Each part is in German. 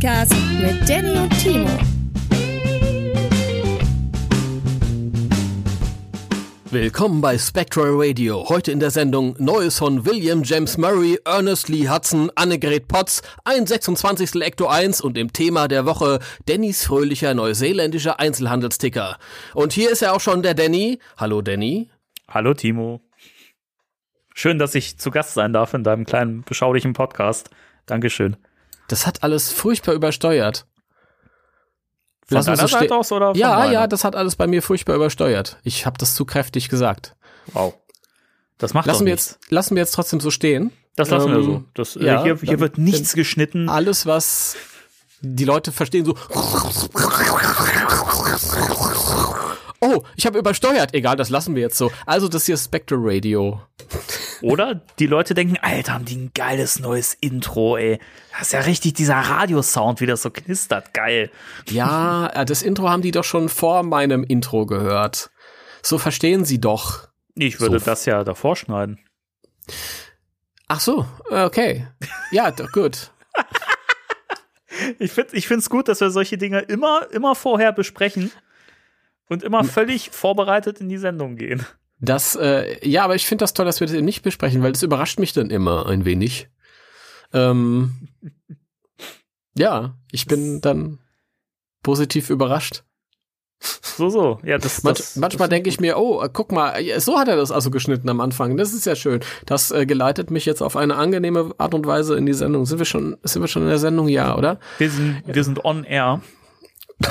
Podcast mit Danny und Timo. Willkommen bei Spectral Radio. Heute in der Sendung Neues von William James Murray, Ernest Lee Hudson, Annegret Potts, ein 26. Ecto 1 und im Thema der Woche Dannys fröhlicher neuseeländischer Einzelhandelsticker. Und hier ist ja auch schon der Danny. Hallo Danny. Hallo Timo. Schön, dass ich zu Gast sein darf in deinem kleinen beschaulichen Podcast. Dankeschön. Das hat alles furchtbar übersteuert. Von Lass deiner so Seite aus oder Ja, meiner? ja, das hat alles bei mir furchtbar übersteuert. Ich habe das zu kräftig gesagt. Wow. Das macht Lassen wir nichts. jetzt, lassen wir jetzt trotzdem so stehen. Das lassen wir Ähm, so. Das, äh, ja, hier, hier wird nichts geschnitten. Alles, was die Leute verstehen, so. Oh, ich habe übersteuert. Egal, das lassen wir jetzt so. Also, das hier ist Spectral Radio. Oder die Leute denken, Alter, haben die ein geiles neues Intro, ey. Das ist ja richtig dieser Radiosound, wie das so knistert. Geil. Ja, äh, das Intro haben die doch schon vor meinem Intro gehört. So verstehen sie doch. Ich würde So. das ja davor schneiden. Ach so, okay. Ja, doch, gut. Ich finde ich find's gut, dass wir solche Dinge immer, immer vorher besprechen und immer völlig vorbereitet in die Sendung gehen. Das, äh, ja, aber ich finde das toll, dass wir das eben nicht besprechen, weil das überrascht mich dann immer ein wenig. Ähm, ja, ich bin dann positiv überrascht. So, so. Ja, das, Manch, das manchmal denke ich mir, oh, guck mal, so hat er das also geschnitten am Anfang. Das ist ja schön. Das äh, geleitet mich jetzt auf eine angenehme Art und Weise in die Sendung. Sind wir schon, sind wir schon in der Sendung? Ja, oder? Wir sind, wir sind on air.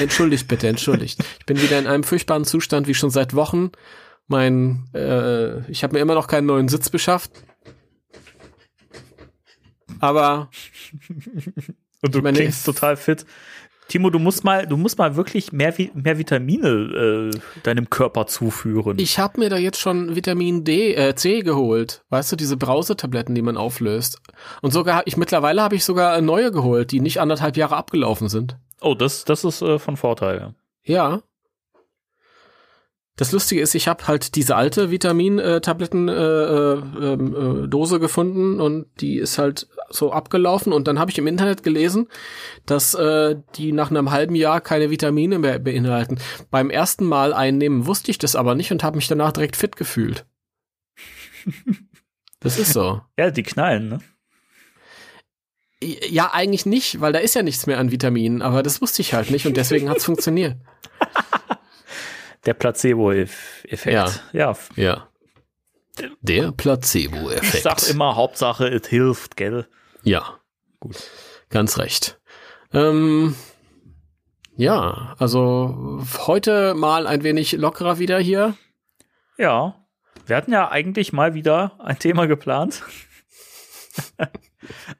Entschuldigt bitte, entschuldigt. Ich bin wieder in einem furchtbaren Zustand, wie schon seit Wochen. Mein, äh, ich habe mir immer noch keinen neuen Sitz beschafft. Aber Und du meine, klingst total fit. Timo, du musst mal, du musst mal wirklich mehr, mehr Vitamine äh, deinem Körper zuführen. ich habe mir da jetzt schon Vitamin D, äh, C geholt. Weißt du, diese Brausetabletten, die man auflöst. Und sogar, ich mittlerweile habe ich sogar neue geholt, die nicht anderthalb Jahre abgelaufen sind. Oh, das, das ist äh, von Vorteil. Ja. Ja. Das Lustige ist, ich habe halt diese alte Vitamin-Tabletten-Dose äh, ähm, äh, gefunden und die ist halt so abgelaufen und dann habe ich im Internet gelesen, dass äh, die nach einem halben Jahr keine Vitamine mehr beinhalten. Beim ersten Mal einnehmen wusste ich das aber nicht und habe mich danach direkt fit gefühlt. Das ist so. ja, die knallen, ne? Ja, eigentlich nicht, weil da ist ja nichts mehr an Vitaminen, aber das wusste ich halt nicht und deswegen hat's funktioniert. Der Placebo-Effekt. Ja. ja. Ja. Der Ich Placebo-Effekt. sag immer, Hauptsache, es hilft, gell? Ja, Gut. ganz recht. Ähm, ja, also heute mal ein wenig lockerer wieder hier. Ja. Wir hatten ja eigentlich mal wieder ein Thema geplant.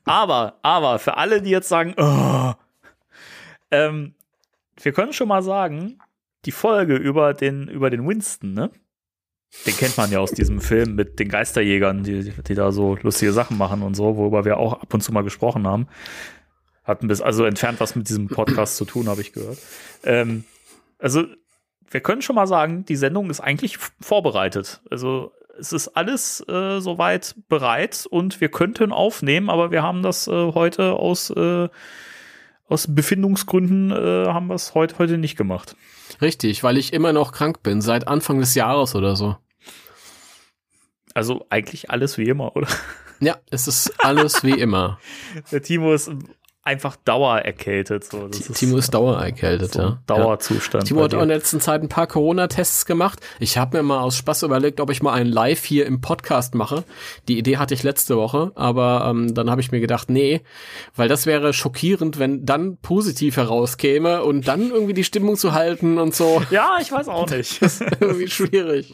aber, aber, für alle, die jetzt sagen, oh, ähm, wir können schon mal sagen, die Folge über den, über den Winston, ne? Den kennt man ja aus diesem Film mit den Geisterjägern, die, die da so lustige Sachen machen und so, worüber wir auch ab und zu mal gesprochen haben. Hatten bis, also entfernt was mit diesem Podcast zu tun, habe ich gehört. Ähm, also, wir können schon mal sagen, die Sendung ist eigentlich vorbereitet. Also, es ist alles äh, soweit bereit und wir könnten aufnehmen, aber wir haben das äh, heute aus, äh, aus Befindungsgründen äh, haben wir es heute, heute nicht gemacht. Richtig, weil ich immer noch krank bin, seit Anfang des Jahres oder so. Also eigentlich alles wie immer, oder? Ja, es ist alles wie immer. Der Timo ist einfach dauererkältet. So. Das Timo ist dauererkältet, so ja. Dauerzustand. Timo hat auch in der letzten Zeit ein paar Corona-Tests gemacht. Ich habe mir mal aus Spaß überlegt, ob ich mal einen Live hier im Podcast mache. Die Idee hatte ich letzte Woche, aber ähm, dann habe ich mir gedacht, nee, weil das wäre schockierend, wenn dann positiv herauskäme und dann irgendwie die Stimmung zu halten und so. ja, ich weiß auch nicht. irgendwie schwierig.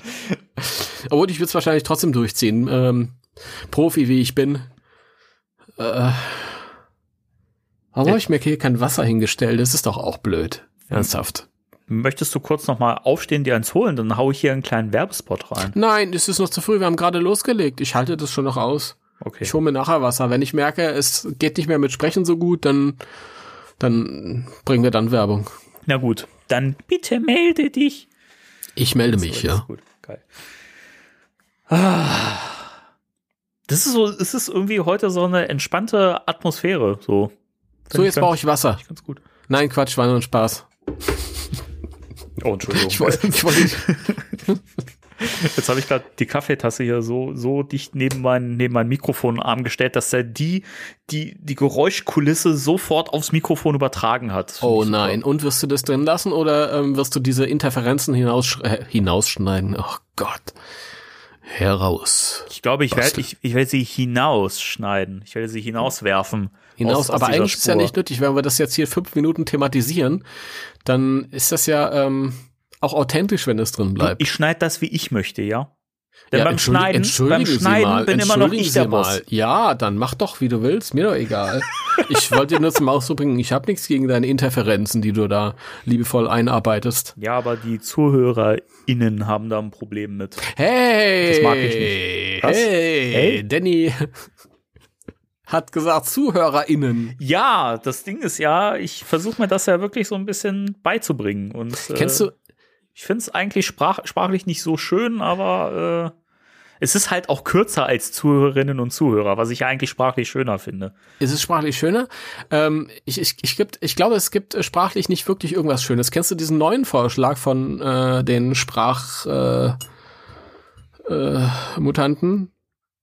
Obwohl ich würde es wahrscheinlich trotzdem durchziehen. Ähm, Profi wie ich bin. Äh, warum habe ich mir hier kein Wasser hingestellt? Das ist doch auch blöd. Ernsthaft. Möchtest du kurz noch mal aufstehen, dir eins holen? Dann hau ich hier einen kleinen Werbespot rein. Nein, es ist noch zu früh. Wir haben gerade losgelegt. Ich halte das schon noch aus. Okay. Ich hole mir nachher Wasser. Wenn ich merke, es geht nicht mehr mit Sprechen so gut, dann, dann bringen wir dann Werbung. Na gut, dann bitte melde dich. Ich melde mich, So, ja. ist Gut, geil. Ah, Das ist so, es ist irgendwie heute so eine entspannte Atmosphäre. So, So, jetzt brauche ich Wasser. ganz gut. Nein, Quatsch, war nur ein Spaß. Oh, Entschuldigung. Ich wollte, ich wollte nicht. Jetzt habe ich gerade die Kaffeetasse hier so, so dicht neben mein, neben mein Mikrofonarm gestellt, dass er die, die, die Geräuschkulisse sofort aufs Mikrofon übertragen hat. Oh ich super. nein. Und wirst du das drin lassen oder ähm, wirst du diese Interferenzen hinaus, äh, hinausschneiden? Oh Gott. Heraus. Ich glaube, ich werde ich, ich werde sie hinausschneiden. Ich werde sie hinauswerfen. Hinaus, aus- aus aber dieser eigentlich ist ja Spur. nicht nötig, wenn wir das jetzt hier fünf Minuten thematisieren, dann ist das ja ähm, auch authentisch, wenn es drin bleibt. Ich schneide das, wie ich möchte, ja? Denn ja, beim Schneiden, entschuldigen beim Schneiden mal, bin immer noch ich der Boss. Ja, dann mach doch, wie du willst, mir doch egal. ich wollte dir nur zum Ausdruck bringen, ich habe nichts gegen deine Interferenzen, die du da liebevoll einarbeitest. Ja, aber die ZuhörerInnen haben da ein Problem mit. Hey! Das mag ich nicht. Was? Hey, Hey? Danny hat gesagt ZuhörerInnen. Ja, das Ding ist ja, ich versuche mir das ja wirklich so ein bisschen beizubringen. Und, äh, Kennst du, Ich finde es eigentlich sprach, sprachlich nicht so schön, aber äh, es ist halt auch kürzer als Zuhörerinnen und Zuhörer, was ich ja eigentlich sprachlich schöner finde. ist es sprachlich schöner? Ähm, ich, ich, ich, gibt, ich glaube, es gibt äh, sprachlich nicht wirklich irgendwas Schönes. Kennst du diesen neuen Vorschlag von äh, den Sprach äh, äh, Mutanten?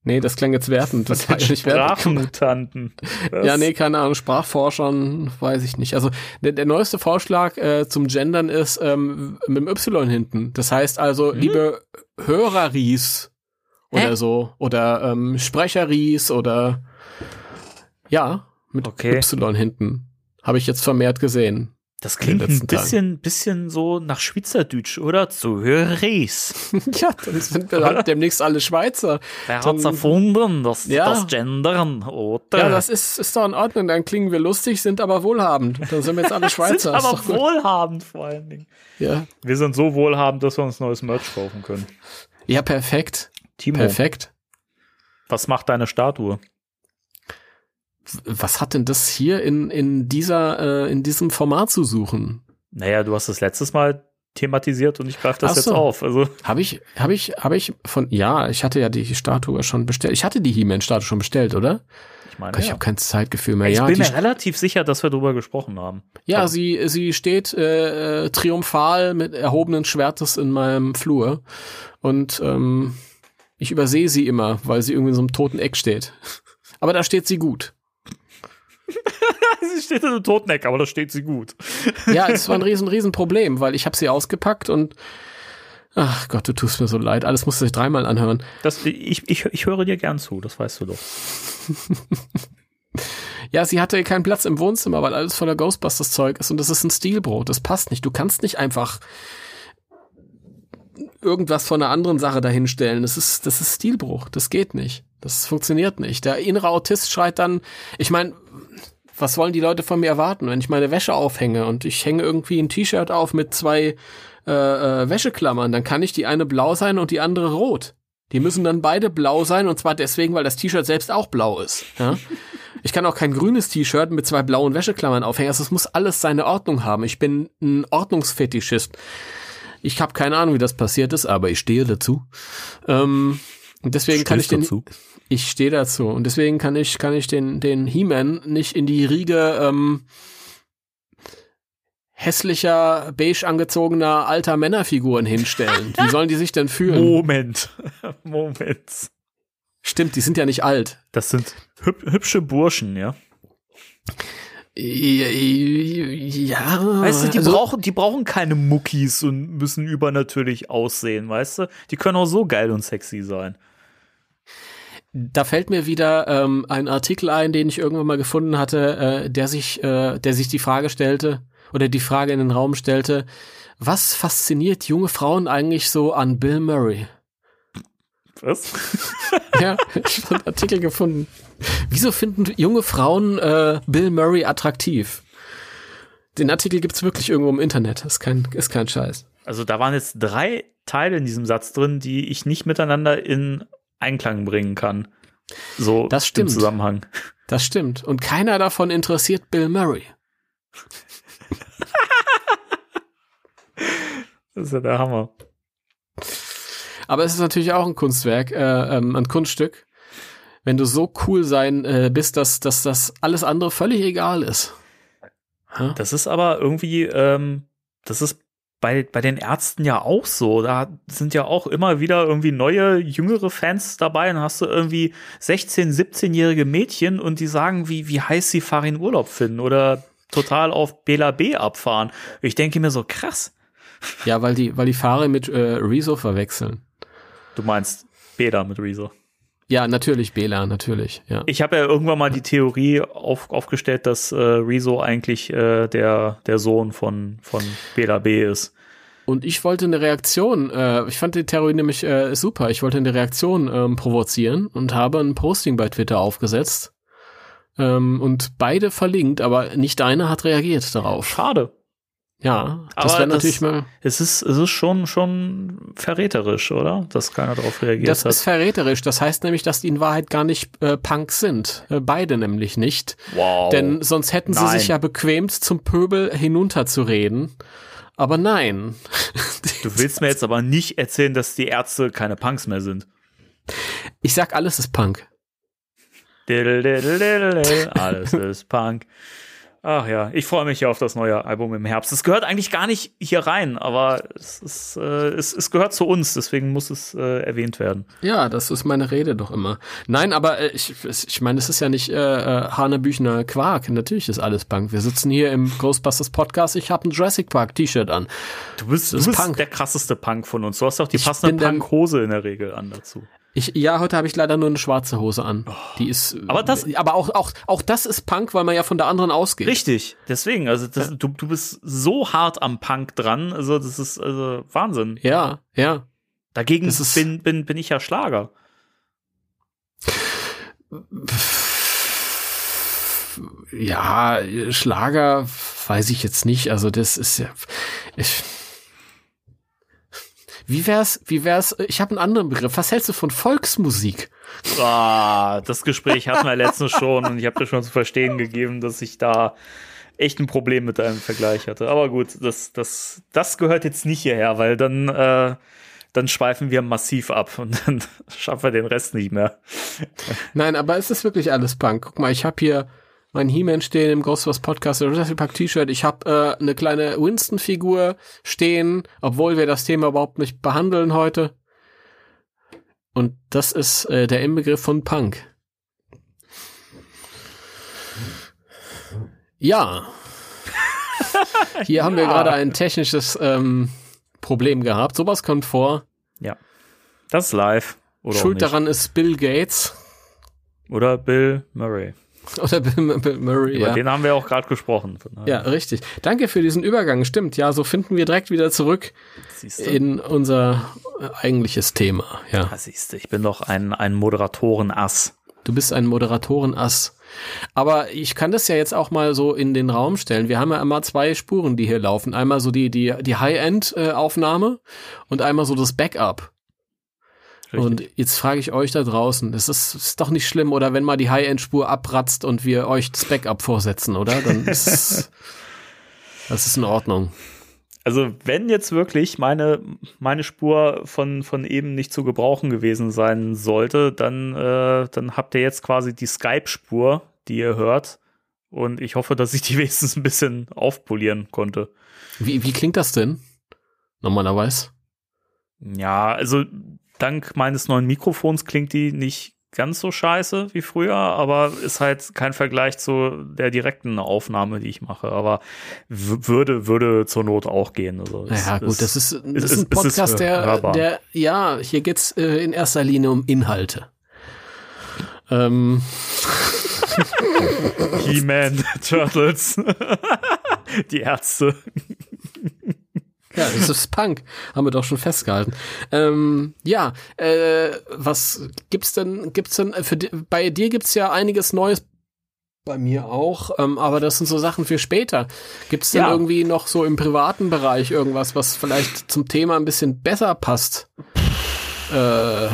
Nee, das klang jetzt wertend. Das war ja nicht. Sprachmutanten. Ja, nee, keine Ahnung, Sprachforschern, weiß ich nicht. Also der, der neueste Vorschlag äh, zum Gendern ist ähm, mit dem Y hinten. Das heißt also, liebe Höreries oder Hä? so, oder ähm, Sprecheries oder ja, mit Okay. Y hinten. Habe ich jetzt vermehrt gesehen. Das klingt ein letzten Tagen. bisschen, bisschen so nach Schweizerdeutsch, oder? Zuhöreries. ja, dann sind wir halt demnächst alle Schweizer. Wer Dann- hat's erfunden? Das, Ja. das Gendern, oder? Ja, das ist, ist doch in Ordnung. Dann klingen wir lustig, sind aber wohlhabend. Dann sind wir jetzt alle Schweizer. sind aber wohlhabend vor allen Dingen. ja. Wir sind so wohlhabend, dass wir uns neues Merch kaufen können. ja, perfekt. Timo, Perfekt. was macht deine Statue? Was hat denn das hier in, in dieser, äh, in diesem Format zu suchen? Naja, du hast das letztes Mal thematisiert und ich greife das Ach jetzt so. auf. Also, Habe ich, habe ich, habe ich von, ja, ich hatte ja die Statue schon bestellt. Ich hatte die He-Man-Statue schon bestellt, oder? ich meine, Ich ja. habe kein Zeitgefühl mehr. ich ja, bin mir relativ sicher, dass wir darüber gesprochen haben. ja sie, sie steht äh, äh, triumphal mit erhobenen Schwertes in meinem Flur. Und ähm, ich übersehe sie immer, weil sie irgendwie in so einem toten Eck steht. Aber da steht sie gut. Sie steht in einem Toteneck, aber da steht sie gut. Ja, es war ein riesen, riesen Problem, weil ich habe sie ausgepackt und ach Gott, du tust mir so leid. Alles musste ich dreimal anhören. Das, ich, ich, ich höre dir gern zu, das weißt du doch. Ja, sie hatte keinen Platz im Wohnzimmer, weil alles voller Ghostbusters-Zeug ist und das ist ein Stilbrot. Das passt nicht. Du kannst nicht einfach irgendwas von einer anderen Sache dahinstellen. Das ist, das ist Stilbruch. Das geht nicht. Das funktioniert nicht. Der innere Autist schreit dann, ich meine, was wollen die Leute von mir erwarten, wenn ich meine Wäsche aufhänge und ich hänge irgendwie ein T-Shirt auf mit zwei äh, äh, Wäscheklammern, dann kann ich die eine blau sein und die andere rot. Die müssen dann beide blau sein und zwar deswegen, weil das T-Shirt selbst auch blau ist. Ja? Ich kann auch kein grünes T-Shirt mit zwei blauen Wäscheklammern aufhängen. Also es muss alles seine Ordnung haben. Ich bin ein Ordnungsfetischist. Ich habe keine Ahnung, wie das passiert ist, aber ich stehe dazu. Ähm, deswegen kann ich den, dazu? Ich stehe dazu und deswegen kann ich kann ich den den He-Man nicht in die Riege ähm, hässlicher beige angezogener alter Männerfiguren hinstellen. Wie sollen die sich denn fühlen? Moment. Moment. Stimmt, die sind ja nicht alt. Das sind hüb hübsche Burschen, ja. Ja, Weißt du, die, also- brauchen, die brauchen keine Muckis und müssen übernatürlich aussehen, weißt du? Die können auch so geil und sexy sein. Da fällt mir wieder ähm, ein Artikel ein, den ich irgendwann mal gefunden hatte, äh, der sich, äh, der sich die Frage stellte oder die Frage in den Raum stellte: Was fasziniert junge Frauen eigentlich so an Bill Murray? Was? Ja, ich habe einen Artikel gefunden. Wieso finden junge Frauen äh, Bill Murray attraktiv? Den Artikel gibt's wirklich irgendwo im Internet. Ist kein, ist kein Scheiß. Also da waren jetzt drei Teile in diesem Satz drin, die ich nicht miteinander in Einklang bringen kann. So Das stimmt. im Zusammenhang. Das stimmt. Und keiner davon interessiert Bill Murray. Das ist ja der Hammer. Aber es ist natürlich auch ein Kunstwerk, äh, ähm, ein Kunststück. wenn du so cool sein äh, bist, dass, dass das alles andere völlig egal ist. Ha? Das ist aber irgendwie, ähm, das ist bei, bei den Ärzten ja auch so. Da sind ja auch immer wieder irgendwie neue, jüngere Fans dabei. Dann hast du irgendwie 16-, 17-jährige Mädchen und die sagen, wie, wie heiß sie Farin Urlaub finden oder total auf Bela B abfahren. Ich denke mir so, krass. Ja, weil die, weil die Fahrer mit äh, Rezo verwechseln. Du meinst Bela mit Rezo? Ja, natürlich Bela, natürlich. Ja. Ich habe ja irgendwann mal die Theorie auf, aufgestellt, dass äh, Rezo eigentlich äh, der, der Sohn von, von Bela B ist. Und ich wollte eine Reaktion, äh, ich fand die Theorie nämlich äh, super, ich wollte eine Reaktion ähm, provozieren und habe ein Posting bei Twitter aufgesetzt ähm, und beide verlinkt, aber nicht einer hat reagiert darauf. Schade. Ja, das wäre natürlich mal. Es ist, es ist schon, schon verräterisch, oder? Dass keiner darauf reagiert das hat. Das ist verräterisch. Das heißt nämlich, dass die in Wahrheit gar nicht äh, Punks sind. Äh, beide nämlich nicht. Wow. Denn sonst hätten sie Nein. sich ja bequemt, zum Pöbel hinunterzureden. Aber nein. Du willst mir jetzt aber nicht erzählen, dass die Ärzte keine Punks mehr sind. Ich sag, alles ist Punk. Alles ist Punk. Ach ja, ich freue mich ja auf das neue Album im Herbst. Es gehört eigentlich gar nicht hier rein, aber es, ist, äh, es, es gehört zu uns, deswegen muss es äh, erwähnt werden. Ja, das ist meine Rede doch immer. Nein, aber äh, ich, ich meine, es ist ja nicht äh, äh, Hanebüchner Quark. Natürlich ist alles Punk. Wir sitzen hier im Ghostbusters Podcast. Ich habe ein Jurassic Park T-Shirt an. Du bist, du ist bist Punk. der krasseste Punk von uns. Du hast auch die Ich passende Punk-Hose in der Regel an dazu. Ich, ja, heute habe ich leider nur eine schwarze Hose an. Die ist. Aber das- aber auch, auch, auch das ist Punk, weil man ja von der anderen ausgeht. Richtig, deswegen, also das, du, du bist so hart am Punk dran, also das ist also Wahnsinn. Ja, ja. Dagegen ist- bin, bin, bin ich ja Schlager. Ja, Schlager weiß ich jetzt nicht. Also das ist ja. Ich, wie wär's, wie wär's, ich habe einen anderen Begriff. Was hältst du von Volksmusik? Ah, das Gespräch hatten wir letztens schon und ich habe dir schon zu verstehen gegeben, dass ich da echt ein Problem mit deinem Vergleich hatte. Aber gut, das, das, das gehört jetzt nicht hierher, weil dann, äh, dann schweifen wir massiv ab und dann schaffen wir den Rest nicht mehr. Nein, aber es ist wirklich alles Punk. Guck mal, ich habe hier mein He-Man stehen im Ghostbusters Podcast, der Jurassic Park T-Shirt. Ich habe äh, eine kleine Winston-Figur stehen, obwohl wir das Thema überhaupt nicht behandeln heute. Und das ist äh, der Inbegriff von Punk. Ja. Hier haben wir Ja. gerade ein technisches ähm, Problem gehabt. Sowas kommt vor. Ja. Das ist live. Schuld daran ist Bill Gates Oder Bill Murray. oder Bill, Bill Murray. Über ja. den haben wir auch gerade gesprochen. Ja, richtig. Danke für diesen Übergang. Stimmt, ja, so finden wir direkt wieder zurück in unser äh, eigentliches Thema. Ja, Ah, siehst du, ich bin doch ein, ein Moderatoren-Ass. du bist ein Moderatorenass. Aber ich kann das ja jetzt auch mal so in den Raum stellen. Wir haben ja immer zwei Spuren, die hier laufen. Einmal so die, die, die High-End-Aufnahme und einmal so das Backup. Richtig. Und jetzt frage ich euch da draußen, das ist, ist doch nicht schlimm, oder wenn mal die High-End-Spur abratzt und wir euch das Backup vorsetzen, oder? Dann ist das ist in Ordnung. Also, wenn jetzt wirklich meine, meine Spur von, von eben nicht zu gebrauchen gewesen sein sollte, dann, äh, dann habt ihr jetzt quasi die Skype-Spur, die ihr hört. Und ich hoffe, dass ich die wenigstens ein bisschen aufpolieren konnte. Wie, wie klingt das denn? Normalerweise? Ja, also dank meines neuen Mikrofons klingt die nicht ganz so scheiße wie früher, aber ist halt kein Vergleich zu der direkten Aufnahme, die ich mache. Aber würde, würde zur Not auch gehen. Also Ja, gut, das ist, das ist ein es ist Podcast, der, der, ja, hier geht's äh, in erster Linie um Inhalte. Ähm, He-Man, Turtles, die Ärzte. Ja, das ist Punk, haben wir doch schon festgehalten. Ähm, ja, äh, was gibt's denn, gibt's denn, äh, für, bei dir gibt's ja einiges Neues, bei mir auch, ähm, aber das sind so Sachen für später. Gibt's denn Ja. irgendwie noch so im privaten Bereich irgendwas, was vielleicht zum Thema ein bisschen besser passt? Äh,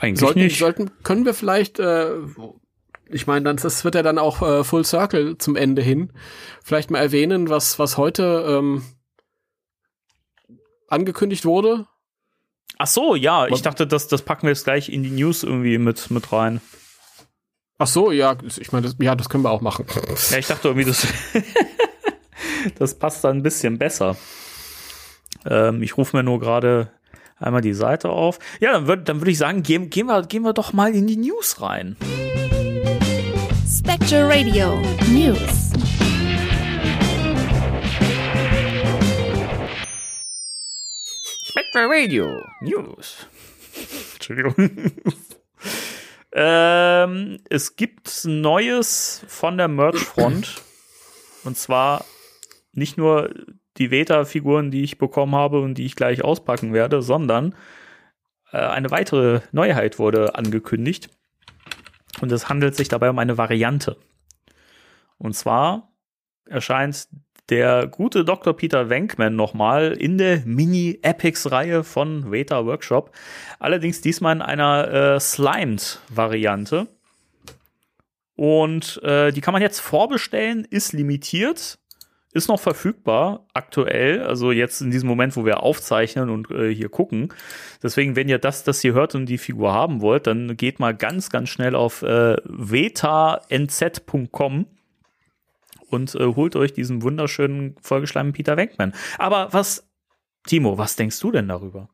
Eigentlich sollten, nicht. sollten, können wir vielleicht, äh, ich meine, dann, das wird ja dann auch äh, Full Circle zum Ende hin, vielleicht mal erwähnen, was, was heute ähm, angekündigt wurde. Ach so, ja, ich dachte, das, das packen wir jetzt gleich in die News irgendwie mit, mit rein. Ach so, ja, ich meine, das, ja, das können wir auch machen. Ja, ich dachte irgendwie, das, das passt da ein bisschen besser. Ähm, ich rufe mir nur gerade einmal die Seite auf. Ja, dann würde dann würd ich sagen, gehen, gehen, wir, gehen wir doch mal in die News rein. Spectre Radio News. Spectre Radio News. Entschuldigung. ähm, es gibt Neues von der Merch-Front. Und zwar nicht nur die Veta-Figuren, die ich bekommen habe und die ich gleich auspacken werde, sondern äh, eine weitere Neuheit wurde angekündigt. Und es handelt sich dabei um eine Variante. Und zwar erscheint der gute Dr. Peter Wenkman nochmal in der Mini-Epics-Reihe von Veta Workshop. Allerdings diesmal in einer äh, Slimed-Variante. Und äh, die kann man jetzt vorbestellen, ist limitiert, ist noch verfügbar aktuell, also jetzt in diesem Moment, wo wir aufzeichnen und äh, hier gucken. Deswegen, wenn ihr das, das hier hört und die Figur haben wollt, dann geht mal ganz, ganz schnell auf äh, vetanz.com und äh, holt euch diesen wunderschönen vollgeschleimten Peter Wenkman. Aber was, Timo, was denkst du denn darüber?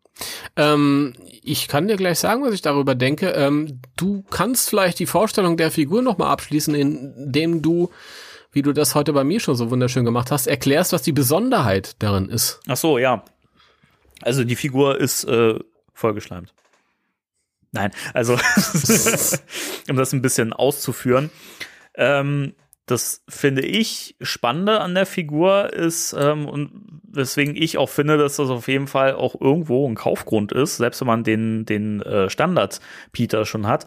Ähm, ich kann dir gleich sagen, was ich darüber denke. Ähm, du kannst vielleicht die Vorstellung der Figur nochmal abschließen, indem du, wie du das heute bei mir schon so wunderschön gemacht hast, erklärst, was die Besonderheit darin ist. Ach so, ja. Also die Figur ist äh, vollgeschleimt. Nein, also um das ein bisschen auszuführen. Ähm, das finde ich spannende an der Figur ist ähm, und weswegen ich auch finde, dass das auf jeden Fall auch irgendwo ein Kaufgrund ist, selbst wenn man den den äh, Standard Peter schon hat.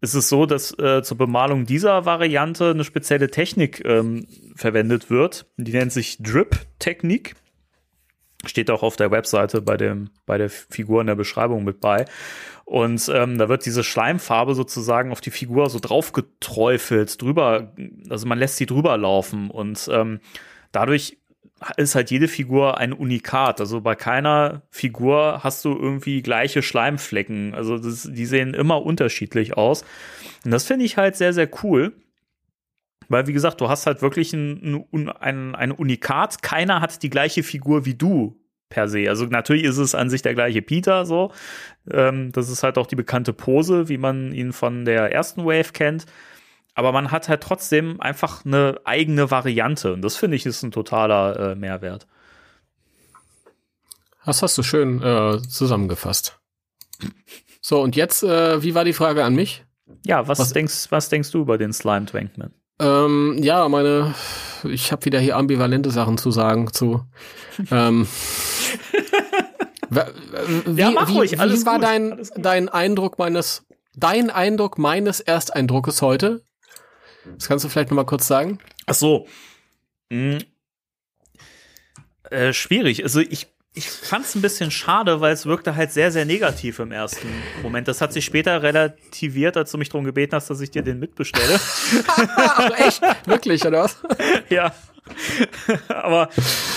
Ist es so, dass äh, zur Bemalung dieser Variante eine spezielle Technik ähm, verwendet wird. Die nennt sich Drip-Technik. Steht auch auf der Webseite bei dem bei der Figur in der Beschreibung mit bei. Und ähm, da wird diese Schleimfarbe sozusagen auf die Figur so drauf geträufelt, drüber, also man lässt sie drüber laufen und ähm, dadurch ist halt jede Figur ein Unikat. Also bei keiner Figur hast du irgendwie gleiche Schleimflecken. Also das, die sehen immer unterschiedlich aus. Und das finde ich halt sehr, sehr cool. Weil, wie gesagt, du hast halt wirklich ein, ein, ein Unikat. Keiner hat die gleiche Figur wie du per se. Also natürlich ist es an sich der gleiche Peter so. Ähm, das ist halt auch die bekannte Pose, wie man ihn von der ersten Wave kennt. Aber man hat halt trotzdem einfach eine eigene Variante. Und das finde ich ist ein totaler äh, Mehrwert. Das hast du schön äh, zusammengefasst. So, und jetzt, äh, wie war die Frage an mich? Ja, was, was, denkst, was denkst du über den Slime Twankman? Ähm, ja, meine, ich habe wieder hier ambivalente Sachen zu sagen zu. ähm, wie, ja, mach wie, ruhig, alles wie war gut, dein, dein Eindruck meines, dein Eindruck meines Ersteindruckes heute? Das kannst du vielleicht noch mal kurz sagen? Ach so. Hm. Äh, schwierig. Also ich, ich fand es ein bisschen schade, weil es wirkte halt sehr, sehr negativ im ersten Moment. Das hat sich später relativiert, als du mich darum gebeten hast, dass ich dir den mitbestelle. Ach, echt? Wirklich, oder was? ja. aber,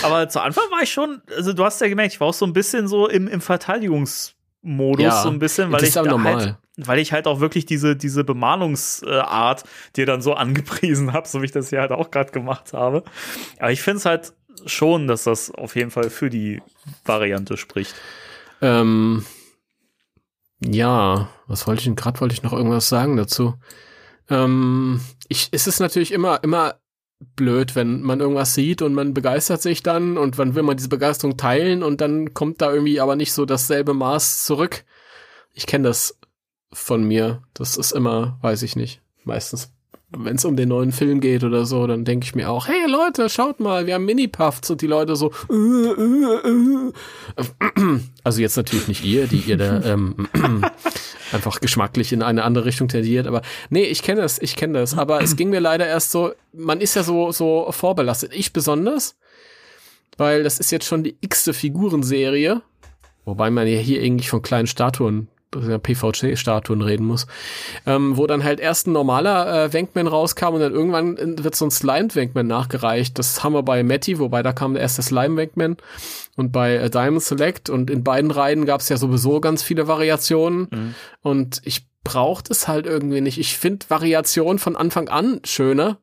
aber zu Anfang war ich schon, also du hast ja gemerkt, ich war auch so ein bisschen so im, im Verteidigungsmodus, ja, so ein bisschen, weil ich da halt, weil ich halt auch wirklich diese, diese Bemalungsart dir dann so angepriesen habe, so wie ich das hier halt auch gerade gemacht habe. Aber ich finde es halt schon, dass das auf jeden Fall für die Variante spricht. Ähm, ja, was wollte ich denn gerade? Wollte ich noch irgendwas sagen dazu? Ähm, ich, es ist natürlich immer, immer blöd, wenn man irgendwas sieht und man begeistert sich dann und dann will man diese Begeisterung teilen und dann kommt da irgendwie aber nicht so dasselbe Maß zurück. Ich kenne das von mir. Das ist immer, weiß ich nicht, meistens. Wenn es um den neuen Film geht oder so, dann denke ich mir auch, hey Leute, schaut mal, wir haben Mini-Puffs und die Leute so, äh, äh, äh. also jetzt natürlich nicht ihr, die ihr da ähm, einfach geschmacklich in eine andere Richtung tendiert. Aber nee, ich kenne das, ich kenne das. Aber es ging mir leider erst so, man ist ja so, so vorbelastet. Ich besonders, weil das ist jetzt schon die x-te Figurenserie. Wobei man ja hier eigentlich von kleinen Statuen PVC-Statuen reden muss, ähm, wo dann halt erst ein normaler äh, Wankman rauskam und dann irgendwann wird so ein Slime-Wankman nachgereicht. Das haben wir bei Matty, wobei da kam der erste Slime-Wankman und bei äh, Diamond Select und in beiden Reihen gab es ja sowieso ganz viele Variationen mhm. und ich braucht es halt irgendwie nicht. Ich finde Variationen von Anfang an schöner.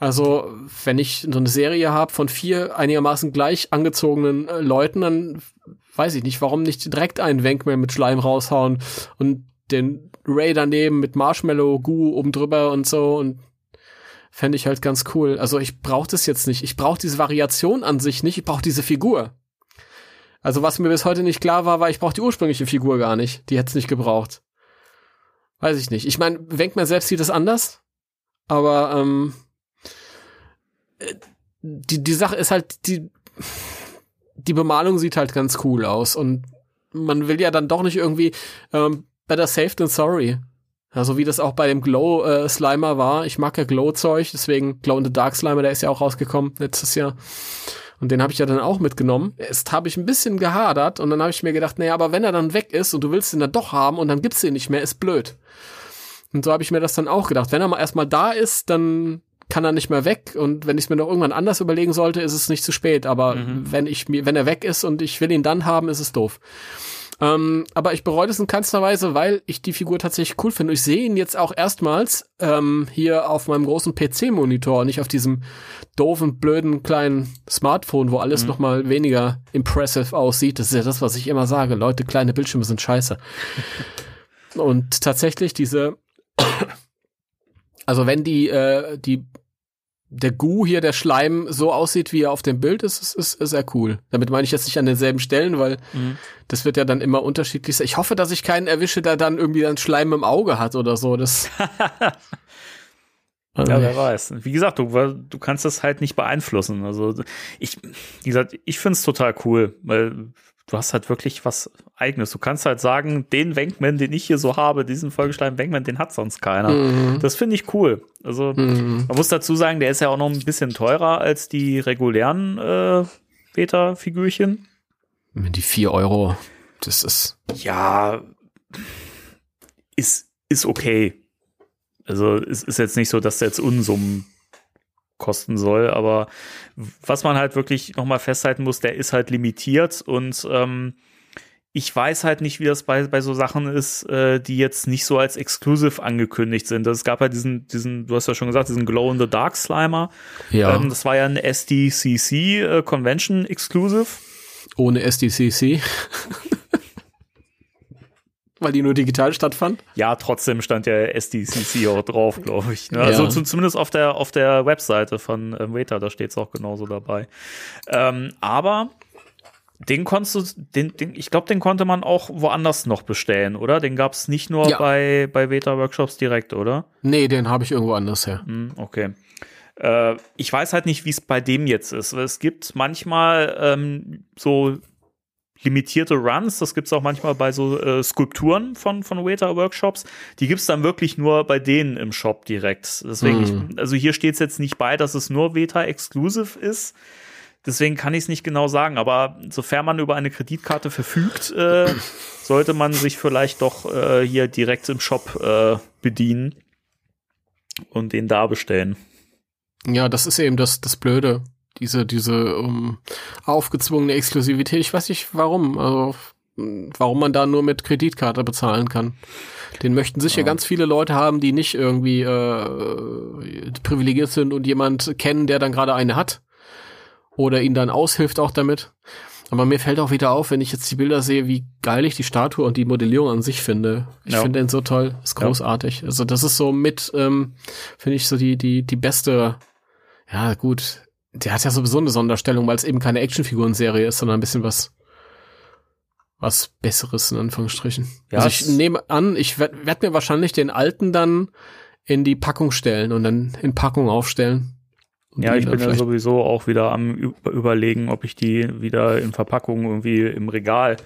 Also, wenn ich so eine Serie habe von vier einigermaßen gleich angezogenen äh, Leuten, dann weiß ich nicht, warum nicht direkt einen Wankman mit Schleim raushauen und den Ray daneben mit Marshmallow, Goo oben drüber und so und fände ich halt ganz cool. Also ich brauche das jetzt nicht. Ich brauche diese Variation an sich nicht. Ich brauche diese Figur. Also was mir bis heute nicht klar war, war, ich brauche die ursprüngliche Figur gar nicht. Die hätte es nicht gebraucht. Weiß ich nicht. Ich meine, Wenkman selbst sieht das anders, aber ähm, äh, die, die Sache ist halt, die, die Bemalung sieht halt ganz cool aus und man will ja dann doch nicht irgendwie ähm, better safe than sorry. Also wie das auch bei dem Glow äh, Slimer war. Ich mag ja Glow Zeug, deswegen Glow in the Dark Slimer, der ist ja auch rausgekommen letztes Jahr. Und den habe ich ja dann auch mitgenommen. Erst habe ich ein bisschen gehadert und dann habe ich mir gedacht, naja, aber wenn er dann weg ist und du willst ihn dann doch haben und dann gibt's ihn nicht mehr, ist blöd. Und so habe ich mir das dann auch gedacht. Wenn er mal erstmal da ist, dann kann er nicht mehr weg. Und wenn ich es mir noch irgendwann anders überlegen sollte, ist es nicht zu spät. Aber mhm. wenn ich mir, wenn er weg ist und ich will ihn dann haben, ist es doof. Ähm, aber ich bereue das in keinster Weise, weil ich die Figur tatsächlich cool finde. Ich sehe ihn jetzt auch erstmals ähm, hier auf meinem großen PC-Monitor, nicht auf diesem doofen, blöden kleinen Smartphone, wo alles mhm. noch mal weniger impressive aussieht. Das ist ja das, was ich immer sage. Leute, kleine Bildschirme sind scheiße. Und tatsächlich diese also wenn die, äh, die der Gu hier, der Schleim, so aussieht, wie er auf dem Bild ist, ist, ist, ist er cool. Damit meine ich jetzt nicht an denselben Stellen, weil mhm. das wird ja dann immer unterschiedlich sein. Ich hoffe, dass ich keinen erwische, der dann irgendwie dann Schleim im Auge hat oder so. Das Ja, wer weiß. Wie gesagt, du, du kannst das halt nicht beeinflussen. Also ich, wie gesagt, ich find's total cool, weil du hast halt wirklich was Eigenes. Du kannst halt sagen, den Wankman, den ich hier so habe, diesen vollgeschleimten Wankman, den hat sonst keiner. Mhm. Das finde ich cool. Also mhm. man muss dazu sagen, der ist ja auch noch ein bisschen teurer als die regulären äh, Beta-Figürchen. Die vier Euro, das ist. Ja, ist, ist okay. Also es ist jetzt nicht so, dass der jetzt Unsummen kosten soll. Aber was man halt wirklich nochmal festhalten muss, der ist halt limitiert und ähm, ich weiß halt nicht, wie das bei, bei so Sachen ist, äh, die jetzt nicht so als Exclusive angekündigt sind. Es gab ja diesen, diesen, du hast ja schon gesagt, diesen Glow in the Dark Slimer. Ja. Ähm, das war ja ein SDCC äh, Convention Exclusive. Ohne SDCC. Weil die nur digital stattfand? Ja, trotzdem stand ja SDCC auch drauf, glaube ich. Ne? Also ja. zu, zumindest auf der, auf der Webseite von ähm, Waiter, da steht es auch genauso dabei. Ähm, aber den konntest du, den, den, ich glaube, den konnte man auch woanders noch bestellen, oder? Den gab es nicht nur ja. bei, bei Veta Workshops direkt, oder? Nee, den habe ich irgendwo anders her. Hm, okay. Äh, ich weiß halt nicht, wie es bei dem jetzt ist. Es gibt manchmal ähm, so limitierte Runs. Das gibt's auch manchmal bei so äh, Skulpturen von, von Waiter-Workshops. Die gibt's dann wirklich nur bei denen im Shop direkt. Deswegen, mm. ich, also hier steht's jetzt nicht bei, dass es nur Veta-exclusive ist. Deswegen kann ich es nicht genau sagen, aber sofern man über eine Kreditkarte verfügt, äh, sollte man sich vielleicht doch äh, hier direkt im Shop äh, bedienen und den da bestellen. Ja, das ist eben das, das Blöde diese, diese um, aufgezwungene Exklusivität. Ich weiß nicht warum, also warum man da nur mit Kreditkarte bezahlen kann. Den möchten sicher ja. ganz viele Leute haben, die nicht irgendwie äh, privilegiert sind und jemand kennen, der dann gerade eine hat. Oder ihn dann aushilft auch damit. Aber mir fällt auch wieder auf, wenn ich jetzt die Bilder sehe, wie geil ich die Statue und die Modellierung an sich finde. Ich ja. finde den so toll, ist großartig. Ja. Also das ist so mit, ähm, finde ich so die die die beste. Ja gut, der hat ja sowieso eine Sonderstellung, weil es eben keine Actionfiguren-Serie ist, sondern ein bisschen was was Besseres in Anführungsstrichen. Ja, also ich nehme an, ich werde werd mir wahrscheinlich den alten dann in die Packung stellen und dann in Packung aufstellen. Ja, ich bin ja sowieso auch wieder am überlegen, ob ich die wieder in Verpackung irgendwie im Regal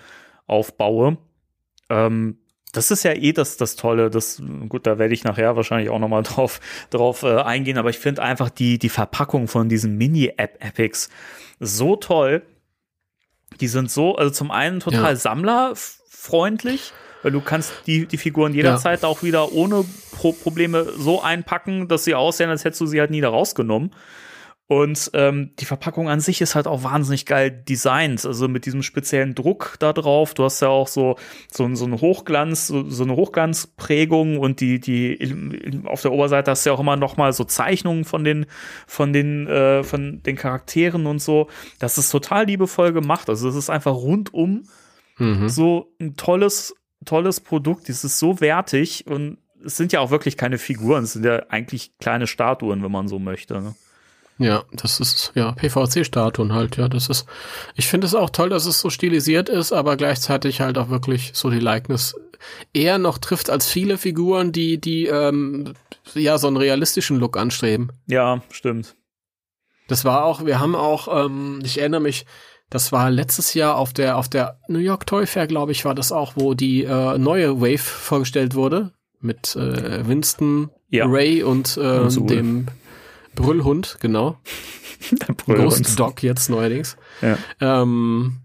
aufbaue. Ähm, das ist ja eh das, das Tolle. Das, gut, da werde ich nachher wahrscheinlich auch nochmal drauf, drauf äh, eingehen, aber ich finde einfach die, die Verpackung von diesen Mini-App-Epics so toll. Die sind so, also zum einen total ja. sammlerfreundlich weil du kannst die, die Figuren jederzeit ja. auch wieder ohne Pro Probleme so einpacken, dass sie aussehen, als hättest du sie halt nie da rausgenommen. Und ähm, die Verpackung an sich ist halt auch wahnsinnig geil designt, also mit diesem speziellen Druck da drauf. Du hast ja auch so so, so einen Hochglanz, so, so eine Hochglanzprägung und die die auf der Oberseite hast du ja auch immer noch mal so Zeichnungen von den von den äh, von den Charakteren und so. Das ist total liebevoll gemacht. Also es ist einfach rundum mhm. so ein tolles tolles Produkt. Es ist so wertig und es sind ja auch wirklich keine Figuren, es sind ja eigentlich kleine Statuen, wenn man so möchte. Ne? Ja, das ist ja PVC-Statuen halt, ja. Das ist, ich finde es auch toll, dass es so stilisiert ist, aber gleichzeitig halt auch wirklich so die Likeness eher noch trifft als viele Figuren, die, die ähm, ja so einen realistischen Look anstreben. Ja, stimmt. Das war auch, wir haben auch, ähm, ich erinnere mich, das war letztes Jahr auf der auf der New York Toy Fair, glaube ich, war das auch, wo die äh, neue Wave vorgestellt wurde mit äh, Winston, ja. Ray und äh, dem Brüllhund, genau. Ghost Dog jetzt neuerdings. Ja. Ähm,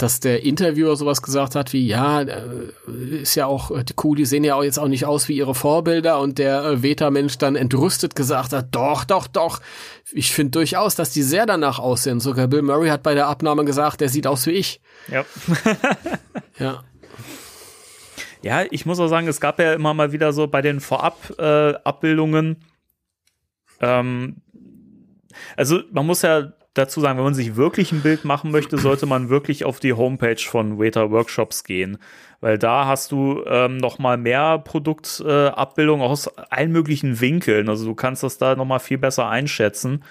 dass der Interviewer sowas gesagt hat wie, ja, äh, ist ja auch, die Kuh, die sehen ja auch jetzt auch nicht aus wie ihre Vorbilder und der äh, Veta-Mensch dann entrüstet gesagt hat, doch, doch, doch, ich finde durchaus, dass die sehr danach aussehen. Sogar Bill Murray hat bei der Abnahme gesagt, der sieht aus wie ich. Ja. ja. Ja, ich muss auch sagen, es gab ja immer mal wieder so bei den Vorab-Abbildungen, äh, ähm, also man muss ja dazu sagen, wenn man sich wirklich ein Bild machen möchte, sollte man wirklich auf die Homepage von Waiter Workshops gehen, weil da hast du ähm, noch mal mehr Produktabbildungen äh, aus allen möglichen Winkeln. Also du kannst das da noch mal viel besser einschätzen.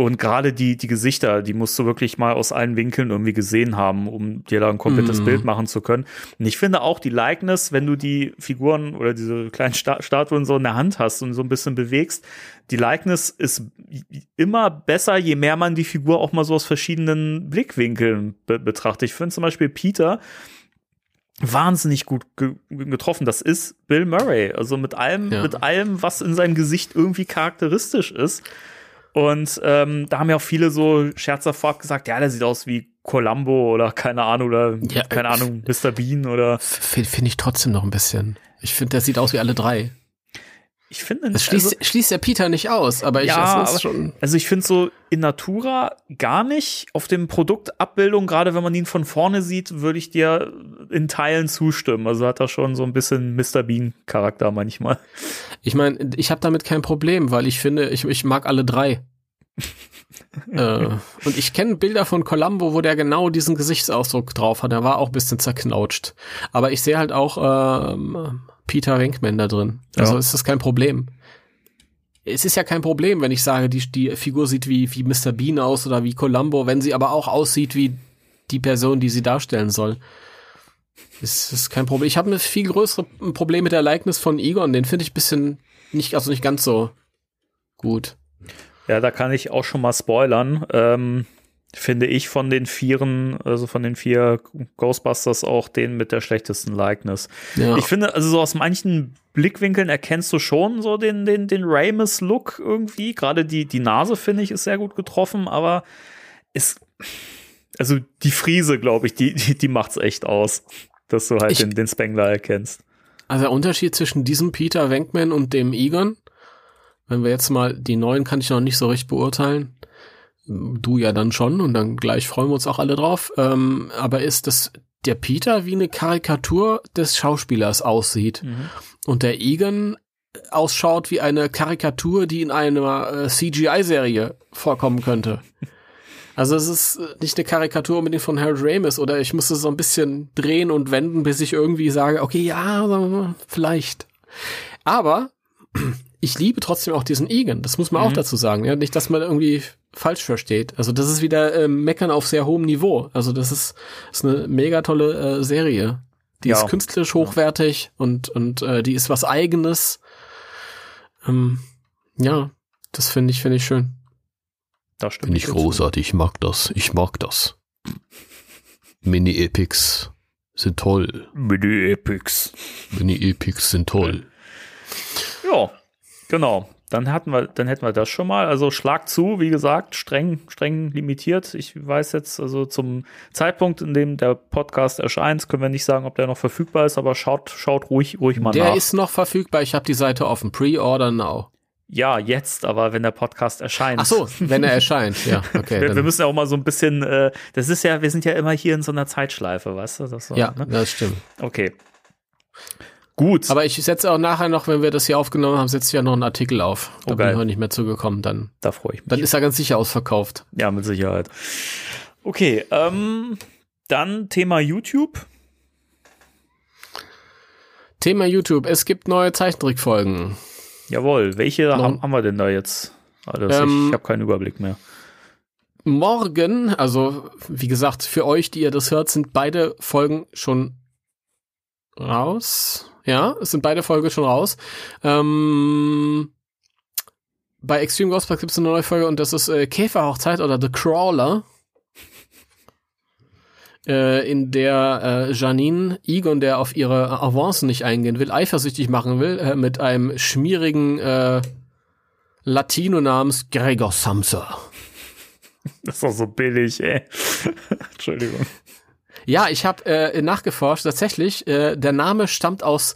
Und gerade die, die Gesichter, die musst du wirklich mal aus allen Winkeln irgendwie gesehen haben, um dir da ein komplettes mm. Bild machen zu können. Und ich finde auch die Likeness, wenn du die Figuren oder diese kleinen Statuen so in der Hand hast und so ein bisschen bewegst, die Likeness ist immer besser, je mehr man die Figur auch mal so aus verschiedenen Blickwinkeln be betrachtet. Ich finde zum Beispiel Peter wahnsinnig gut ge getroffen. Das ist Bill Murray. Also mit allem, ja. mit allem, was in seinem Gesicht irgendwie charakteristisch ist. Und ähm, da haben ja auch viele so scherzhaft vorab gesagt, ja, der sieht aus wie Columbo oder keine Ahnung, oder ja, keine Ahnung, Mr. Bean oder. Finde ich trotzdem noch ein bisschen. Ich finde, der sieht aus wie alle drei. Ich finde Das schließt, also, schließt der Peter nicht aus, aber ich ja, es schon. Also ich finde so in Natura gar nicht. Auf dem Produktabbildung, gerade wenn man ihn von vorne sieht, würde ich dir in Teilen zustimmen. Also hat er schon so ein bisschen Mr. Bean-Charakter manchmal. Ich meine, ich habe damit kein Problem, weil ich finde, ich, ich mag alle drei. Äh, und ich kenne Bilder von Columbo, wo der genau diesen Gesichtsausdruck drauf hat. Der war auch ein bisschen zerknautscht. Aber ich sehe halt auch ähm, Peter Venkman da drin. Also ja. ist das kein Problem. Es ist ja kein Problem, wenn ich sage, die, die Figur sieht wie, wie Mr. Bean aus oder wie Columbo, wenn sie aber auch aussieht wie die Person, die sie darstellen soll. Ist, ist kein Problem. Ich habe ein viel größere Problem mit der Likeness von Egon. Den finde ich bisschen nicht, also nicht ganz so gut. Ja, da kann ich auch schon mal spoilern. Ähm, finde ich von den vieren, also von den vier Ghostbusters auch den mit der schlechtesten Likeness. Ja. Ich finde, also so aus manchen Blickwinkeln erkennst du schon so den, den, den Ramus-Look irgendwie. Gerade die, die Nase, finde ich, ist sehr gut getroffen, aber ist, also die Friese, glaube ich, die, die, die macht's echt aus, dass du halt ich, den, den Spengler erkennst. Also der Unterschied zwischen diesem Peter Wenkman und dem Egon, wenn wir jetzt mal, die neuen kann ich noch nicht so richtig beurteilen, du ja dann schon und dann gleich freuen wir uns auch alle drauf. Ähm, aber ist das der Peter wie eine Karikatur des Schauspielers aussieht mhm. und der Egan ausschaut wie eine Karikatur, die in einer äh, CGI-Serie vorkommen könnte. Also es ist nicht eine Karikatur unbedingt von Harold Ramis oder ich musste so ein bisschen drehen und wenden, bis ich irgendwie sage, okay, ja, vielleicht. Aber ich liebe trotzdem auch diesen Egan. Das muss man mhm. auch dazu sagen. Ja, nicht, dass man irgendwie falsch versteht. Also das ist wieder äh, Meckern auf sehr hohem Niveau. Also das ist, ist eine mega tolle äh, Serie. Die ja. ist künstlerisch hochwertig und und äh, die ist was Eigenes. Ähm, ja, das finde ich finde ich schön. Das stimmt. Finde ich großartig. Ich mag das. Ich mag das. Mini-Epics sind toll. Mini-Epics. Mini-Epics sind toll. Ja, genau. dann hatten wir, dann hätten wir das schon mal. Also Schlag zu, wie gesagt, streng, streng limitiert. Ich weiß jetzt, also zum Zeitpunkt, in dem der Podcast erscheint, können wir nicht sagen, ob der noch verfügbar ist, aber schaut, schaut ruhig, ruhig mal der nach. Der ist noch verfügbar. Ich habe die Seite offen. Pre-order now. Ja, jetzt, aber wenn der Podcast erscheint. Ach so, wenn er erscheint, ja, okay. wir, wir, müssen ja auch mal so ein bisschen, äh, das ist ja, wir sind ja immer hier in so einer Zeitschleife, weißt du? Das so, ja, ne? das stimmt. Okay. Gut. Aber ich setze auch nachher noch, wenn wir das hier aufgenommen haben, setze ich ja noch einen Artikel auf. Da oh, bin ich heute nicht mehr zugekommen, dann. Da freue ich mich. Dann ist er ganz sicher ausverkauft. Ja, mit Sicherheit. Okay, ähm, dann Thema YouTube. Thema YouTube. Es gibt neue Zeichentrickfolgen. Jawohl. Welche haben, haben wir denn da jetzt? Alles? Ähm, ich habe keinen Überblick mehr. Morgen, also wie gesagt, für euch, die ihr das hört, sind beide Folgen schon raus. Ja, es sind beide Folgen schon raus. Ähm, bei Extreme Ghostbusters gibt es eine neue Folge und das ist äh, Käferhochzeit oder The Crawler. Äh, in der äh, Janine Egon, der auf ihre Avancen nicht eingehen will, eifersüchtig machen will, äh, mit einem schmierigen Latino namens Gregor Samsa. Das ist doch so billig, ey. Entschuldigung. Ja, ich habe äh, nachgeforscht. Tatsächlich, äh, der Name stammt aus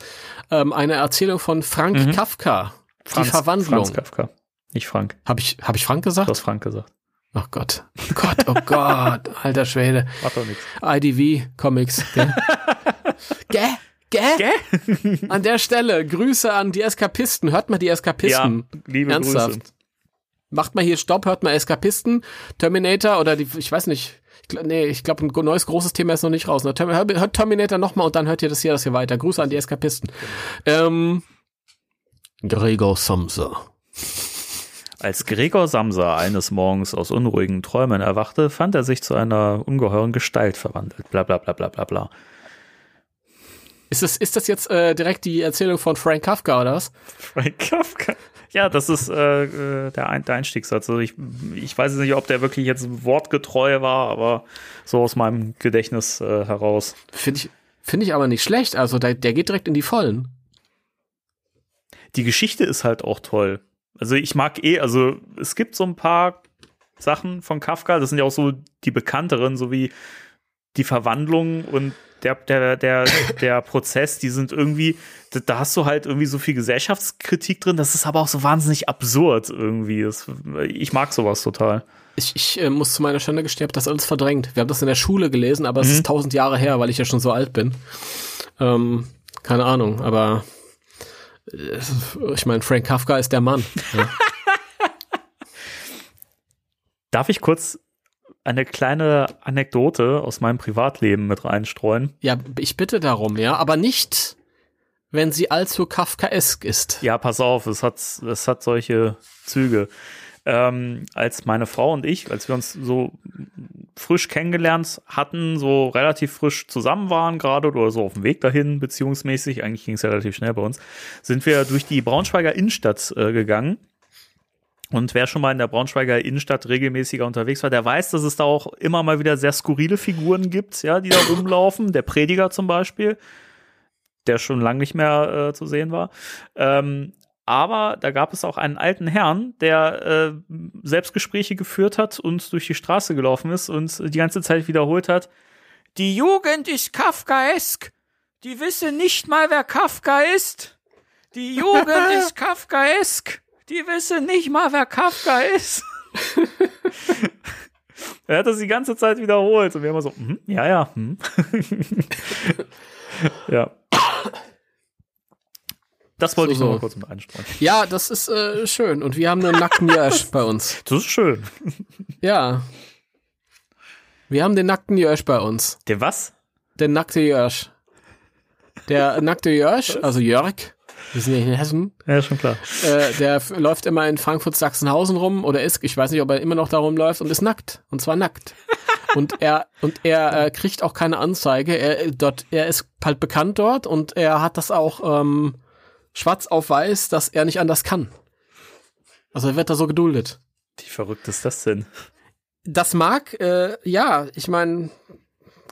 ähm, einer Erzählung von Frank mhm. Kafka. Franz, die Verwandlung. Franz Kafka, nicht Frank. Habe ich, hab ich Frank gesagt? Du hast Frank gesagt. Ach Gott. Oh Gott, oh Gott, alter Schwede. Macht doch nichts. IDV Comics. Gell? Gäh? Gäh? An der Stelle, Grüße an die Eskapisten. Hört mal die Eskapisten. Ja, liebe Ernsthaft. Grüße. Macht mal hier Stopp, hört mal Eskapisten, Terminator oder die, ich weiß nicht, nee, ich glaube, ein neues großes Thema ist noch nicht raus. Ne? Hört Terminator nochmal und dann hört ihr das hier, das hier weiter. Grüße an die Eskapisten. Ähm, Gregor Samsa. Als Gregor Samsa eines Morgens aus unruhigen Träumen erwachte, fand er sich zu einer ungeheuren Gestalt verwandelt. Bla bla bla bla bla bla. Ist das, ist das jetzt äh, direkt die Erzählung von Frank Kafka oder was? Frank Kafka? Ja, das ist äh, äh, der, Ein der Einstiegssatz. Also ich, ich weiß nicht, ob der wirklich jetzt wortgetreu war, aber so aus meinem Gedächtnis äh, heraus. Finde ich, finde ich aber nicht schlecht. Also der, der geht direkt in die Vollen. Die Geschichte ist halt auch toll. Also ich mag eh, also es gibt so ein paar Sachen von Kafka, das sind ja auch so die bekannteren, so wie die Verwandlung und der, der, der, der Prozess, die sind irgendwie, da, hast du halt irgendwie so viel Gesellschaftskritik drin, das ist aber auch so wahnsinnig absurd irgendwie. Das, ich mag sowas total. Ich, ich äh, muss zu meiner Schande gestehen, habe das alles verdrängt. Wir haben das in der Schule gelesen, aber mhm. es ist tausend Jahre her, weil ich ja schon so alt bin. Ähm, keine Ahnung, aber äh, ich meine, Frank Kafka ist der Mann. Ja. Darf ich kurz eine kleine Anekdote aus meinem Privatleben mit reinstreuen. Ja, ich bitte darum, ja, aber nicht, wenn sie allzu Kafkaesk ist. Ja, pass auf, es hat, es hat solche Züge. Ähm, als meine Frau und ich, als wir uns so frisch kennengelernt hatten, so relativ frisch zusammen waren gerade oder so auf dem Weg dahin, beziehungsmäßig, eigentlich ging es ja relativ schnell bei uns, sind wir durch die Braunschweiger Innenstadt äh, gegangen und wer schon mal in der Braunschweiger Innenstadt regelmäßiger unterwegs war, der weiß, dass es da auch immer mal wieder sehr skurrile Figuren gibt, ja, die da rumlaufen. Der Prediger zum Beispiel, der schon lange nicht mehr äh, zu sehen war. Ähm, aber da gab es auch einen alten Herrn, der äh, Selbstgespräche geführt hat und durch die Straße gelaufen ist und die ganze Zeit wiederholt hat: Die Jugend ist Kafkaesk. Die wissen nicht mal, wer Kafka ist. Die Jugend ist Kafkaesk. Die wissen nicht mal, wer Kafka ist. er hat das die ganze Zeit wiederholt und wir immer so, mm, ja, ja, hm. ja. Das wollte so, ich noch mal kurz mit einstreuen. Ja, das ist äh, schön. Und wir haben einen nackten Jösch bei uns. Das ist schön. Ja. Wir haben den nackten Jösch bei uns. Der was? Der nackte Jösch. Der nackte Jösch, also Jörg, wir sind ja in Hessen. Ja, schon klar. Äh, der läuft immer in Frankfurt Sachsenhausen rum oder ist, ich weiß nicht, ob er immer noch da rumläuft und ist nackt. Und zwar nackt. und er und er äh, kriegt auch keine Anzeige. Er dort, er ist halt bekannt dort und er hat das auch ähm, schwarz auf weiß, dass er nicht anders kann. Also er wird da so geduldet. Wie verrückt ist das denn? Das mag, äh, ja, ich meine,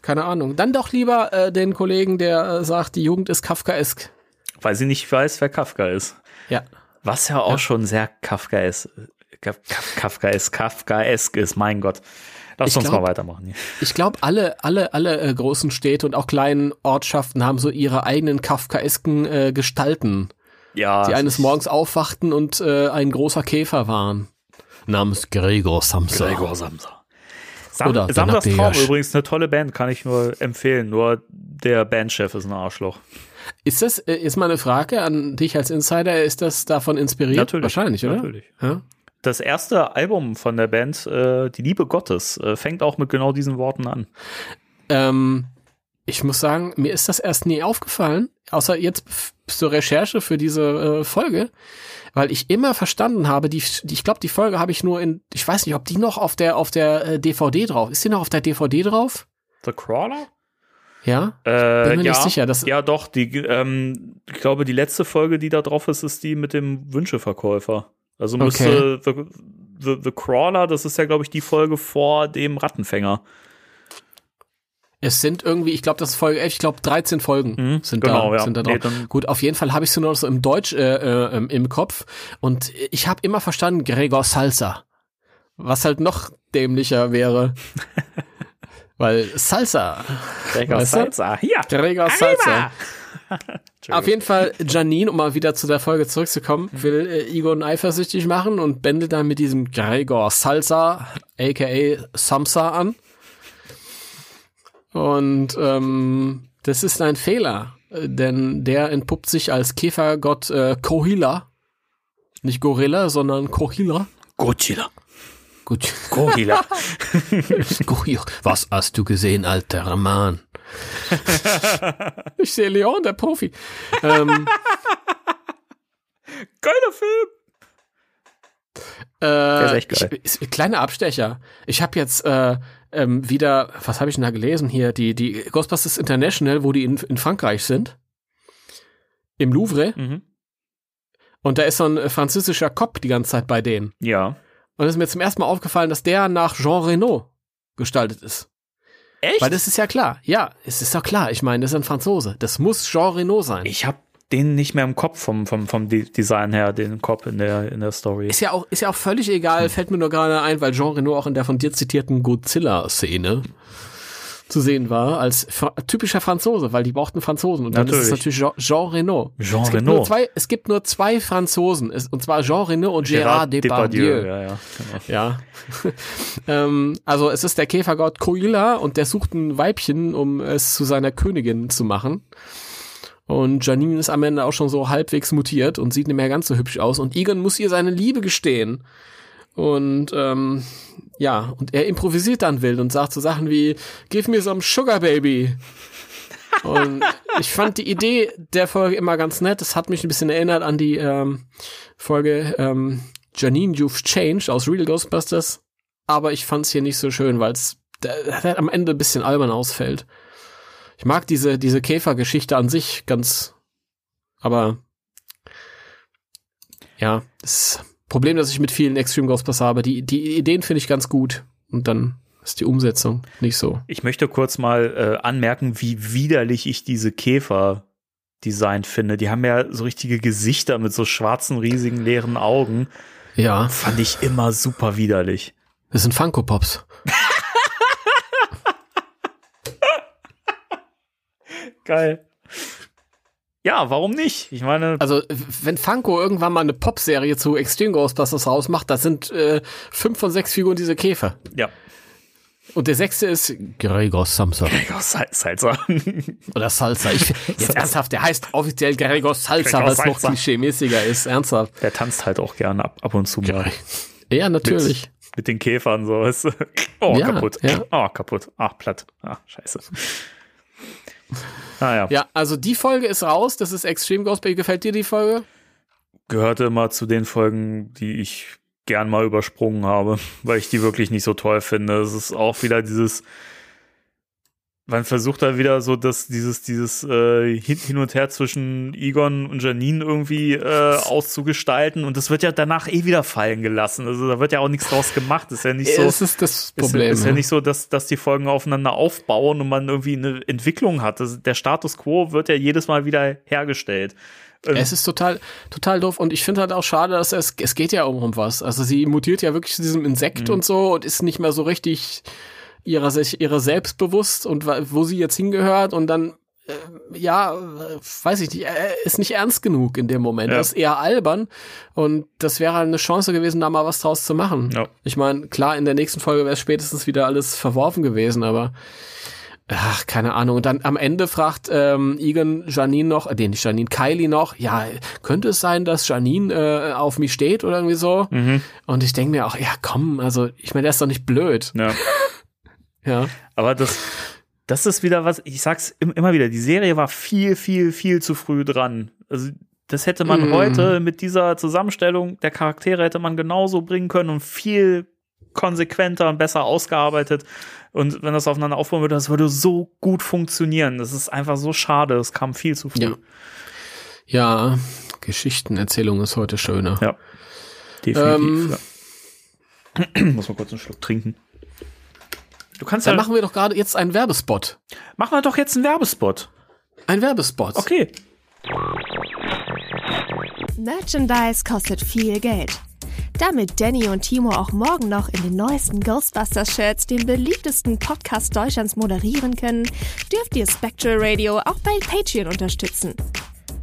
keine Ahnung. Dann doch lieber äh, den Kollegen, der äh, sagt, die Jugend ist Kafkaesk weil sie nicht weiß, wer Kafka ist. Ja. Was ja auch ja. schon sehr Kafkaesk, Kafkaesk, Kafkaesk ist, mein Gott. Lass uns glaub, mal weitermachen. Ich glaube, alle, alle, alle äh, großen Städte und auch kleinen Ortschaften haben so ihre eigenen kafkaesken äh, Gestalten. Ja. Die eines Morgens aufwachten und äh, ein großer Käfer waren. Namens Gregor Samsa. Gregor Samsa. Sam Oder Samsas Traum übrigens eine tolle Band, kann ich nur empfehlen. Nur der Bandchef ist ein Arschloch. Ist das, äh, ist mal eine Frage an dich als Insider, ist das davon inspiriert? Natürlich. Wahrscheinlich, oder? Natürlich. Ja? Das erste Album von der Band, äh, Die Liebe Gottes, äh, fängt auch mit genau diesen Worten an. Ähm, ich muss sagen, mir ist das erst nie aufgefallen, außer jetzt zur Recherche für diese äh, Folge, weil ich immer verstanden habe, die, die ich glaube, die Folge habe ich nur in, ich weiß nicht, ob die noch auf der auf der äh, DVD drauf ist. Die noch auf der DVD drauf? The Crawler? Ja? Äh, Bin mir ja, nicht sicher. Dass ja, doch. Die, ähm, ich glaube, die letzte Folge, die da drauf ist, ist die mit dem Wünscheverkäufer. Also müsste okay. the, the, the Crawler, das ist ja, glaube ich, die Folge vor dem Rattenfänger. Es sind irgendwie, ich glaube, das ist Folge 11, ich glaube 13 Folgen mhm, sind, genau, da, ja. sind da drauf. Nee, Gut, auf jeden Fall habe ich sie nur so im Deutsch äh, äh, im Kopf und ich habe immer verstanden Gregor Salsa, was halt noch dämlicher wäre. Weil Salsa. Gregor Salsa. Ja. Gregor Salsa. Auf jeden Fall, Janine, um mal wieder zu der Folge zurückzukommen, mhm. will äh, Egon eifersüchtig machen und bändelt dann mit diesem Gregor Salsa, aka Samsa, an. Und ähm, das ist ein Fehler, denn der entpuppt sich als Käfergott äh, Kohila. Nicht Gorilla, sondern Kohila. Godzilla. Gut. Gorilla. Was hast du gesehen, alter Mann? ich sehe Leon, der Profi. ähm, Geiler Film. Äh, der ist echt geil. Ich, kleiner Abstecher. Ich habe jetzt äh, ähm, wieder, was habe ich denn da gelesen hier? Die, die Ghostbusters International, wo die in, in Frankreich sind. Im Louvre. Mhm. Und da ist so ein französischer Cop die ganze Zeit bei denen. Ja. Und es ist mir zum ersten Mal aufgefallen, dass der nach Jean Reno gestaltet ist. Echt? Weil das ist ja klar. Ja, es ist doch klar. Ich meine, das ist ein Franzose. Das muss Jean Reno sein. Ich habe den nicht mehr im Kopf vom, vom, vom Design her, den Kopf in der, in der Story. Ist ja auch, ist ja auch völlig egal, hm. fällt mir nur gerade ein, weil Jean Reno auch in der von dir zitierten Godzilla-Szene zu sehen war, als typischer Franzose, weil die brauchten Franzosen. Und dann natürlich. ist es natürlich Jean, Jean Reno. Jean es Reno. Gibt zwei, es gibt nur zwei Franzosen, und zwar Jean Reno und Gérard, Gérard Depardieu. Depardieu. Ja, ja, genau. ja. ähm, also es ist der Käfergott Koila und der sucht ein Weibchen, um es zu seiner Königin zu machen. Und Janine ist am Ende auch schon so halbwegs mutiert und sieht nicht mehr ganz so hübsch aus. Und Egon muss ihr seine Liebe gestehen. Und ähm, ja, und er improvisiert dann wild und sagt so Sachen wie, give me some sugar baby. und ich fand die Idee der Folge immer ganz nett. Es hat mich ein bisschen erinnert an die ähm, Folge ähm, Janine You've Changed aus Real Ghostbusters. Aber ich fand es hier nicht so schön, weil es am Ende ein bisschen albern ausfällt. Ich mag diese, diese Käfergeschichte an sich ganz, aber ja, das Problem, das ich mit vielen Extreme Ghostbusters habe, die, die Ideen finde ich ganz gut und dann ist die Umsetzung nicht so. Ich möchte kurz mal äh, anmerken, wie widerlich ich diese Käfer Design finde. Die haben ja so richtige Gesichter mit so schwarzen, riesigen, leeren Augen. Ja. Fand ich immer super widerlich. Das sind Funko Pops. Geil. Ja, warum nicht? Ich meine. Also, wenn Funko irgendwann mal eine Pop-Serie zu Extreme Ghostbusters rausmacht, das sind äh, fünf von sechs Figuren diese Käfer. Ja. Und der sechste ist Gregor Samsa. Gregor Sal Salsa. Oder Salsa. Ich, jetzt ernsthaft, der heißt offiziell Gregor Salsa, weil es noch klischee-mäßiger ist. Ernsthaft. Der tanzt halt auch gerne ab, ab und zu mal. Ja, natürlich. Mit, mit den Käfern so. Oh, ja, kaputt. Ja. Oh, kaputt. Ach, platt. Ach, scheiße. Ah, ja. ja, also die Folge ist raus. Das ist Extreme Ghostbusters. Gefällt dir die Folge? Gehörte immer zu den Folgen, die ich gern mal übersprungen habe, weil ich die wirklich nicht so toll finde. Es ist auch wieder dieses man versucht da wieder so, dass dieses, dieses äh, hin, und her zwischen Egon und Janine irgendwie äh, auszugestalten und das wird ja danach eh wieder fallen gelassen. Also da wird ja auch nichts draus gemacht. Das ist ja nicht so. Das ist das Problem. Ist, ist ja nicht so, dass, dass die Folgen aufeinander aufbauen und man irgendwie eine Entwicklung hat. Das, der Status quo wird ja jedes Mal wieder hergestellt. Ähm, es ist total, total doof und ich finde halt auch schade, dass es, es geht ja um was. Also sie mutiert ja wirklich zu diesem Insekt mhm. und so und ist nicht mehr so richtig ihrer sich ihrer selbst bewusst und wo sie jetzt hingehört und dann äh, ja, weiß ich nicht, er ist nicht ernst genug in dem Moment. Ja. Das ist eher albern und das wäre eine Chance gewesen, da mal was draus zu machen. Ja. Ich meine, klar, in der nächsten Folge wäre spätestens wieder alles verworfen gewesen, aber ach, keine Ahnung. Und dann am Ende fragt ähm, Egan Janine noch, äh, nicht Janine, Kylie noch, ja, könnte es sein, dass Janine äh, auf mich steht oder irgendwie so? Mhm. Und ich denke mir auch, ja, komm, also ich meine, der ist doch nicht blöd. Ja. Ja. Aber das, das ist wieder was, ich sag's immer wieder, die Serie war viel, viel, viel zu früh dran. Also, das hätte man mm. heute mit dieser Zusammenstellung der Charaktere hätte man genauso bringen können und viel konsequenter und besser ausgearbeitet. Und wenn das aufeinander aufbauen würde, das würde so gut funktionieren. Das ist einfach so schade. Es kam viel zu früh. Ja, ja Geschichtenerzählung ist heute schöner. Ja. Definitiv. Ähm, ja. Muss mal kurz einen Schluck trinken. Du kannst Dann ja machen wir doch gerade jetzt einen Werbespot. Machen wir doch jetzt einen Werbespot. Ein Werbespot. Okay. Merchandise kostet viel Geld. Damit Danny und Timo auch morgen noch in den neuesten Ghostbusters-Shirts den beliebtesten Podcast Deutschlands moderieren können, dürft ihr Spectral Radio auch bei Patreon unterstützen.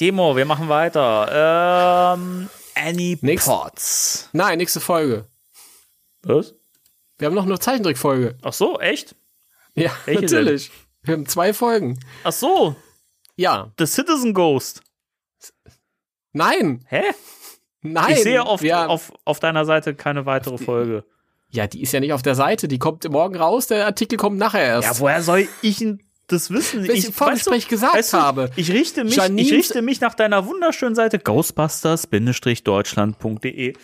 Timo, wir machen weiter. Ähm, Annie Nix, Potts. Nein, nächste Folge. Was? Wir haben noch eine Zeichentrickfolge. Ach so, echt? Ja, Welche natürlich. Denn? Wir haben zwei Folgen. Ach so. Ja. The Citizen Ghost. Nein. Hä? Nein. Ich sehe auf, auf, auf deiner Seite keine weitere Folge. Ja, die ist ja nicht auf der Seite. Die kommt morgen raus. Der Artikel kommt nachher erst. Ja, woher soll ich ihn das wissen. Welches ich Vorgespräch gesagt weißt du, habe. Ich richte, mich, ich richte mich nach deiner wunderschönen Seite ghostbusters-deutschland.de.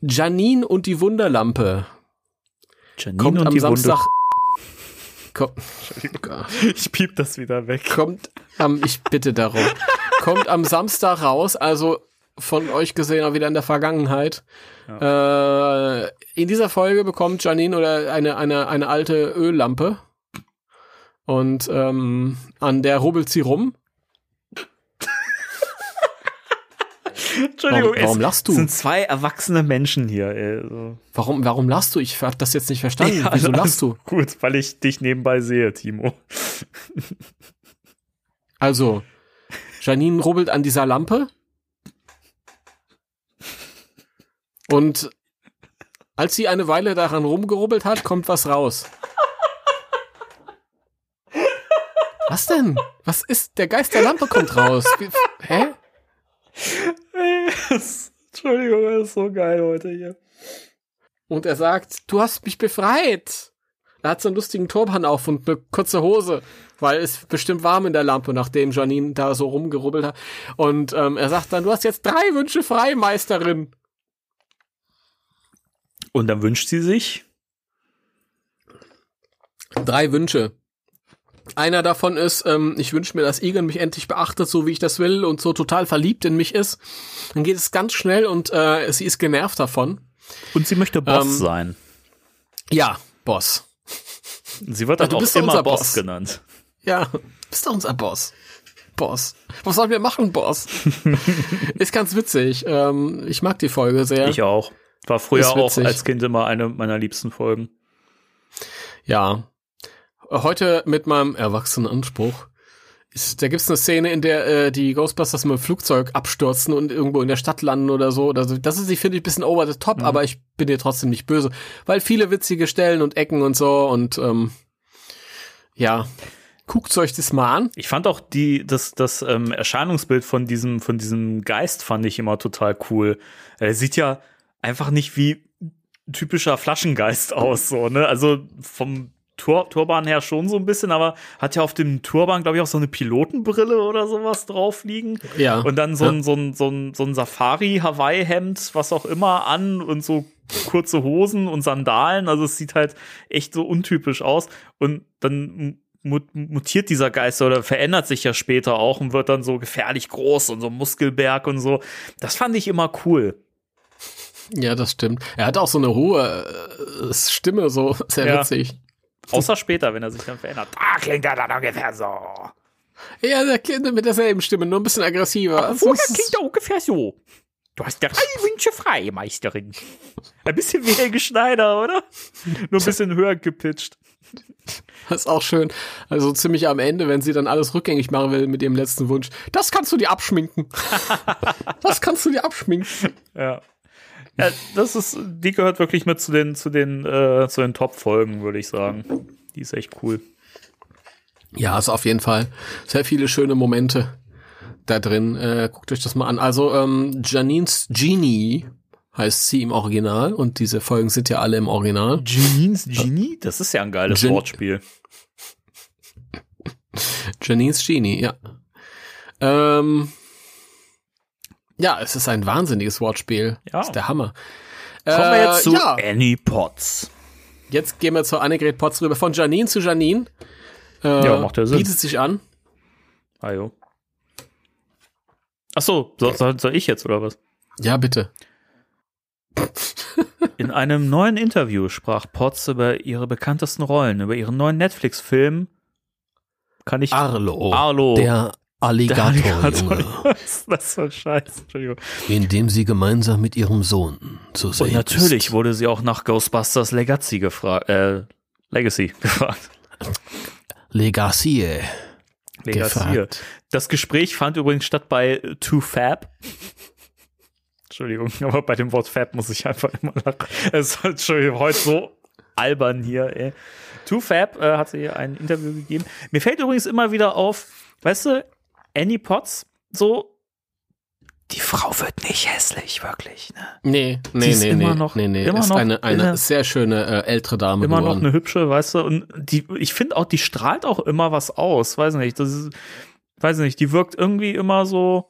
Janine und die Wunderlampe. Janine kommt und am die Samstag. Wunder Kommt, ich piep das wieder weg. Kommt am, ich bitte darum. kommt am Samstag raus, also von euch gesehen auch wieder in der Vergangenheit. Ja. Äh, in dieser Folge bekommt Janine oder eine, eine, eine alte Öllampe und ähm, an der rubbelt sie rum. Entschuldigung, warum, warum lachst du? Es sind zwei erwachsene Menschen hier. Also. Warum, warum lachst du? Ich habe das jetzt nicht verstanden. Ja, Wieso lachst du? Gut, weil ich dich nebenbei sehe, Timo. Also, Janine rubbelt an dieser Lampe Und als sie eine Weile daran rumgerubbelt hat, kommt was raus. Was denn? Was ist? Der Geist der Lampe kommt raus. Hä? Entschuldigung, das ist so geil heute hier. Und er sagt, du hast mich befreit. Er hat so einen lustigen Turban auf und eine kurze Hose, weil es bestimmt warm in der Lampe, nachdem Janine da so rumgerubbelt hat. Und ähm, er sagt dann, du hast jetzt drei Wünsche frei, Meisterin. Und dann wünscht sie sich? Drei Wünsche. Einer davon ist, ähm, ich wünsche mir, dass Egan mich endlich beachtet, so wie ich das will und so total verliebt in mich ist. Dann geht es ganz schnell und äh, sie ist genervt davon. Und sie möchte Boss ähm, sein. Ja, Boss. Sie wird dann ja, auch immer Boss, Boss genannt. Ja, bist du unser Boss. Boss. Was sollen wir machen, Boss? ist ganz witzig. Ähm, ich mag die Folge sehr. Ich auch. War früher auch als Kind immer eine meiner liebsten Folgen. Ja. Heute mit meinem erwachsenen Anspruch. da gibt's eine Szene, in der äh, die Ghostbusters mit dem Flugzeug abstürzen und irgendwo in der Stadt landen oder so. Also das ist, ich finde ich, ein bisschen over the top, mhm. aber ich bin dir trotzdem nicht böse. Weil viele witzige Stellen und Ecken und so und ähm, ja, guckt euch das mal an. Ich fand auch die, das, das ähm, Erscheinungsbild von diesem, von diesem Geist fand ich immer total cool. Er sieht ja einfach nicht wie typischer Flaschengeist aus, so, ne? Also vom Tur Turban her schon so ein bisschen, aber hat ja auf dem Turban, glaube ich, auch so eine Pilotenbrille oder sowas drauf liegen. Ja. Und dann so ein, ja. so ein, so ein, so ein Safari-Hawaii-Hemd, was auch immer an und so kurze Hosen und Sandalen. Also es sieht halt echt so untypisch aus. Und dann mutiert dieser Geist oder verändert sich ja später auch und wird dann so gefährlich groß und so Muskelberg und so. Das fand ich immer cool. Ja, das stimmt. Er hat auch so eine hohe äh, Stimme, so sehr ja. witzig. Außer später, wenn er sich dann verändert. Da klingt er dann ungefähr so. Ja, der klingt mit derselben Stimme, nur ein bisschen aggressiver. Aber vorher klingt er ungefähr so. Du hast drei Wünsche frei, Meisterin. Ein bisschen wie Helge Schneider, oder? Nur ein bisschen höher gepitcht. Das ist auch schön. Also ziemlich am Ende, wenn sie dann alles rückgängig machen will mit ihrem letzten Wunsch. Das kannst du dir abschminken. das kannst du dir abschminken. Ja. Ja, das ist, die gehört wirklich mit zu den, zu den, äh, zu den Top-Folgen, würde ich sagen. Die ist echt cool. Ja, ist auf jeden Fall sehr viele schöne Momente da drin. Äh, guckt euch das mal an. Also ähm, Janines Genie heißt sie im Original und diese Folgen sind ja alle im Original. Janines Genie? Das ist ja ein geiles Gen Wortspiel. Janines Genie, ja. Ähm, ja, es ist ein wahnsinniges Wortspiel. Ja. Das ist der Hammer. Kommen wir jetzt äh, zu ja. Annie Potts. Jetzt gehen wir zu Annegret Potts rüber. Von Janine zu Janine. Äh, ja, macht ja Sinn. Bietet sich an. Ah, jo. Ach so, soll, soll, soll ich jetzt oder was? Ja, bitte. In einem neuen Interview sprach Potts über ihre bekanntesten Rollen, über ihren neuen Netflix-Film. Kann ich. Arlo. Arlo. Der Alligator. das ist so scheiße, Entschuldigung. In dem sie gemeinsam mit ihrem Sohn zu sehen Und natürlich ist. wurde sie auch nach Ghostbusters Legacy gefragt, äh, Legacy gefragt. Legacy. Legacy. Das Gespräch fand übrigens statt bei Too Fab. Entschuldigung, aber bei dem Wort Fab muss ich einfach immer lachen. Es ist Entschuldigung, heute so albern hier, ey. Too Fab äh, hat sie ein Interview gegeben. Mir fällt übrigens immer wieder auf, weißt du, Annie Potts, so, die Frau wird nicht hässlich, wirklich. Ne? Nee, nee, nee, nee, noch, nee, nee. Immer ist noch eine, eine, eine sehr schöne äh, ältere Dame Immer geworden. noch eine hübsche, weißt du, und die, ich finde auch, die strahlt auch immer was aus, weiß nicht, das ist, weiß nicht, die wirkt irgendwie immer so,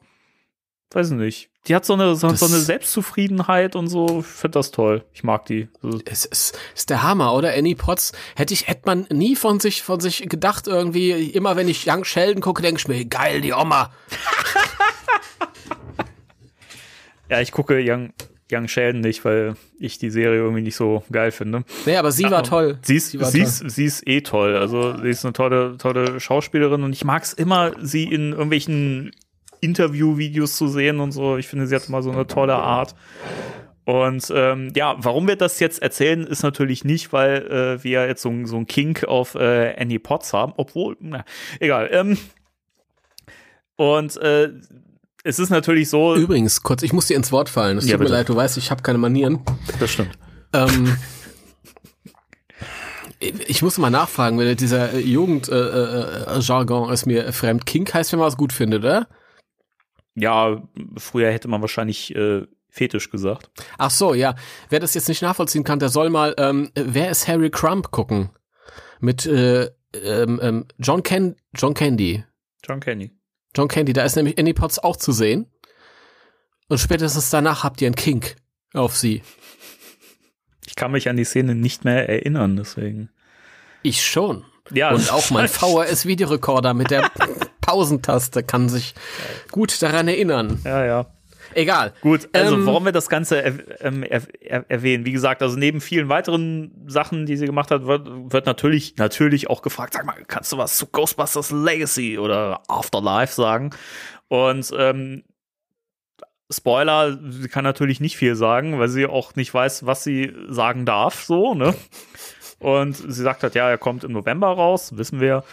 weiß nicht, die hat so eine, so, so eine Selbstzufriedenheit und so. Ich finde das toll. Ich mag die. Es ist, ist der Hammer, oder? Annie Potts hätte ich, hätte man nie von sich, von sich gedacht irgendwie. Immer wenn ich Young Sheldon gucke, denke ich mir, geil, die Oma. ja, ich gucke Young, Young Sheldon nicht, weil ich die Serie irgendwie nicht so geil finde. Nee, aber sie war toll. Sie ist, sie, sie, toll. Ist, sie ist eh toll. Also sie ist eine tolle, tolle Schauspielerin und ich mag es immer, sie in irgendwelchen Interview-Videos zu sehen und so. Ich finde, sie hat mal so eine tolle Art. Und ähm, ja, warum wir das jetzt erzählen, ist natürlich nicht, weil äh, wir jetzt so, so einen Kink auf äh, Annie Potts haben, obwohl, na, egal. Ähm, und äh, es ist natürlich so. Übrigens, kurz, ich muss dir ins Wort fallen. Es tut ja, mir leid, du weißt, ich habe keine Manieren. Das stimmt. Ähm, ich muss mal nachfragen, wenn dieser Jugendjargon äh, äh, ist mir fremd. Kink heißt, wenn man was gut findet, oder? Ja, früher hätte man wahrscheinlich äh, Fetisch gesagt. Ach so, ja. Wer das jetzt nicht nachvollziehen kann, der soll mal, ähm, wer ist Harry Crump gucken? Mit äh, ähm, ähm, John, Ken John Candy. John Candy. John Candy, da ist nämlich Annie Potts auch zu sehen. Und spätestens danach habt ihr einen Kink auf sie. Ich kann mich an die Szene nicht mehr erinnern, deswegen. Ich schon. Ja, und auch mein VHS-Videorekorder mit der Pausentaste kann sich gut daran erinnern. Ja, ja. Egal. Gut, also ähm, warum wir das Ganze er, ähm, er, er, erwähnen. Wie gesagt, also neben vielen weiteren Sachen, die sie gemacht hat, wird, wird natürlich, natürlich auch gefragt, sag mal, kannst du was zu Ghostbusters Legacy oder Afterlife sagen? Und ähm, Spoiler, sie kann natürlich nicht viel sagen, weil sie auch nicht weiß, was sie sagen darf, so, ne? Und sie sagt halt, ja, er kommt im November raus, wissen wir.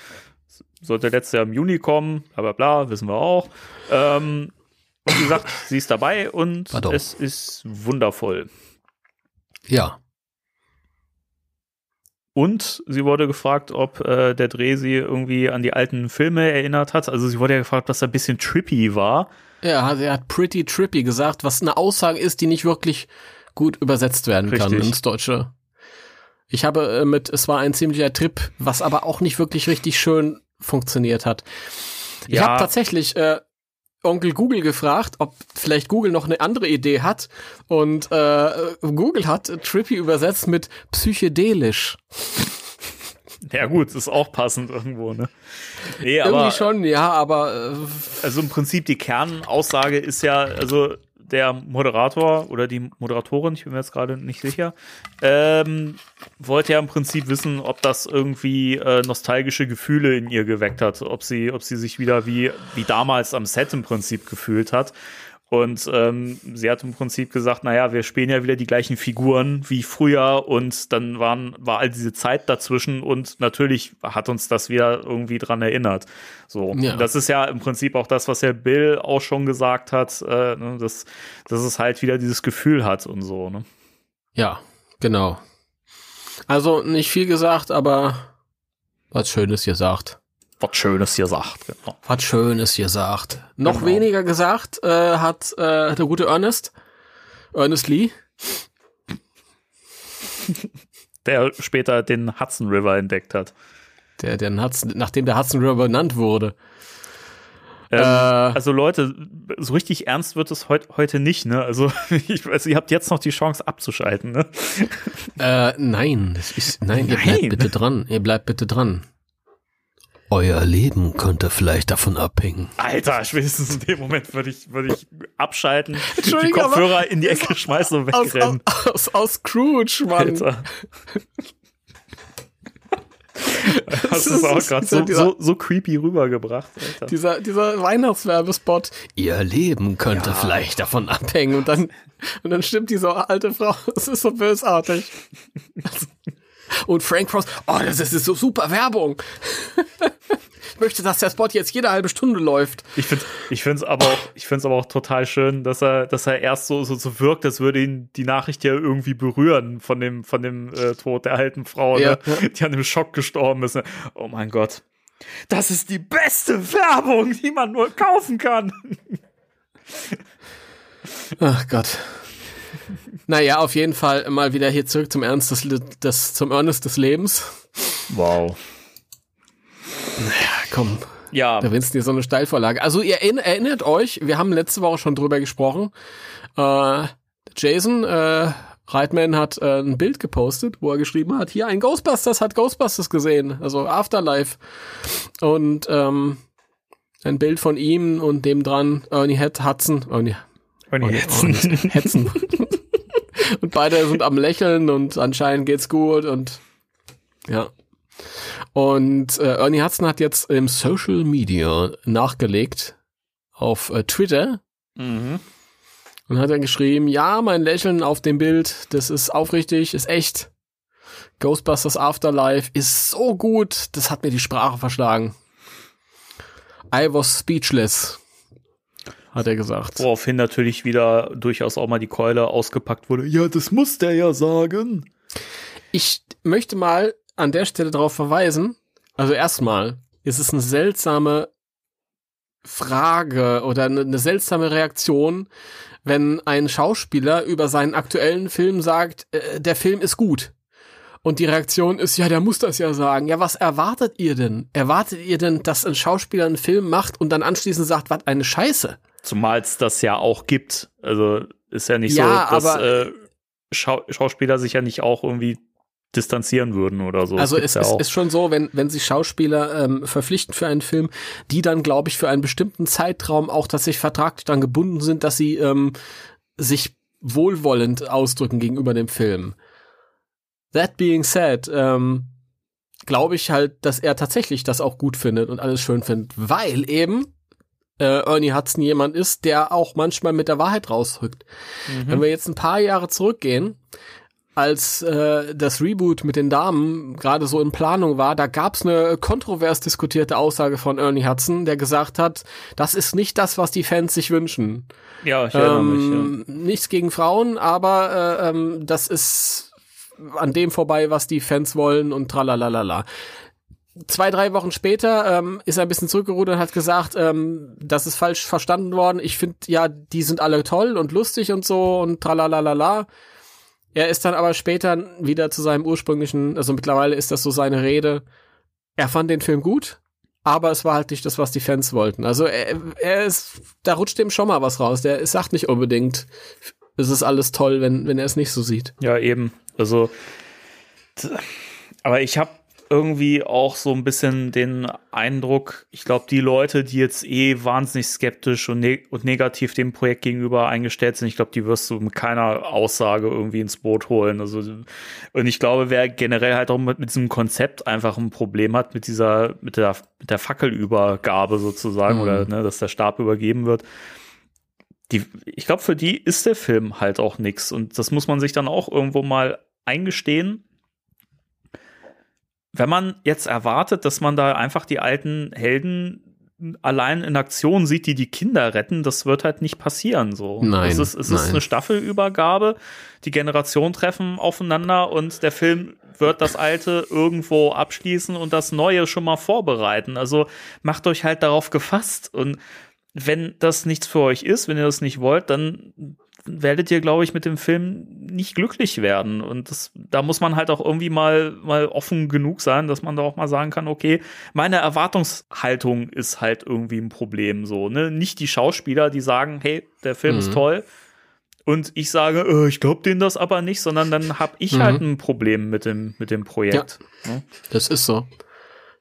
Sollte letztes Jahr im Juni kommen, bla bla bla, wissen wir auch. Ähm, und wie gesagt, sie ist dabei und Pardon. es ist wundervoll. Ja. Und sie wurde gefragt, ob äh, der Dreh sie irgendwie an die alten Filme erinnert hat. Also sie wurde ja gefragt, was ein bisschen trippy war. Ja, er hat pretty trippy gesagt, was eine Aussage ist, die nicht wirklich gut übersetzt werden Richtig. kann ins Deutsche. Ich habe äh, mit, es war ein ziemlicher Trip, was aber auch nicht wirklich richtig schön funktioniert hat. Ich ja. habe tatsächlich äh, Onkel Google gefragt, ob vielleicht Google noch eine andere Idee hat. Und äh, Google hat Trippy übersetzt mit psychedelisch. Ja gut, ist auch passend irgendwo, ne? Nee, Irgendwie aber, schon, ja, aber äh, also im Prinzip die Kernaussage ist ja, also der Moderator oder die Moderatorin, ich bin mir jetzt gerade nicht sicher, ähm, wollte ja im Prinzip wissen, ob das irgendwie äh, nostalgische Gefühle in ihr geweckt hat, ob sie, ob sie sich wieder wie, wie damals am Set im Prinzip gefühlt hat. Und ähm, sie hat im Prinzip gesagt, naja, wir spielen ja wieder die gleichen Figuren wie früher und dann waren, war all diese Zeit dazwischen und natürlich hat uns das wieder irgendwie dran erinnert. So, ja. das ist ja im Prinzip auch das, was ja Bill auch schon gesagt hat, äh, ne, dass, dass es halt wieder dieses Gefühl hat und so. Ne? Ja, genau. Also nicht viel gesagt, aber was Schönes gesagt was Schönes gesagt. Genau. Was Schönes gesagt. Noch genau. weniger gesagt äh, hat äh, der gute Ernest, Ernest Lee. Der später den Hudson River entdeckt hat. Der, den Hudson, nachdem der Hudson River benannt wurde. Ähm, äh, also Leute, so richtig ernst wird es heut, heute nicht, ne? Also ich weiß, ihr habt jetzt noch die Chance abzuschalten, ne? Äh, nein, das ist, nein, nein, ihr bleibt bitte dran, ihr bleibt bitte dran. Euer Leben könnte vielleicht davon abhängen. Alter, spätestens in dem Moment würde ich, würde ich abschalten, die Kopfhörer in die Ecke schmeißen und wegrennen. Aus, aus, aus Scrooge, Mann. Alter. Das ist auch gerade so, so, so creepy rübergebracht. Alter. Dieser, dieser Weihnachtswerbespot. Ihr Leben könnte ja. vielleicht davon abhängen. Und dann, und dann stimmt diese alte Frau. Es ist so bösartig. Und Frank Frost, oh, das ist so super Werbung. ich möchte, dass der Spot jetzt jede halbe Stunde läuft. Ich finde ich find's aber auch, ich find's aber auch total schön, dass er, dass er erst so, so, so wirkt, als würde ihn die Nachricht ja irgendwie berühren von dem, von dem äh, Tod der alten Frau, ja. ne? die an dem Schock gestorben ist. Ne? Oh mein Gott. Das ist die beste Werbung, die man nur kaufen kann. Ach Gott. Naja, auf jeden Fall mal wieder hier zurück zum Ernst des, des zum Ernst des Lebens. Wow. Naja, komm. Ja. Da willst du dir so eine Steilvorlage. Also ihr erinnert euch, wir haben letzte Woche schon drüber gesprochen. Äh, Jason äh, Reitman hat äh, ein Bild gepostet, wo er geschrieben hat, hier ein Ghostbusters hat Ghostbusters gesehen, also Afterlife. Und ähm, ein Bild von ihm und dem dran Ernie Head Hudson, Ernie, Ernie Hetzen. Hetzen. und beide sind am Lächeln und anscheinend geht's gut und ja. Und äh, Ernie Hudson hat jetzt im Social Media nachgelegt auf äh, Twitter mhm. und hat dann geschrieben, ja, mein Lächeln auf dem Bild, das ist aufrichtig, ist echt. Ghostbusters Afterlife ist so gut, das hat mir die Sprache verschlagen. I was speechless hat er gesagt. Woraufhin natürlich wieder durchaus auch mal die Keule ausgepackt wurde. Ja, das muss der ja sagen. Ich möchte mal an der Stelle darauf verweisen. Also erstmal ist es eine seltsame Frage oder eine, eine seltsame Reaktion, wenn ein Schauspieler über seinen aktuellen Film sagt, äh, der Film ist gut. Und die Reaktion ist, ja, der muss das ja sagen. Ja, was erwartet ihr denn? Erwartet ihr denn, dass ein Schauspieler einen Film macht und dann anschließend sagt, was eine Scheiße? Zumal es das ja auch gibt. Also ist ja nicht ja, so, dass aber, äh, Schau Schauspieler sich ja nicht auch irgendwie distanzieren würden oder so. Also es ja ist, ist, schon so, wenn, wenn sich Schauspieler ähm, verpflichten für einen Film, die dann, glaube ich, für einen bestimmten Zeitraum auch tatsächlich vertraglich dann gebunden sind, dass sie ähm, sich wohlwollend ausdrücken gegenüber dem Film. That being said, ähm, glaube ich halt, dass er tatsächlich das auch gut findet und alles schön findet, weil eben äh, Ernie Hudson jemand ist, der auch manchmal mit der Wahrheit rausrückt. Mhm. Wenn wir jetzt ein paar Jahre zurückgehen, als äh, das Reboot mit den Damen gerade so in Planung war, da gab's eine kontrovers diskutierte Aussage von Ernie Hudson, der gesagt hat, das ist nicht das, was die Fans sich wünschen. Ja, ich erinnere ähm, mich. Ja. Nichts gegen Frauen, aber äh, ähm, das ist an dem vorbei, was die Fans wollen und tralalala zwei, drei Wochen später ähm, ist er ein bisschen zurückgerudert und hat gesagt, ähm, das ist falsch verstanden worden. Ich finde, ja, die sind alle toll und lustig und so und tralalala. Er ist dann aber später wieder zu seinem ursprünglichen, also mittlerweile ist das so seine Rede. Er fand den Film gut, aber es war halt nicht das, was die Fans wollten. Also er, er ist, da rutscht dem schon mal was raus. Der sagt nicht unbedingt, es ist alles toll, wenn, wenn er es nicht so sieht. Ja, eben. Also, aber ich habe irgendwie auch so ein bisschen den Eindruck, ich glaube, die Leute, die jetzt eh wahnsinnig skeptisch und, ne und negativ dem Projekt gegenüber eingestellt sind, ich glaube, die wirst du mit keiner Aussage irgendwie ins Boot holen. Also, und ich glaube, wer generell halt auch mit, mit diesem Konzept einfach ein Problem hat, mit dieser, mit der, mit der Fackelübergabe sozusagen, mhm. oder ne, dass der Stab übergeben wird, die, ich glaube, für die ist der Film halt auch nix. Und das muss man sich dann auch irgendwo mal eingestehen wenn man jetzt erwartet, dass man da einfach die alten Helden allein in Aktion sieht, die die Kinder retten, das wird halt nicht passieren. So, nein, es ist, es nein. ist eine Staffelübergabe, die Generationen treffen aufeinander und der Film wird das Alte irgendwo abschließen und das Neue schon mal vorbereiten. Also macht euch halt darauf gefasst und wenn das nichts für euch ist, wenn ihr das nicht wollt, dann werdet ihr, glaube ich, mit dem Film nicht glücklich werden. Und das, da muss man halt auch irgendwie mal, mal offen genug sein, dass man da auch mal sagen kann, okay, meine Erwartungshaltung ist halt irgendwie ein Problem, so, ne? Nicht die Schauspieler, die sagen, hey, der Film mhm. ist toll. Und ich sage, äh, ich glaube denen das aber nicht, sondern dann habe ich mhm. halt ein Problem mit dem, mit dem Projekt. Ja, ja. Das ist so.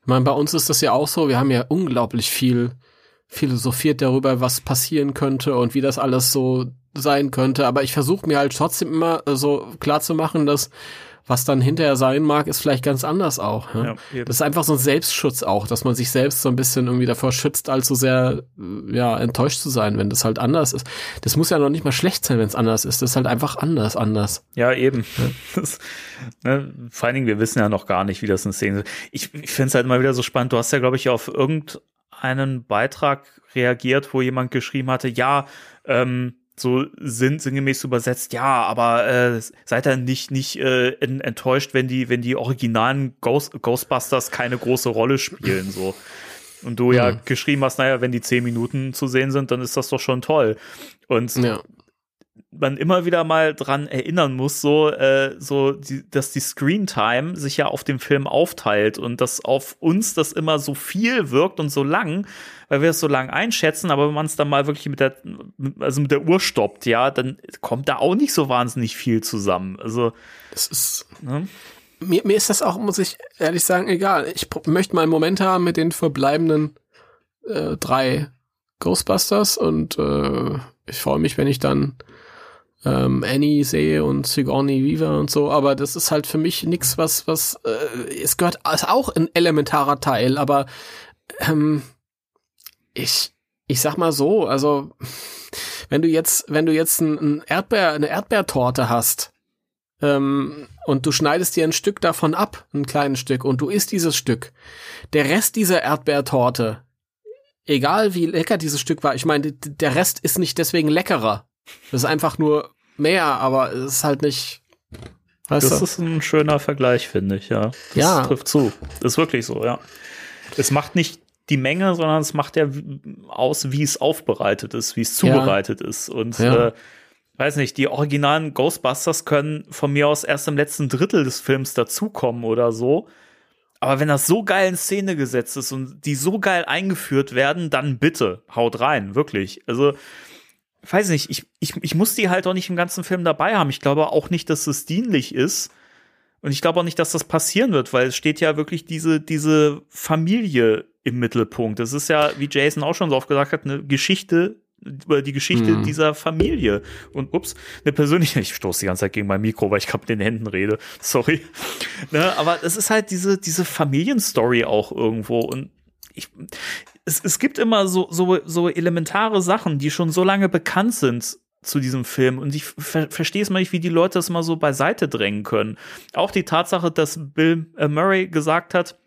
Ich meine, bei uns ist das ja auch so, wir haben ja unglaublich viel philosophiert darüber, was passieren könnte und wie das alles so sein könnte. Aber ich versuche mir halt trotzdem immer so klar zu machen, dass was dann hinterher sein mag, ist vielleicht ganz anders auch. Ja? Ja, das ist einfach so ein Selbstschutz auch, dass man sich selbst so ein bisschen irgendwie davor schützt, allzu sehr ja enttäuscht zu sein, wenn das halt anders ist. Das muss ja noch nicht mal schlecht sein, wenn es anders ist. Das ist halt einfach anders, anders. Ja, eben. Ja. Das, ne, vor allen Dingen, wir wissen ja noch gar nicht, wie das in Szene ist. Ich, ich finde es halt immer wieder so spannend. Du hast ja, glaube ich, auf irgendeinen Beitrag reagiert, wo jemand geschrieben hatte, ja, ähm, so sind sinngemäß übersetzt, ja, aber äh, seid ihr nicht nicht äh, enttäuscht, wenn die wenn die originalen Ghost, Ghostbusters keine große Rolle spielen so. Und du ja mhm. geschrieben hast, naja, wenn die zehn Minuten zu sehen sind, dann ist das doch schon toll. Und ja man immer wieder mal dran erinnern muss, so, äh, so, die, dass die Screentime sich ja auf dem Film aufteilt und dass auf uns das immer so viel wirkt und so lang, weil wir es so lang einschätzen, aber wenn man es dann mal wirklich mit der, also mit der Uhr stoppt, ja, dann kommt da auch nicht so wahnsinnig viel zusammen. Also, das ist, ne? Mir, mir ist das auch, muss ich ehrlich sagen, egal. Ich möchte mal einen Moment haben mit den verbleibenden äh, drei Ghostbusters und äh, ich freue mich, wenn ich dann ähm, Annie sehe und Sigourney Weaver und so, aber das ist halt für mich nichts, was, was, äh, es gehört, ist auch ein elementarer Teil, aber ähm, ich, ich sag mal so, also wenn du jetzt, wenn du jetzt ein, ein Erdbeer, eine Erdbeertorte hast, ähm, und du schneidest dir ein Stück davon ab, ein kleines Stück, und du isst dieses Stück. Der Rest dieser Erdbeertorte, egal wie lecker dieses Stück war, ich meine, der Rest ist nicht deswegen leckerer, das ist einfach nur mehr, aber es ist halt nicht. Weißt das du? ist ein schöner Vergleich, finde ich, ja. Das ja. trifft zu. Ist wirklich so, ja. Es macht nicht die Menge, sondern es macht ja aus, wie es aufbereitet ist, wie es zubereitet ja. ist. Und ja. äh, weiß nicht, die originalen Ghostbusters können von mir aus erst im letzten Drittel des Films dazukommen oder so. Aber wenn das so geil in Szene gesetzt ist und die so geil eingeführt werden, dann bitte, haut rein, wirklich. Also, weiß nicht, ich, ich, ich muss die halt auch nicht im ganzen Film dabei haben. Ich glaube auch nicht, dass es dienlich ist. Und ich glaube auch nicht, dass das passieren wird, weil es steht ja wirklich diese, diese Familie im Mittelpunkt. Das ist ja, wie Jason auch schon so oft gesagt hat, eine Geschichte über die Geschichte mhm. dieser Familie. Und ups, eine persönliche, ich stoße die ganze Zeit gegen mein Mikro, weil ich gerade mit den Händen rede. Sorry. ne, aber es ist halt diese, diese Familienstory auch irgendwo. Und ich, es, es gibt immer so, so, so elementare Sachen, die schon so lange bekannt sind, zu diesem Film und ich ver verstehe es mal nicht, wie die Leute das mal so beiseite drängen können. Auch die Tatsache, dass Bill äh, Murray gesagt hat,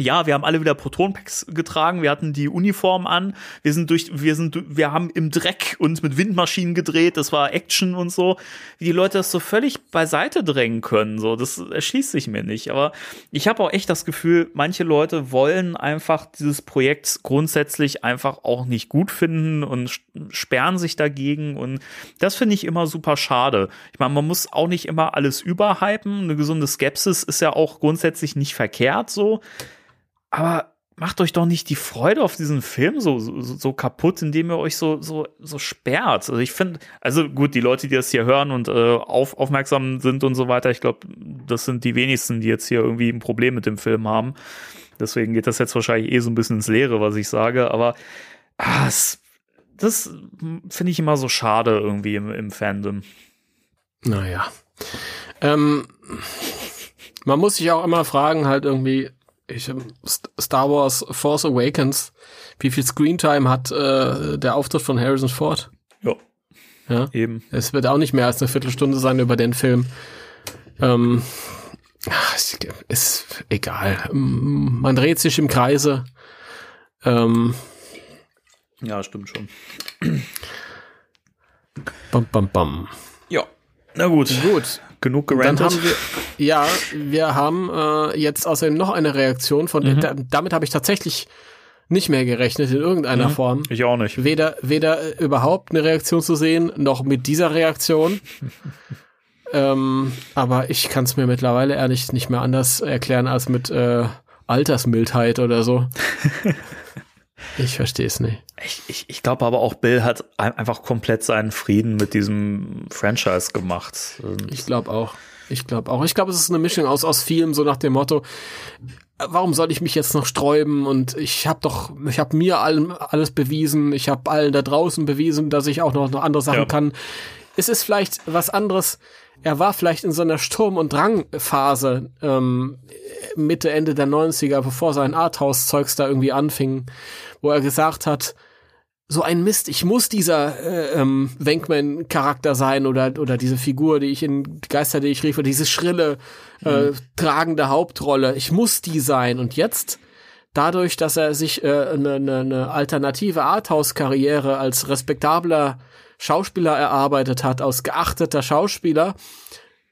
ja, wir haben alle wieder Protonpacks getragen, wir hatten die Uniform an, wir sind durch, wir sind, wir haben im Dreck uns mit Windmaschinen gedreht, das war Action und so. Wie die Leute das so völlig beiseite drängen können, so, das erschließt sich mir nicht. Aber ich habe auch echt das Gefühl, manche Leute wollen einfach dieses Projekt grundsätzlich einfach auch nicht gut finden und sperren sich dagegen. Und das finde ich immer super schade. Ich meine, man muss auch nicht immer alles überhypen, eine gesunde Skepsis ist ja auch grundsätzlich nicht verkehrt so aber macht euch doch nicht die Freude auf diesen Film so, so, so kaputt, indem ihr euch so, so, so sperrt. Also ich finde, also gut, die Leute, die das hier hören und äh, auf, aufmerksam sind und so weiter, ich glaube, das sind die wenigsten, die jetzt hier irgendwie ein Problem mit dem Film haben. Deswegen geht das jetzt wahrscheinlich eh so ein bisschen ins Leere, was ich sage. Aber ah, es, das finde ich immer so schade irgendwie im, im Fandom. Naja. Ähm, man muss sich auch immer fragen, halt irgendwie, ich, Star Wars Force Awakens, wie viel Screentime hat äh, der Auftritt von Harrison Ford? Ja. Ja, eben. Es wird auch nicht mehr als eine Viertelstunde sein über den Film. Ähm, ist egal. Man dreht sich im Kreise. Ähm, ja, stimmt schon. Bam, bam, bam. Ja. Na gut. Gut genug gerantet. Dann haben wir, ja, wir haben äh, jetzt außerdem noch eine Reaktion von, mhm. da, damit habe ich tatsächlich nicht mehr gerechnet in irgendeiner mhm. Form. Ich auch nicht. Weder, weder äh, überhaupt eine Reaktion zu sehen, noch mit dieser Reaktion. ähm, aber ich kann es mir mittlerweile ehrlich nicht mehr anders erklären als mit äh, Altersmildheit oder so. Ich verstehe es nicht. Ich, ich, ich glaube aber auch, Bill hat einfach komplett seinen Frieden mit diesem Franchise gemacht. Ich glaube auch. Ich glaube auch. Ich glaube, es ist eine Mischung aus, aus vielem, so nach dem Motto, warum soll ich mich jetzt noch sträuben? Und ich habe doch, ich habe mir allem alles bewiesen, ich habe allen da draußen bewiesen, dass ich auch noch, noch andere Sachen ja. kann. Es ist vielleicht was anderes. Er war vielleicht in so einer Sturm- und Drangphase ähm, Mitte, Ende der 90er, bevor sein Arthouse-Zeugs da irgendwie anfing wo er gesagt hat, so ein Mist, ich muss dieser äh, ähm, Wenkman-Charakter sein oder, oder diese Figur, die ich in Geister, die ich rief, diese schrille, äh, mhm. tragende Hauptrolle, ich muss die sein. Und jetzt, dadurch, dass er sich eine äh, ne, ne, ne alternative Arthouse-Karriere als respektabler Schauspieler erarbeitet hat, aus geachteter Schauspieler,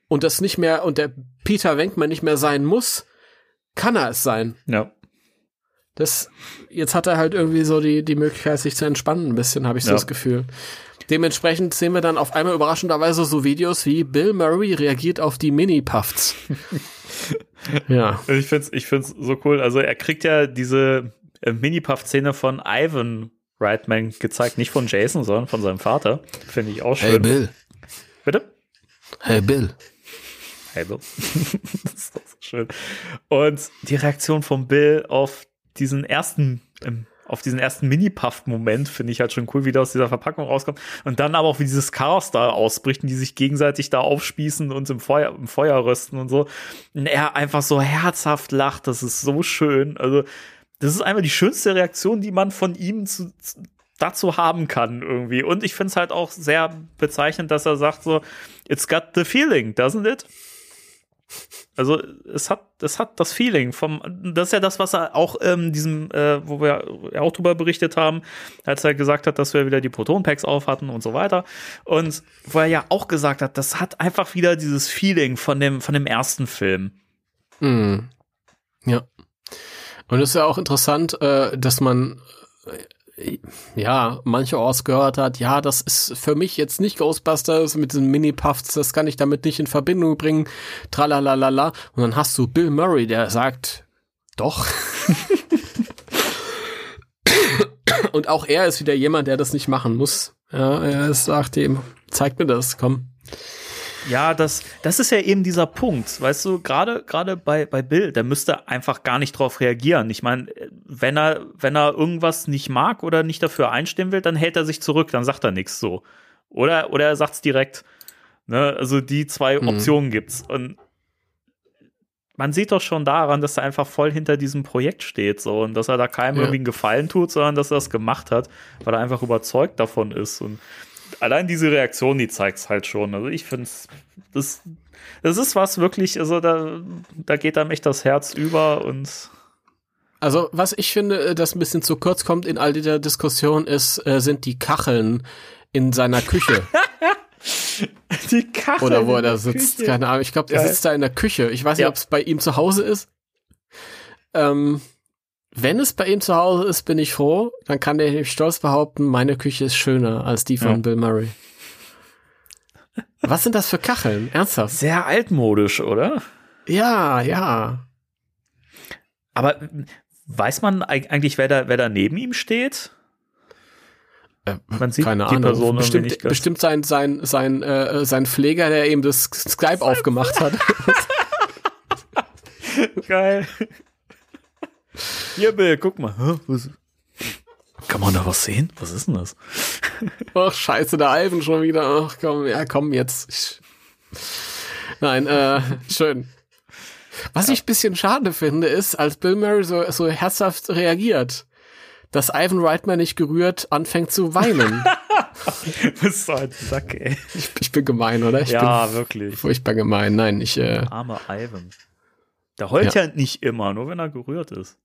und das nicht mehr, und der Peter Wenkman nicht mehr sein muss, kann er es sein. Ja das, jetzt hat er halt irgendwie so die, die Möglichkeit, sich zu entspannen, ein bisschen, habe ich so ja. das Gefühl. Dementsprechend sehen wir dann auf einmal überraschenderweise so Videos wie Bill Murray reagiert auf die Mini-Puffs. ja. Ich find's, ich find's so cool. Also er kriegt ja diese äh, Mini-Puff-Szene von Ivan Reitman gezeigt, nicht von Jason, sondern von seinem Vater. Finde ich auch schön. Hey Bill. Bitte? Hey Bill. Bill. das ist so schön. Und die Reaktion von Bill auf diesen ersten, ähm, auf diesen ersten Mini-Puff-Moment finde ich halt schon cool, wie der aus dieser Verpackung rauskommt. Und dann aber auch, wie dieses Chaos da ausbricht und die sich gegenseitig da aufspießen und im Feuer, im Feuer rösten und so. Und er einfach so herzhaft lacht, das ist so schön. Also, das ist einfach die schönste Reaktion, die man von ihm zu, zu dazu haben kann irgendwie. Und ich finde es halt auch sehr bezeichnend, dass er sagt so, it's got the feeling, doesn't it? Also es hat, es hat das Feeling vom, das ist ja das, was er auch ähm, diesem, äh, wo wir auch drüber berichtet haben, als er gesagt hat, dass wir wieder die Proton-Packs auf hatten und so weiter. Und wo er ja auch gesagt hat, das hat einfach wieder dieses Feeling von dem, von dem ersten Film. Mhm. Ja. Und es ist ja auch interessant, äh, dass man ja, mancherorts gehört hat, ja, das ist für mich jetzt nicht Ghostbusters mit diesen Mini-Puffs, das kann ich damit nicht in Verbindung bringen, tralalala. Und dann hast du Bill Murray, der sagt, doch. Und auch er ist wieder jemand, der das nicht machen muss. Ja, er sagt ihm, zeig mir das, komm. Ja, das, das ist ja eben dieser Punkt, weißt du, gerade gerade bei bei Bill, der müsste einfach gar nicht drauf reagieren. Ich meine, wenn er wenn er irgendwas nicht mag oder nicht dafür einstehen will, dann hält er sich zurück, dann sagt er nichts so. Oder oder er sagt's direkt. Ne, also die zwei mhm. Optionen gibt's und man sieht doch schon daran, dass er einfach voll hinter diesem Projekt steht so und dass er da keinem ja. irgendwie einen Gefallen tut, sondern dass er das gemacht hat, weil er einfach überzeugt davon ist und allein diese Reaktion, die zeigt es halt schon. Also ich finde das, das ist was wirklich, also da, da geht einem echt das Herz über und also, was ich finde, äh, das ein bisschen zu kurz kommt in all dieser Diskussion, ist, äh, sind die Kacheln in seiner Küche. die Kacheln. Oder wo er da sitzt, Küche. keine Ahnung. Ich glaube, er sitzt da in der Küche. Ich weiß ja. nicht, ob es bei ihm zu Hause ist. Ähm, wenn es bei ihm zu Hause ist, bin ich froh. Dann kann er stolz behaupten, meine Küche ist schöner als die von ja. Bill Murray. Was sind das für Kacheln? Ernsthaft? Sehr altmodisch, oder? Ja, ja. Aber Weiß man eigentlich, wer da, wer da neben ihm steht? Äh, man sieht keine die Ahnung. Person bestimmt, bestimmt sein, sein, sein, äh, sein Pfleger, der eben das Skype aufgemacht hat. Geil. Hier, Bill, guck mal. Was? Kann man da was sehen? Was ist denn das? Ach, scheiße, der Alben schon wieder. Ach, komm, ja, komm jetzt. Nein, äh, schön. Was ja. ich ein bisschen schade finde, ist, als Bill Murray so, so herzhaft reagiert, dass Ivan Reitman nicht gerührt anfängt zu weinen. bist so ein Sack, ey. Ich, ich bin gemein, oder? Ich ja, wirklich. Furchtbar gemein. Nein, ich. Äh, Armer Ivan. Der heult ja. ja nicht immer, nur wenn er gerührt ist.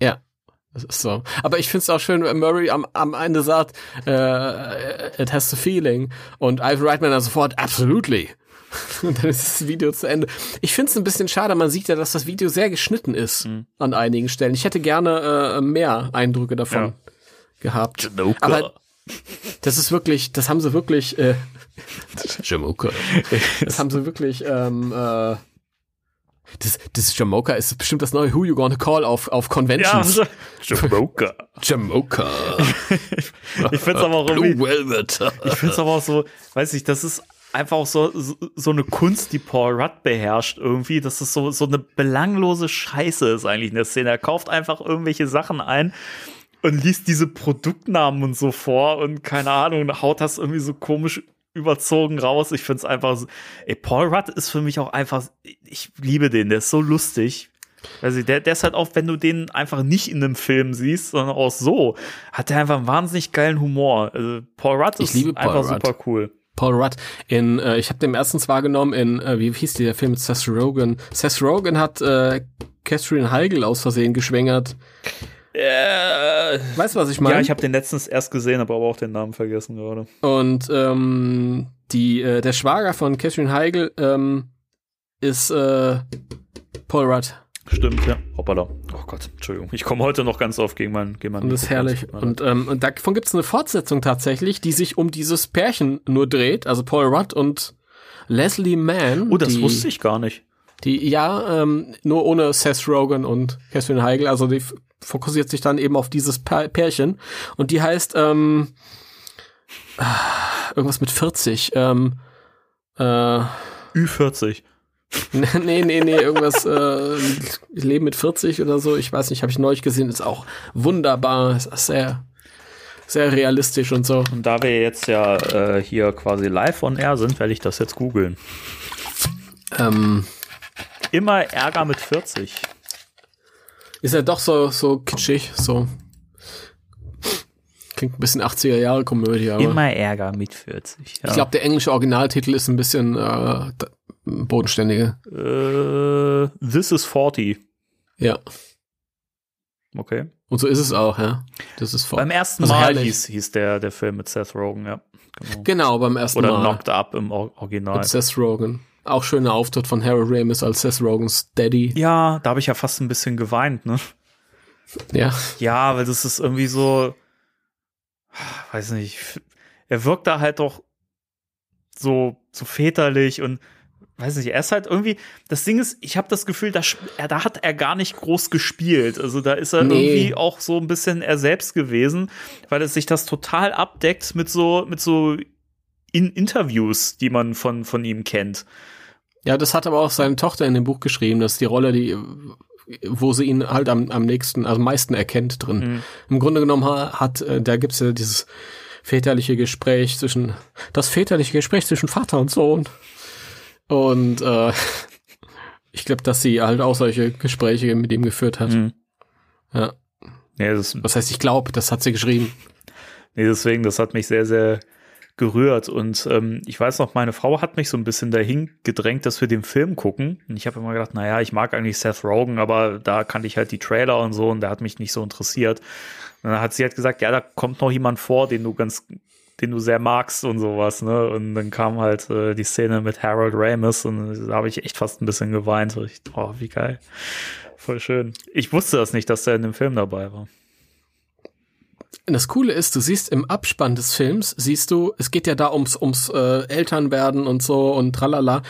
Ja, das ist so. Aber ich finde es auch schön, wenn Murray am, am Ende sagt, äh, it has the feeling. Und Ivan Reitman dann sofort, absolutely. Und dann ist das Video zu Ende. Ich finde es ein bisschen schade, man sieht ja, dass das Video sehr geschnitten ist mhm. an einigen Stellen. Ich hätte gerne äh, mehr Eindrücke davon ja. gehabt. Janoka. Aber das ist wirklich, das haben sie wirklich, äh, Jamoka. das haben sie wirklich, ähm, äh, das, das Jamoka ist bestimmt das neue Who You Gonna Call auf, auf Conventions. Ja, Jamoka. Jamoka. ich find's aber auch irgendwie, ich find's aber auch so, weiß ich, das ist einfach auch so, so, so eine Kunst, die Paul Rudd beherrscht irgendwie, dass es so, so eine belanglose Scheiße ist eigentlich in der Szene. Er kauft einfach irgendwelche Sachen ein und liest diese Produktnamen und so vor und keine Ahnung, haut das irgendwie so komisch überzogen raus. Ich finde es einfach, so, ey, Paul Rudd ist für mich auch einfach, ich liebe den, der ist so lustig. Also der, der ist halt auch, wenn du den einfach nicht in einem Film siehst, sondern auch so, hat der einfach einen wahnsinnig geilen Humor. Also Paul Rudd ist einfach Rudd. super cool. Paul Rudd in, äh, ich habe den erstens wahrgenommen in, äh, wie hieß der Film mit Seth Rogen? Seth Rogen hat äh, Catherine Heigl aus Versehen geschwängert. Äh, weißt du, was ich meine? Ja, ich habe den letztens erst gesehen, aber auch den Namen vergessen gerade. Und ähm, die, äh, der Schwager von Catherine Heigl ähm, ist äh, Paul Rudd. Stimmt, ja. Hoppala. Oh Gott, Entschuldigung. Ich komme heute noch ganz oft gegen meinen gegen mein Und das ist herrlich. Und, ähm, und davon gibt es eine Fortsetzung tatsächlich, die sich um dieses Pärchen nur dreht, also Paul Rudd und Leslie Mann. Oh, das wusste ich gar nicht. Die, ja, ähm, nur ohne Seth Rogen und Catherine Heigl, also die fokussiert sich dann eben auf dieses Pärchen. Und die heißt, ähm, irgendwas mit 40, ähm, äh, Ü40. nee, nee, nee, irgendwas äh, Leben mit 40 oder so, ich weiß nicht, habe ich neulich gesehen, ist auch wunderbar, ist sehr sehr realistisch und so. Und da wir jetzt ja äh, hier quasi live on air sind, werde ich das jetzt googeln. Ähm, Immer Ärger mit 40. Ist ja doch so so kitschig, so klingt ein bisschen 80er Jahre Komödie, aber Immer Ärger mit 40. Ja. Ich glaube, der englische Originaltitel ist ein bisschen äh, bodenständige. Äh, This is 40. Ja. Okay. Und so ist es auch, ja. Das ist Beim ersten also Mal hieß, hieß der, der Film mit Seth Rogen, ja. Genau, genau beim ersten Oder Mal. Oder Knocked Up im Original. Mit Seth Rogen. Auch schöner Auftritt von Harold Ramis als Seth Rogens Daddy. Ja, da habe ich ja fast ein bisschen geweint, ne? Ja. Ja, weil das ist irgendwie so, weiß nicht, er wirkt da halt doch so, so väterlich und weiß nicht, er ist halt irgendwie, das Ding ist, ich habe das Gefühl, da, da hat er gar nicht groß gespielt. Also da ist er nee. irgendwie auch so ein bisschen er selbst gewesen, weil es sich das total abdeckt mit so, mit so in Interviews, die man von, von ihm kennt. Ja, das hat aber auch seine Tochter in dem Buch geschrieben, dass die Rolle, die, wo sie ihn halt am, am nächsten, also am meisten erkennt drin. Mhm. Im Grunde genommen hat, äh, da gibt's ja dieses väterliche Gespräch zwischen, das väterliche Gespräch zwischen Vater und Sohn. Und äh, ich glaube, dass sie halt auch solche Gespräche mit ihm geführt hat. Mhm. Ja. ja das, das heißt, ich glaube, das hat sie geschrieben. Nee, deswegen, das hat mich sehr, sehr gerührt. Und ähm, ich weiß noch, meine Frau hat mich so ein bisschen dahin gedrängt, dass wir den Film gucken. Und ich habe immer gedacht, naja, ich mag eigentlich Seth Rogen, aber da kannte ich halt die Trailer und so und der hat mich nicht so interessiert. Und dann hat sie halt gesagt, ja, da kommt noch jemand vor, den du ganz, den du sehr magst und sowas, ne? Und dann kam halt äh, die Szene mit Harold Ramis und da habe ich echt fast ein bisschen geweint. Ich, oh, wie geil. Voll schön. Ich wusste das nicht, dass er in dem Film dabei war. Das Coole ist, du siehst im Abspann des Films, siehst du, es geht ja da ums, ums äh, Elternwerden und so und tralala,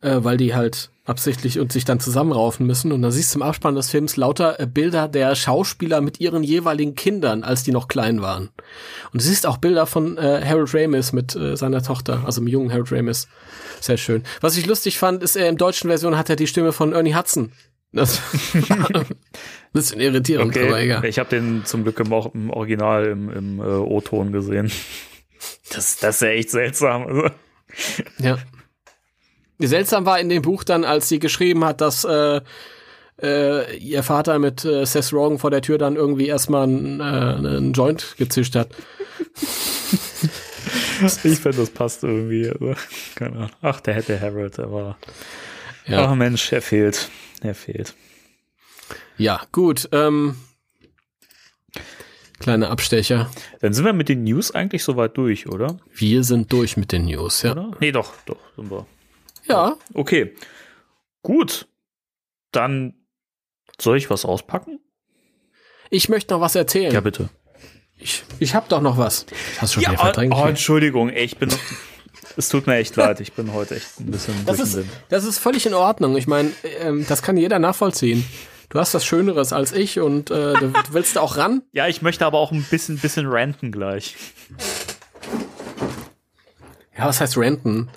äh, weil die halt absichtlich und sich dann zusammenraufen müssen. Und da siehst du im Abspann des Films lauter äh, Bilder der Schauspieler mit ihren jeweiligen Kindern, als die noch klein waren. Und du siehst auch Bilder von äh, Harold Ramis mit äh, seiner Tochter, also dem jungen Harold Ramis. Sehr schön. Was ich lustig fand, ist, er in deutschen Version hat er die Stimme von Ernie Hudson. Das bisschen irritierend, okay. aber egal. Ich habe den zum Glück im, im Original im, im äh, O-Ton gesehen. Das, das ist ja echt seltsam. Also. Ja. Seltsam war in dem Buch dann, als sie geschrieben hat, dass äh, äh, ihr Vater mit äh, Seth Rogen vor der Tür dann irgendwie erstmal einen, äh, einen Joint gezischt hat. ich finde, das passt irgendwie. Also, keine Ahnung. Ach, der hätte Harold, aber. Ja. Ach Mensch, er fehlt. Er fehlt. Ja, gut. Ähm, kleine Abstecher. Dann sind wir mit den News eigentlich soweit durch, oder? Wir sind durch mit den News, ja. Oder? Nee, doch, doch, sind wir. Ja. Okay. Gut. Dann soll ich was auspacken? Ich möchte noch was erzählen. Ja, bitte. Ich, ich habe doch noch was. Hast du schon ja, wieder verdrängt? Oh, Entschuldigung, ich bin. es tut mir echt leid. Ich bin heute echt ein bisschen das ist, das ist völlig in Ordnung. Ich meine, ähm, das kann jeder nachvollziehen. Du hast was Schöneres als ich und äh, du, willst da auch ran? Ja, ich möchte aber auch ein bisschen, bisschen ranten gleich. Ja, was heißt ranten?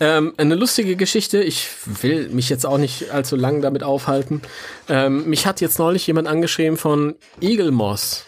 Ähm, eine lustige Geschichte. Ich will mich jetzt auch nicht allzu lang damit aufhalten. Ähm, mich hat jetzt neulich jemand angeschrieben von Eagle Moss.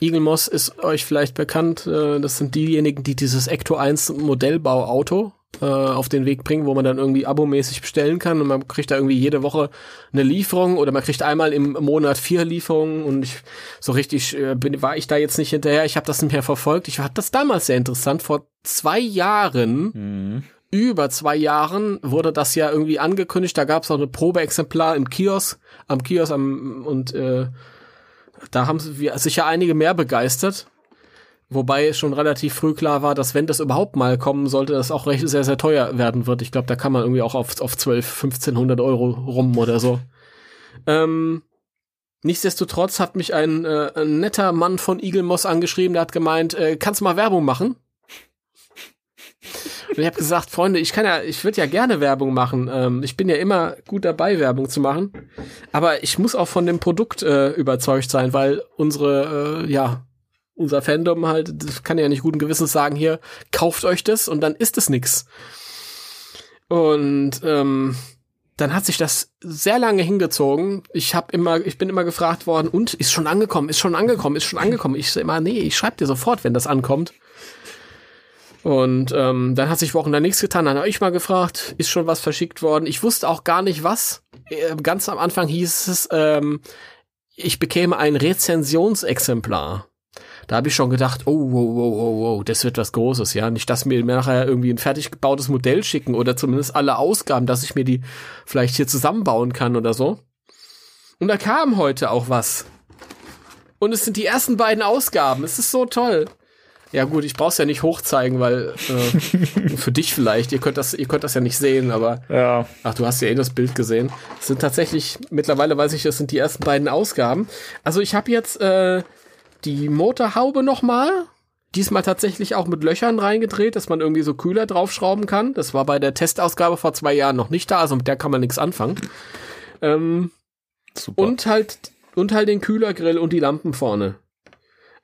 Eagle Moss ist euch vielleicht bekannt. Äh, das sind diejenigen, die dieses Ecto 1 Modellbauauto äh, auf den Weg bringen, wo man dann irgendwie abomäßig bestellen kann und man kriegt da irgendwie jede Woche eine Lieferung oder man kriegt einmal im Monat vier Lieferungen und ich so richtig äh, bin, war ich da jetzt nicht hinterher. Ich habe das nicht mehr verfolgt. Ich fand das damals sehr interessant. Vor zwei Jahren mhm über zwei Jahren wurde das ja irgendwie angekündigt. Da gab es auch eine Probeexemplar im Kiosk, am Kiosk am, und äh, da haben sich ja einige mehr begeistert. Wobei schon relativ früh klar war, dass wenn das überhaupt mal kommen sollte, das auch recht sehr, sehr teuer werden wird. Ich glaube, da kann man irgendwie auch auf, auf 12, 1500 Euro rum oder so. Ähm, nichtsdestotrotz hat mich ein, äh, ein netter Mann von Eagle Moss angeschrieben, der hat gemeint, äh, kannst du mal Werbung machen? Und ich habe gesagt, Freunde, ich kann ja, ich würde ja gerne Werbung machen. Ähm, ich bin ja immer gut dabei, Werbung zu machen. Aber ich muss auch von dem Produkt äh, überzeugt sein, weil unsere, äh, ja, unser Fandom halt, das kann ja nicht guten Gewissens sagen, hier, kauft euch das und dann ist es nix. Und ähm, dann hat sich das sehr lange hingezogen. Ich habe immer, ich bin immer gefragt worden, und ist schon angekommen, ist schon angekommen, ist schon angekommen. Ich sage immer, nee, ich schreibe dir sofort, wenn das ankommt. Und ähm, dann hat sich Wochen da nichts getan. Dann habe ich mal gefragt, ist schon was verschickt worden? Ich wusste auch gar nicht was. Äh, ganz am Anfang hieß es, ähm, ich bekäme ein Rezensionsexemplar. Da habe ich schon gedacht, oh, wow, wow, wow, wow, das wird was Großes, ja. Nicht, dass mir nachher irgendwie ein fertig gebautes Modell schicken oder zumindest alle Ausgaben, dass ich mir die vielleicht hier zusammenbauen kann oder so. Und da kam heute auch was. Und es sind die ersten beiden Ausgaben. Es ist so toll. Ja gut, ich brauch's ja nicht hochzeigen, weil äh, für dich vielleicht, ihr könnt das, ihr könnt das ja nicht sehen, aber ja. ach, du hast ja eh das Bild gesehen. Es sind tatsächlich, mittlerweile weiß ich, das sind die ersten beiden Ausgaben. Also ich habe jetzt äh, die Motorhaube nochmal, diesmal tatsächlich auch mit Löchern reingedreht, dass man irgendwie so Kühler draufschrauben kann. Das war bei der Testausgabe vor zwei Jahren noch nicht da, also mit der kann man nichts anfangen. Ähm, Super. Und halt und halt den Kühlergrill und die Lampen vorne.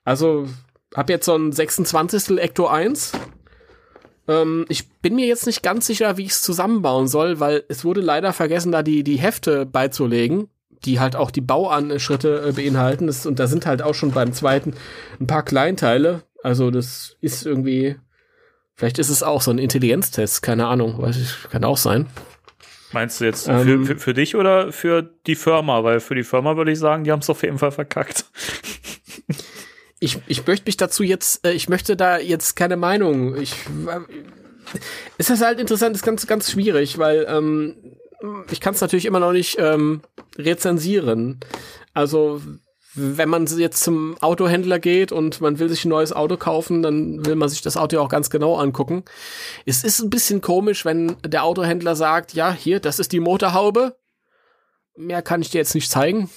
Also hab jetzt so ein 26. Ecto 1. Ähm, ich bin mir jetzt nicht ganz sicher, wie ich es zusammenbauen soll, weil es wurde leider vergessen, da die, die Hefte beizulegen, die halt auch die Bauanschritte äh, beinhalten. Das, und da sind halt auch schon beim zweiten ein paar Kleinteile. Also das ist irgendwie, vielleicht ist es auch so ein Intelligenztest, keine Ahnung, weiß ich, kann auch sein. Meinst du jetzt ähm, für, für, für, dich oder für die Firma? Weil für die Firma würde ich sagen, die haben es auf jeden Fall verkackt. ich, ich möchte mich dazu jetzt, äh, ich möchte da jetzt keine Meinung. Ich, äh, ist das halt interessant, ist ganz, ganz schwierig, weil ähm, ich kann es natürlich immer noch nicht ähm, rezensieren. Also wenn man jetzt zum Autohändler geht und man will sich ein neues Auto kaufen, dann will man sich das Auto auch ganz genau angucken. Es ist ein bisschen komisch, wenn der Autohändler sagt, ja, hier, das ist die Motorhaube. Mehr kann ich dir jetzt nicht zeigen.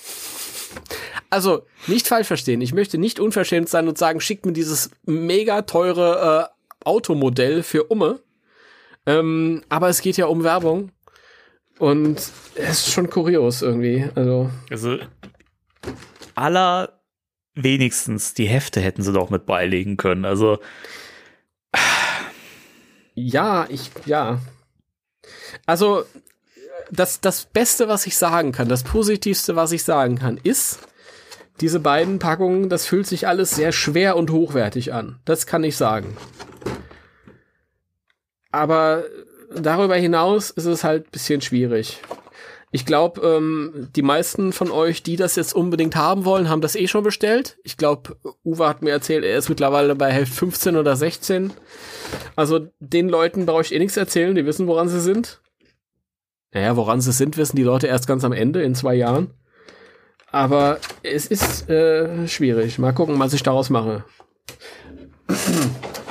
Also, nicht falsch verstehen. Ich möchte nicht unverschämt sein und sagen, schickt mir dieses mega teure äh, Automodell für Umme. Ähm, aber es geht ja um Werbung. Und es ist schon kurios irgendwie. Also, also aller wenigstens die Hefte hätten sie doch mit beilegen können. Also. Ja, ich, ja. Also, das, das Beste, was ich sagen kann, das Positivste, was ich sagen kann, ist, diese beiden Packungen, das fühlt sich alles sehr schwer und hochwertig an. Das kann ich sagen. Aber darüber hinaus ist es halt bisschen schwierig. Ich glaube, ähm, die meisten von euch, die das jetzt unbedingt haben wollen, haben das eh schon bestellt. Ich glaube, Uwe hat mir erzählt, er ist mittlerweile bei Hälfte 15 oder 16. Also den Leuten brauche ich eh nichts erzählen, die wissen, woran sie sind. Naja, woran sie sind, wissen die Leute erst ganz am Ende, in zwei Jahren. Aber es ist äh, schwierig. Mal gucken, was ich daraus mache.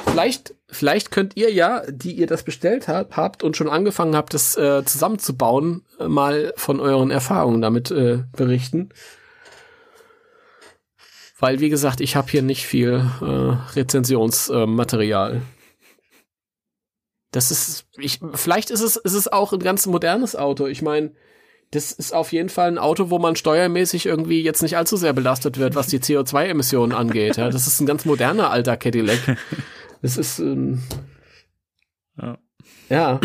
Vielleicht vielleicht könnt ihr ja, die ihr das bestellt habt, habt und schon angefangen habt, das äh, zusammenzubauen, äh, mal von euren Erfahrungen damit äh, berichten. Weil, wie gesagt, ich habe hier nicht viel äh, Rezensionsmaterial. das ist, ich, vielleicht ist es, ist es auch ein ganz modernes Auto. Ich meine, das ist auf jeden Fall ein Auto, wo man steuermäßig irgendwie jetzt nicht allzu sehr belastet wird, was die CO2-Emissionen angeht. Ja, das ist ein ganz moderner alter Cadillac. Es ist ähm, ja. ja.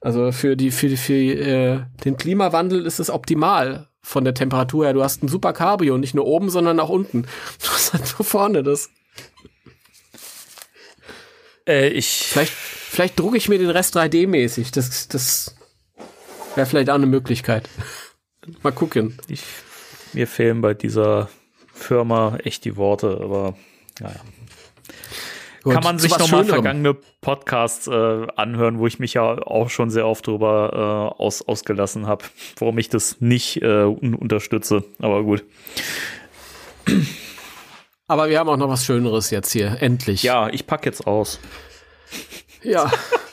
Also für die für die für äh, den Klimawandel ist es optimal von der Temperatur her. Du hast ein super Cabrio, nicht nur oben, sondern auch unten. Du hast halt nur vorne das. Äh, ich vielleicht vielleicht drucke ich mir den Rest 3D-mäßig. Das das wäre vielleicht auch eine Möglichkeit. Mal gucken. Ich, mir fehlen bei dieser Firma echt die Worte, aber naja. Gut, Kann man sich nochmal vergangene Podcasts äh, anhören, wo ich mich ja auch schon sehr oft drüber äh, aus, ausgelassen habe, warum ich das nicht äh, un unterstütze. Aber gut. Aber wir haben auch noch was Schöneres jetzt hier, endlich. Ja, ich pack jetzt aus. Ja.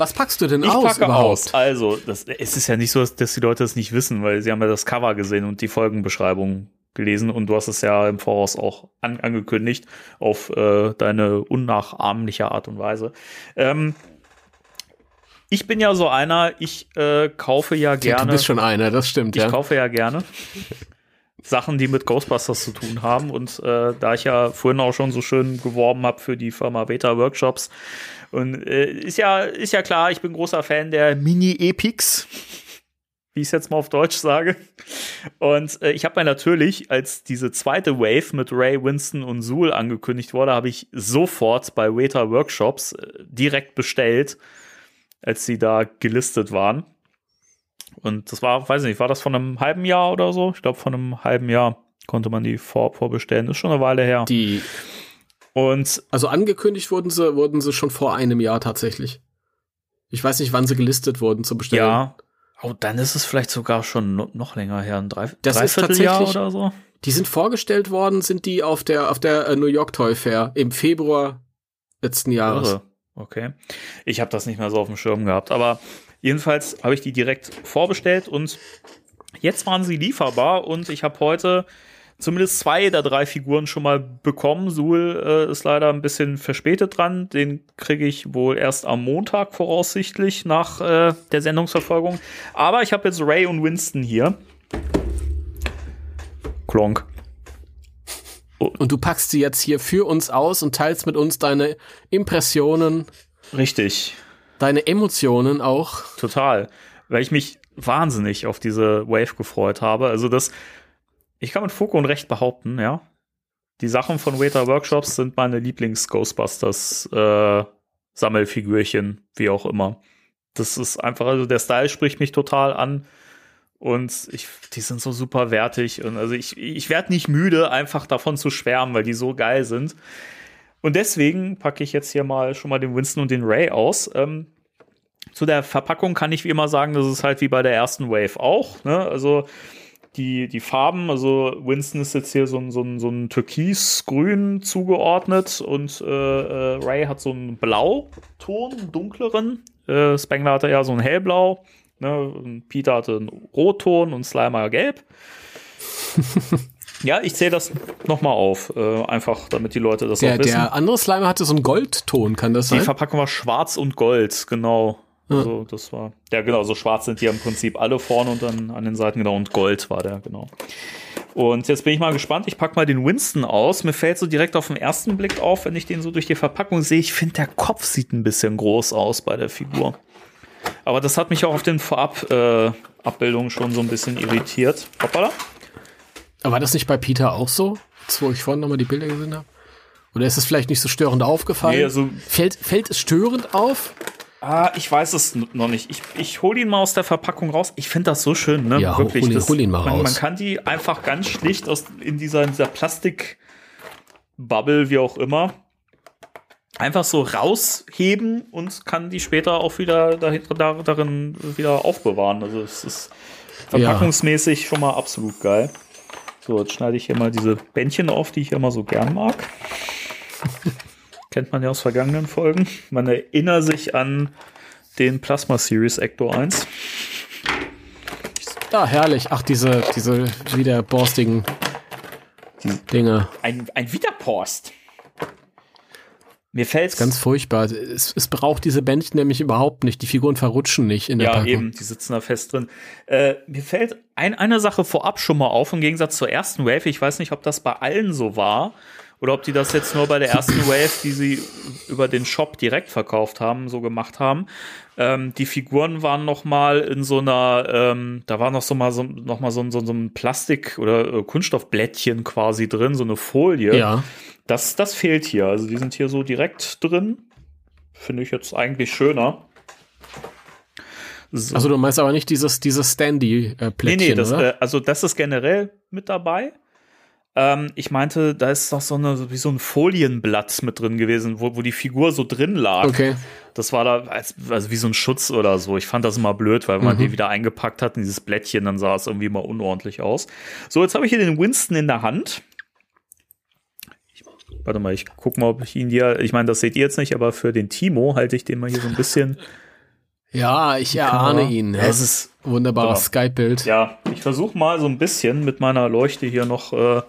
was packst du denn ich aus? Ich packe überhaupt? aus. Also, das, es ist ja nicht so, dass die Leute das nicht wissen, weil sie haben ja das Cover gesehen und die Folgenbeschreibung gelesen und du hast es ja im Voraus auch an, angekündigt auf äh, deine unnachahmliche Art und Weise. Ähm, ich bin ja so einer, ich äh, kaufe ja gerne. Du bist schon einer, das stimmt, ich ja. Ich kaufe ja gerne Sachen, die mit Ghostbusters zu tun haben. Und äh, da ich ja vorhin auch schon so schön geworben habe für die Firma Beta Workshops, und äh, ist ja, ist ja klar, ich bin großer Fan der Mini-Epics wie ich es jetzt mal auf Deutsch sage. Und äh, ich habe mir natürlich, als diese zweite Wave mit Ray, Winston und Zool angekündigt wurde, habe ich sofort bei Weta Workshops äh, direkt bestellt, als sie da gelistet waren. Und das war, weiß nicht, war das von einem halben Jahr oder so? Ich glaube, von einem halben Jahr konnte man die vor, vorbestellen. Ist schon eine Weile her. Die. Und also angekündigt wurden sie, wurden sie schon vor einem Jahr tatsächlich. Ich weiß nicht, wann sie gelistet wurden zu bestellen. Ja, Oh, dann ist es vielleicht sogar schon noch länger her, ein Drei das Dreivierteljahr oder so. Die sind vorgestellt worden, sind die auf der auf der äh, New York Toy Fair im Februar letzten Jahres. Irre. Okay, ich habe das nicht mehr so auf dem Schirm gehabt, aber jedenfalls habe ich die direkt vorbestellt und jetzt waren sie lieferbar und ich habe heute zumindest zwei der drei Figuren schon mal bekommen. Suhl äh, ist leider ein bisschen verspätet dran. Den kriege ich wohl erst am Montag voraussichtlich nach äh, der Sendungsverfolgung. Aber ich habe jetzt Ray und Winston hier. Klonk. Und du packst sie jetzt hier für uns aus und teilst mit uns deine Impressionen. Richtig. Deine Emotionen auch. Total. Weil ich mich wahnsinnig auf diese Wave gefreut habe. Also das ich kann mit Fug und Recht behaupten, ja. Die Sachen von Waiter Workshops sind meine Lieblings-Ghostbusters äh, Sammelfigürchen, wie auch immer. Das ist einfach, also der Style spricht mich total an. Und ich, die sind so super wertig. Und also ich, ich werde nicht müde, einfach davon zu schwärmen, weil die so geil sind. Und deswegen packe ich jetzt hier mal schon mal den Winston und den Ray aus. Ähm, zu der Verpackung kann ich wie immer sagen, das ist halt wie bei der ersten Wave auch. Ne? Also die, die Farben, also Winston ist jetzt hier so ein, so ein, so ein Türkis-Grün zugeordnet und äh, äh, Ray hat so einen Blauton, dunkleren. Äh, Spengler hatte ja so ein Hellblau. Ne? Peter hatte einen Rotton und Slimer gelb. ja, ich zähle das nochmal auf, äh, einfach damit die Leute das der, auch wissen. Der andere Slimer hatte so einen Goldton, kann das die sein? Die Verpackung war schwarz und gold, genau. Ja. Also das war, ja genau, so schwarz sind die im Prinzip alle vorne und dann an den Seiten, genau, und Gold war der, genau. Und jetzt bin ich mal gespannt, ich packe mal den Winston aus. Mir fällt so direkt auf den ersten Blick auf, wenn ich den so durch die Verpackung sehe, ich finde, der Kopf sieht ein bisschen groß aus bei der Figur. Aber das hat mich auch auf den Vorab-Abbildungen äh, schon so ein bisschen irritiert. Hoppala. Aber war das nicht bei Peter auch so? Jetzt, wo ich vorhin nochmal die Bilder gesehen habe? Oder ist es vielleicht nicht so störend aufgefallen? Nee, also fällt, fällt es störend auf? Ah, ich weiß es noch nicht. Ich, ich hole ihn mal aus der Verpackung raus. Ich finde das so schön, ne? Ja, Wirklich. Hol, das, hol ihn mal man, raus. Man kann die einfach ganz schlicht aus, in dieser, in dieser Plastikbubble, wie auch immer, einfach so rausheben und kann die später auch wieder dahinter, darin wieder aufbewahren. Also es ist verpackungsmäßig ja. schon mal absolut geil. So, jetzt schneide ich hier mal diese Bändchen auf, die ich immer so gern mag. Kennt man ja aus vergangenen Folgen. Man erinnert sich an den Plasma Series Ecto 1. Ja, herrlich. Ach, diese, diese wieder borstigen Dinge. Ein, ein Wiederpost. Mir fällt ganz furchtbar. Es, es, braucht diese Bändchen nämlich überhaupt nicht. Die Figuren verrutschen nicht in der ja, Packung. Ja, eben, die sitzen da fest drin. Äh, mir fällt ein, eine Sache vorab schon mal auf, im Gegensatz zur ersten Wave. Ich weiß nicht, ob das bei allen so war oder ob die das jetzt nur bei der ersten Wave, die sie über den Shop direkt verkauft haben, so gemacht haben. Ähm, die Figuren waren noch mal in so einer, ähm, da war noch so mal so, noch mal so, so, so ein Plastik- oder äh, Kunststoffblättchen quasi drin, so eine Folie. Ja das, das fehlt hier. Also die sind hier so direkt drin. Finde ich jetzt eigentlich schöner. So. Also du meinst aber nicht dieses, dieses Standy-Plättchen, nee, nee, das? Äh, also das ist generell mit dabei. Ähm, ich meinte, da ist doch so eine, wie so ein Folienblatt mit drin gewesen, wo, wo die Figur so drin lag. Okay. Das war da als, also wie so ein Schutz oder so. Ich fand das immer blöd, weil man mhm. die wieder eingepackt hat in dieses Blättchen, dann sah es irgendwie immer unordentlich aus. So, jetzt habe ich hier den Winston in der Hand. Warte mal, ich guck mal, ob ich ihn dir. Ich meine, das seht ihr jetzt nicht, aber für den Timo halte ich den mal hier so ein bisschen. Ja, ich erahne ihn. Ja, das ist wunderbares Skype-Bild. Ja, ich versuche mal so ein bisschen mit meiner Leuchte hier noch äh,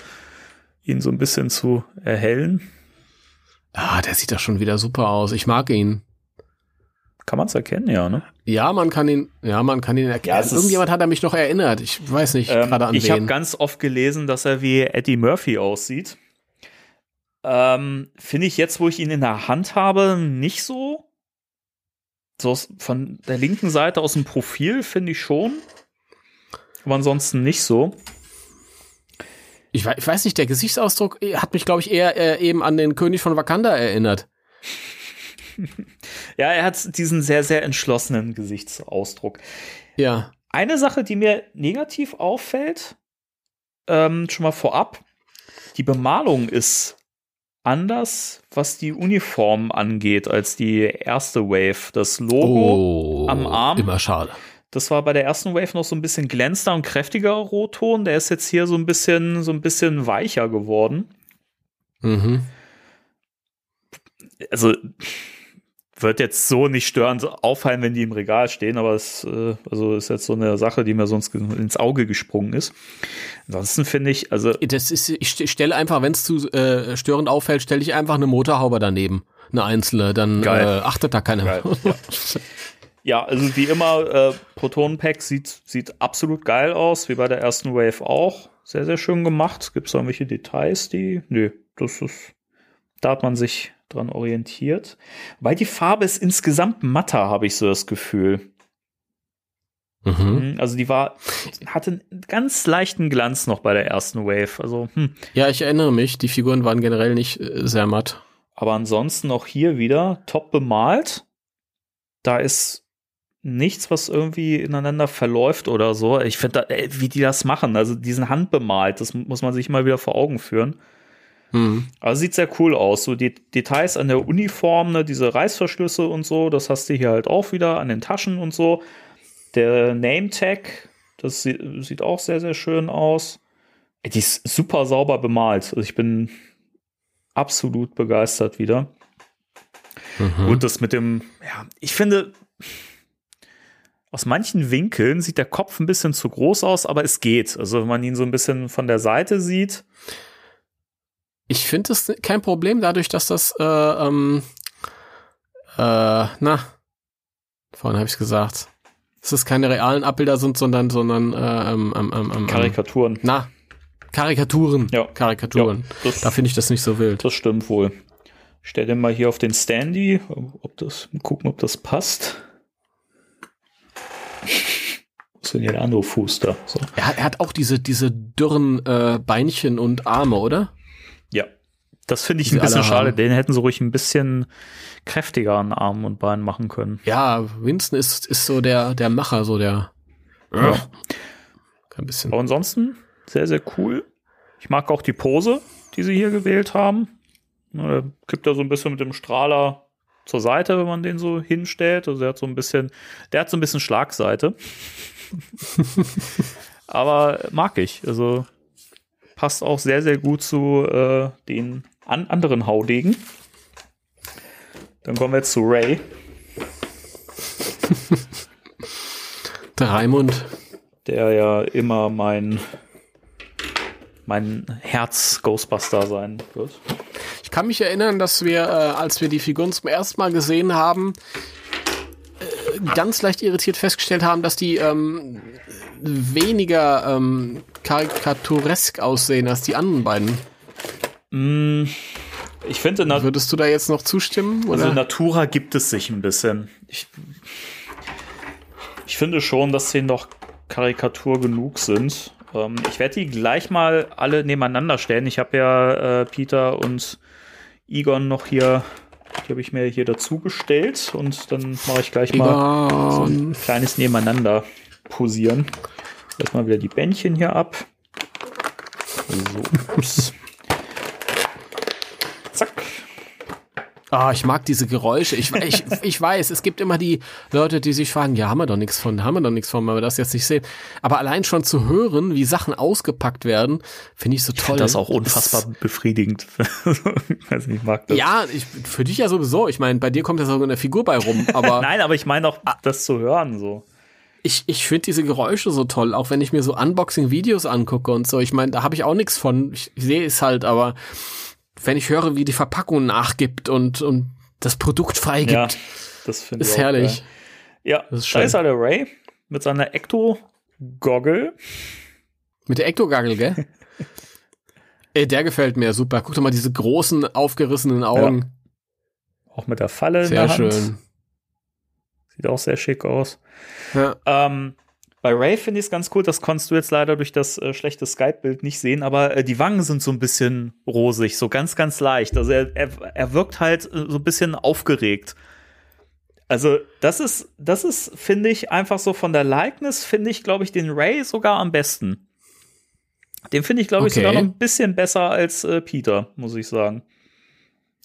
ihn so ein bisschen zu erhellen. Ah, der sieht doch schon wieder super aus. Ich mag ihn. Kann man es erkennen, ja, ne? Ja, man kann ihn, ja, man kann ihn erkennen. Ja, Irgendjemand hat er mich noch erinnert. Ich weiß nicht ähm, gerade an ich wen. Ich habe ganz oft gelesen, dass er wie Eddie Murphy aussieht. Ähm, Finde ich jetzt, wo ich ihn in der Hand habe, nicht so. So von der linken Seite aus dem Profil finde ich schon. Aber ansonsten nicht so. Ich weiß, ich weiß nicht, der Gesichtsausdruck äh, hat mich, glaube ich, eher äh, eben an den König von Wakanda erinnert. ja, er hat diesen sehr, sehr entschlossenen Gesichtsausdruck. Ja. Eine Sache, die mir negativ auffällt, ähm, schon mal vorab, die Bemalung ist anders, was die Uniform angeht, als die erste Wave. Das Logo oh, am Arm. Immer schade. Das war bei der ersten Wave noch so ein bisschen glänzender und kräftiger Rotton. Der ist jetzt hier so ein bisschen, so ein bisschen weicher geworden. Mhm. Also, wird jetzt so nicht störend auffallen, wenn die im Regal stehen, aber es äh, also ist jetzt so eine Sache, die mir sonst ins Auge gesprungen ist. Ansonsten finde ich, also das ist, ich stelle einfach, wenn es zu äh, störend auffällt, stelle ich einfach eine Motorhaube daneben, eine einzelne, dann äh, achtet da keiner. Geil, ja. ja. also wie immer, äh, Protonenpack sieht sieht absolut geil aus, wie bei der ersten Wave auch, sehr sehr schön gemacht. Gibt es irgendwelche Details, die? Nö, das ist, da hat man sich dran orientiert. Weil die Farbe ist insgesamt matter, habe ich so das Gefühl. Mhm. mhm. Also die war, hatte einen ganz leichten Glanz noch bei der ersten Wave. Also, hm. Ja, ich erinnere mich, die Figuren waren generell nicht äh, sehr matt. Aber ansonsten auch hier wieder top bemalt. Da ist nichts, was irgendwie ineinander verläuft oder so. Ich finde, wie die das machen, also diesen handbemalt, das muss man sich mal wieder vor Augen führen. Mhm. Also sieht sehr cool aus. So die Details an der Uniform, ne, diese Reißverschlüsse und so, das hast du hier halt auch wieder an den Taschen und so. Der Name Tag, das sieht, sieht auch sehr, sehr schön aus. Die ist super sauber bemalt. Also ich bin absolut begeistert wieder. Mhm. Und das mit dem, ja, ich finde, aus manchen Winkeln sieht der Kopf ein bisschen zu groß aus, aber es geht. Also wenn man ihn so ein bisschen von der Seite sieht. Ich finde es kein Problem, dadurch, dass das, äh, ähm, äh, na, vorhin habe ich gesagt, dass es keine realen Abbilder sind, sondern, sondern äh, ähm, ähm, ähm, ähm, Karikaturen. Na, Karikaturen. Ja. Karikaturen. Ja, da finde ich das nicht so wild. Das stimmt wohl. Ich stell den mal hier auf den Standy, ob das, gucken, ob das passt. Was ist denn hier der andere Fuß da? So. Er, er, hat auch diese, diese dürren äh, Beinchen und Arme, oder? Ja. Das finde ich ein bisschen schade. Den hätten sie ruhig ein bisschen kräftiger an Armen und Beinen machen können. Ja, Winston ist, ist so der, der Macher, so der. Ja. Ein bisschen. Aber ansonsten sehr, sehr cool. Ich mag auch die Pose, die sie hier gewählt haben. Er kippt da so ein bisschen mit dem Strahler zur Seite, wenn man den so hinstellt. Also er hat so ein bisschen, der hat so ein bisschen Schlagseite. Aber mag ich. Also passt auch sehr, sehr gut zu äh, den an anderen Haudegen. Dann kommen wir jetzt zu Ray. Der Raimund. Der ja immer mein mein Herz Ghostbuster sein wird. Ich kann mich erinnern, dass wir, äh, als wir die Figuren zum ersten Mal gesehen haben, äh, ganz leicht irritiert festgestellt haben, dass die ähm, weniger ähm, karikaturesk aussehen als die anderen beiden. Mm, ich finde, würdest du da jetzt noch zustimmen? Oder? Also Natura gibt es sich ein bisschen. Ich, ich finde schon, dass sie noch Karikatur genug sind. Ähm, ich werde die gleich mal alle nebeneinander stellen. Ich habe ja äh, Peter und Egon noch hier, die habe ich mir hier dazugestellt und dann mache ich gleich Egon. mal so ein kleines Nebeneinander posieren. Lass mal wieder die Bändchen hier ab. So, ups. Ah, ich mag diese Geräusche. Ich, ich, ich weiß, es gibt immer die Leute, die sich fragen, ja, haben wir doch nichts von, haben wir doch nichts von, weil wir das jetzt nicht sehen. Aber allein schon zu hören, wie Sachen ausgepackt werden, finde ich so toll. Das ist auch unfassbar das, befriedigend. ich weiß nicht, ich mag das. Ja, ich, für dich ja sowieso. Ich meine, bei dir kommt ja so eine Figur bei rum. Aber Nein, aber ich meine auch, das zu hören so. Ich, ich finde diese Geräusche so toll, auch wenn ich mir so Unboxing-Videos angucke und so. Ich meine, da habe ich auch nichts von. Ich, sehe es halt, aber wenn ich höre, wie die Verpackung nachgibt und, und das Produkt freigibt. Ja, das finde ich Ist herrlich. Geil. Ja, das ist schön. da ist halt der Ray mit seiner Ecto-Goggle. Mit der Ecto-Goggle, gell? Ey, der gefällt mir super. Guck doch mal diese großen, aufgerissenen Augen. Ja. Auch mit der Falle sehr in der Hand. schön. Sieht auch sehr schick aus. Ja. Ähm, bei Ray finde ich es ganz cool, das konntest du jetzt leider durch das äh, schlechte Skype-Bild nicht sehen, aber äh, die Wangen sind so ein bisschen rosig, so ganz, ganz leicht. Also er, er, er wirkt halt äh, so ein bisschen aufgeregt. Also das ist, das ist, finde ich, einfach so von der Likeness, finde ich, glaube ich, den Ray sogar am besten. Den finde ich, glaube ich, sogar noch ein bisschen besser als äh, Peter, muss ich sagen.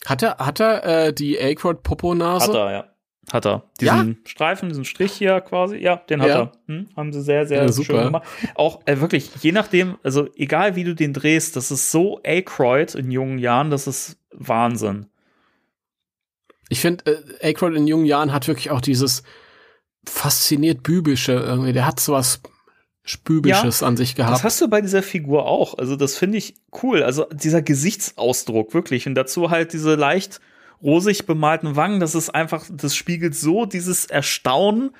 Hat er, hat er äh, die Aykroyd-Popo-Nase? Hat er, ja. Hat er. Diesen ja? Streifen, diesen Strich hier quasi, ja, den hat ja. er. Hm? Haben sie sehr, sehr ja, schön gemacht. Auch äh, wirklich, je nachdem, also egal wie du den drehst, das ist so Aykroyd in jungen Jahren, das ist Wahnsinn. Ich finde, äh, Aykroyd in jungen Jahren hat wirklich auch dieses fasziniert Bübische irgendwie. Der hat sowas Spübisches ja, an sich gehabt. Das hast du bei dieser Figur auch. Also, das finde ich cool. Also, dieser Gesichtsausdruck, wirklich. Und dazu halt diese leicht rosig bemalten Wangen, das ist einfach, das spiegelt so dieses Erstaunen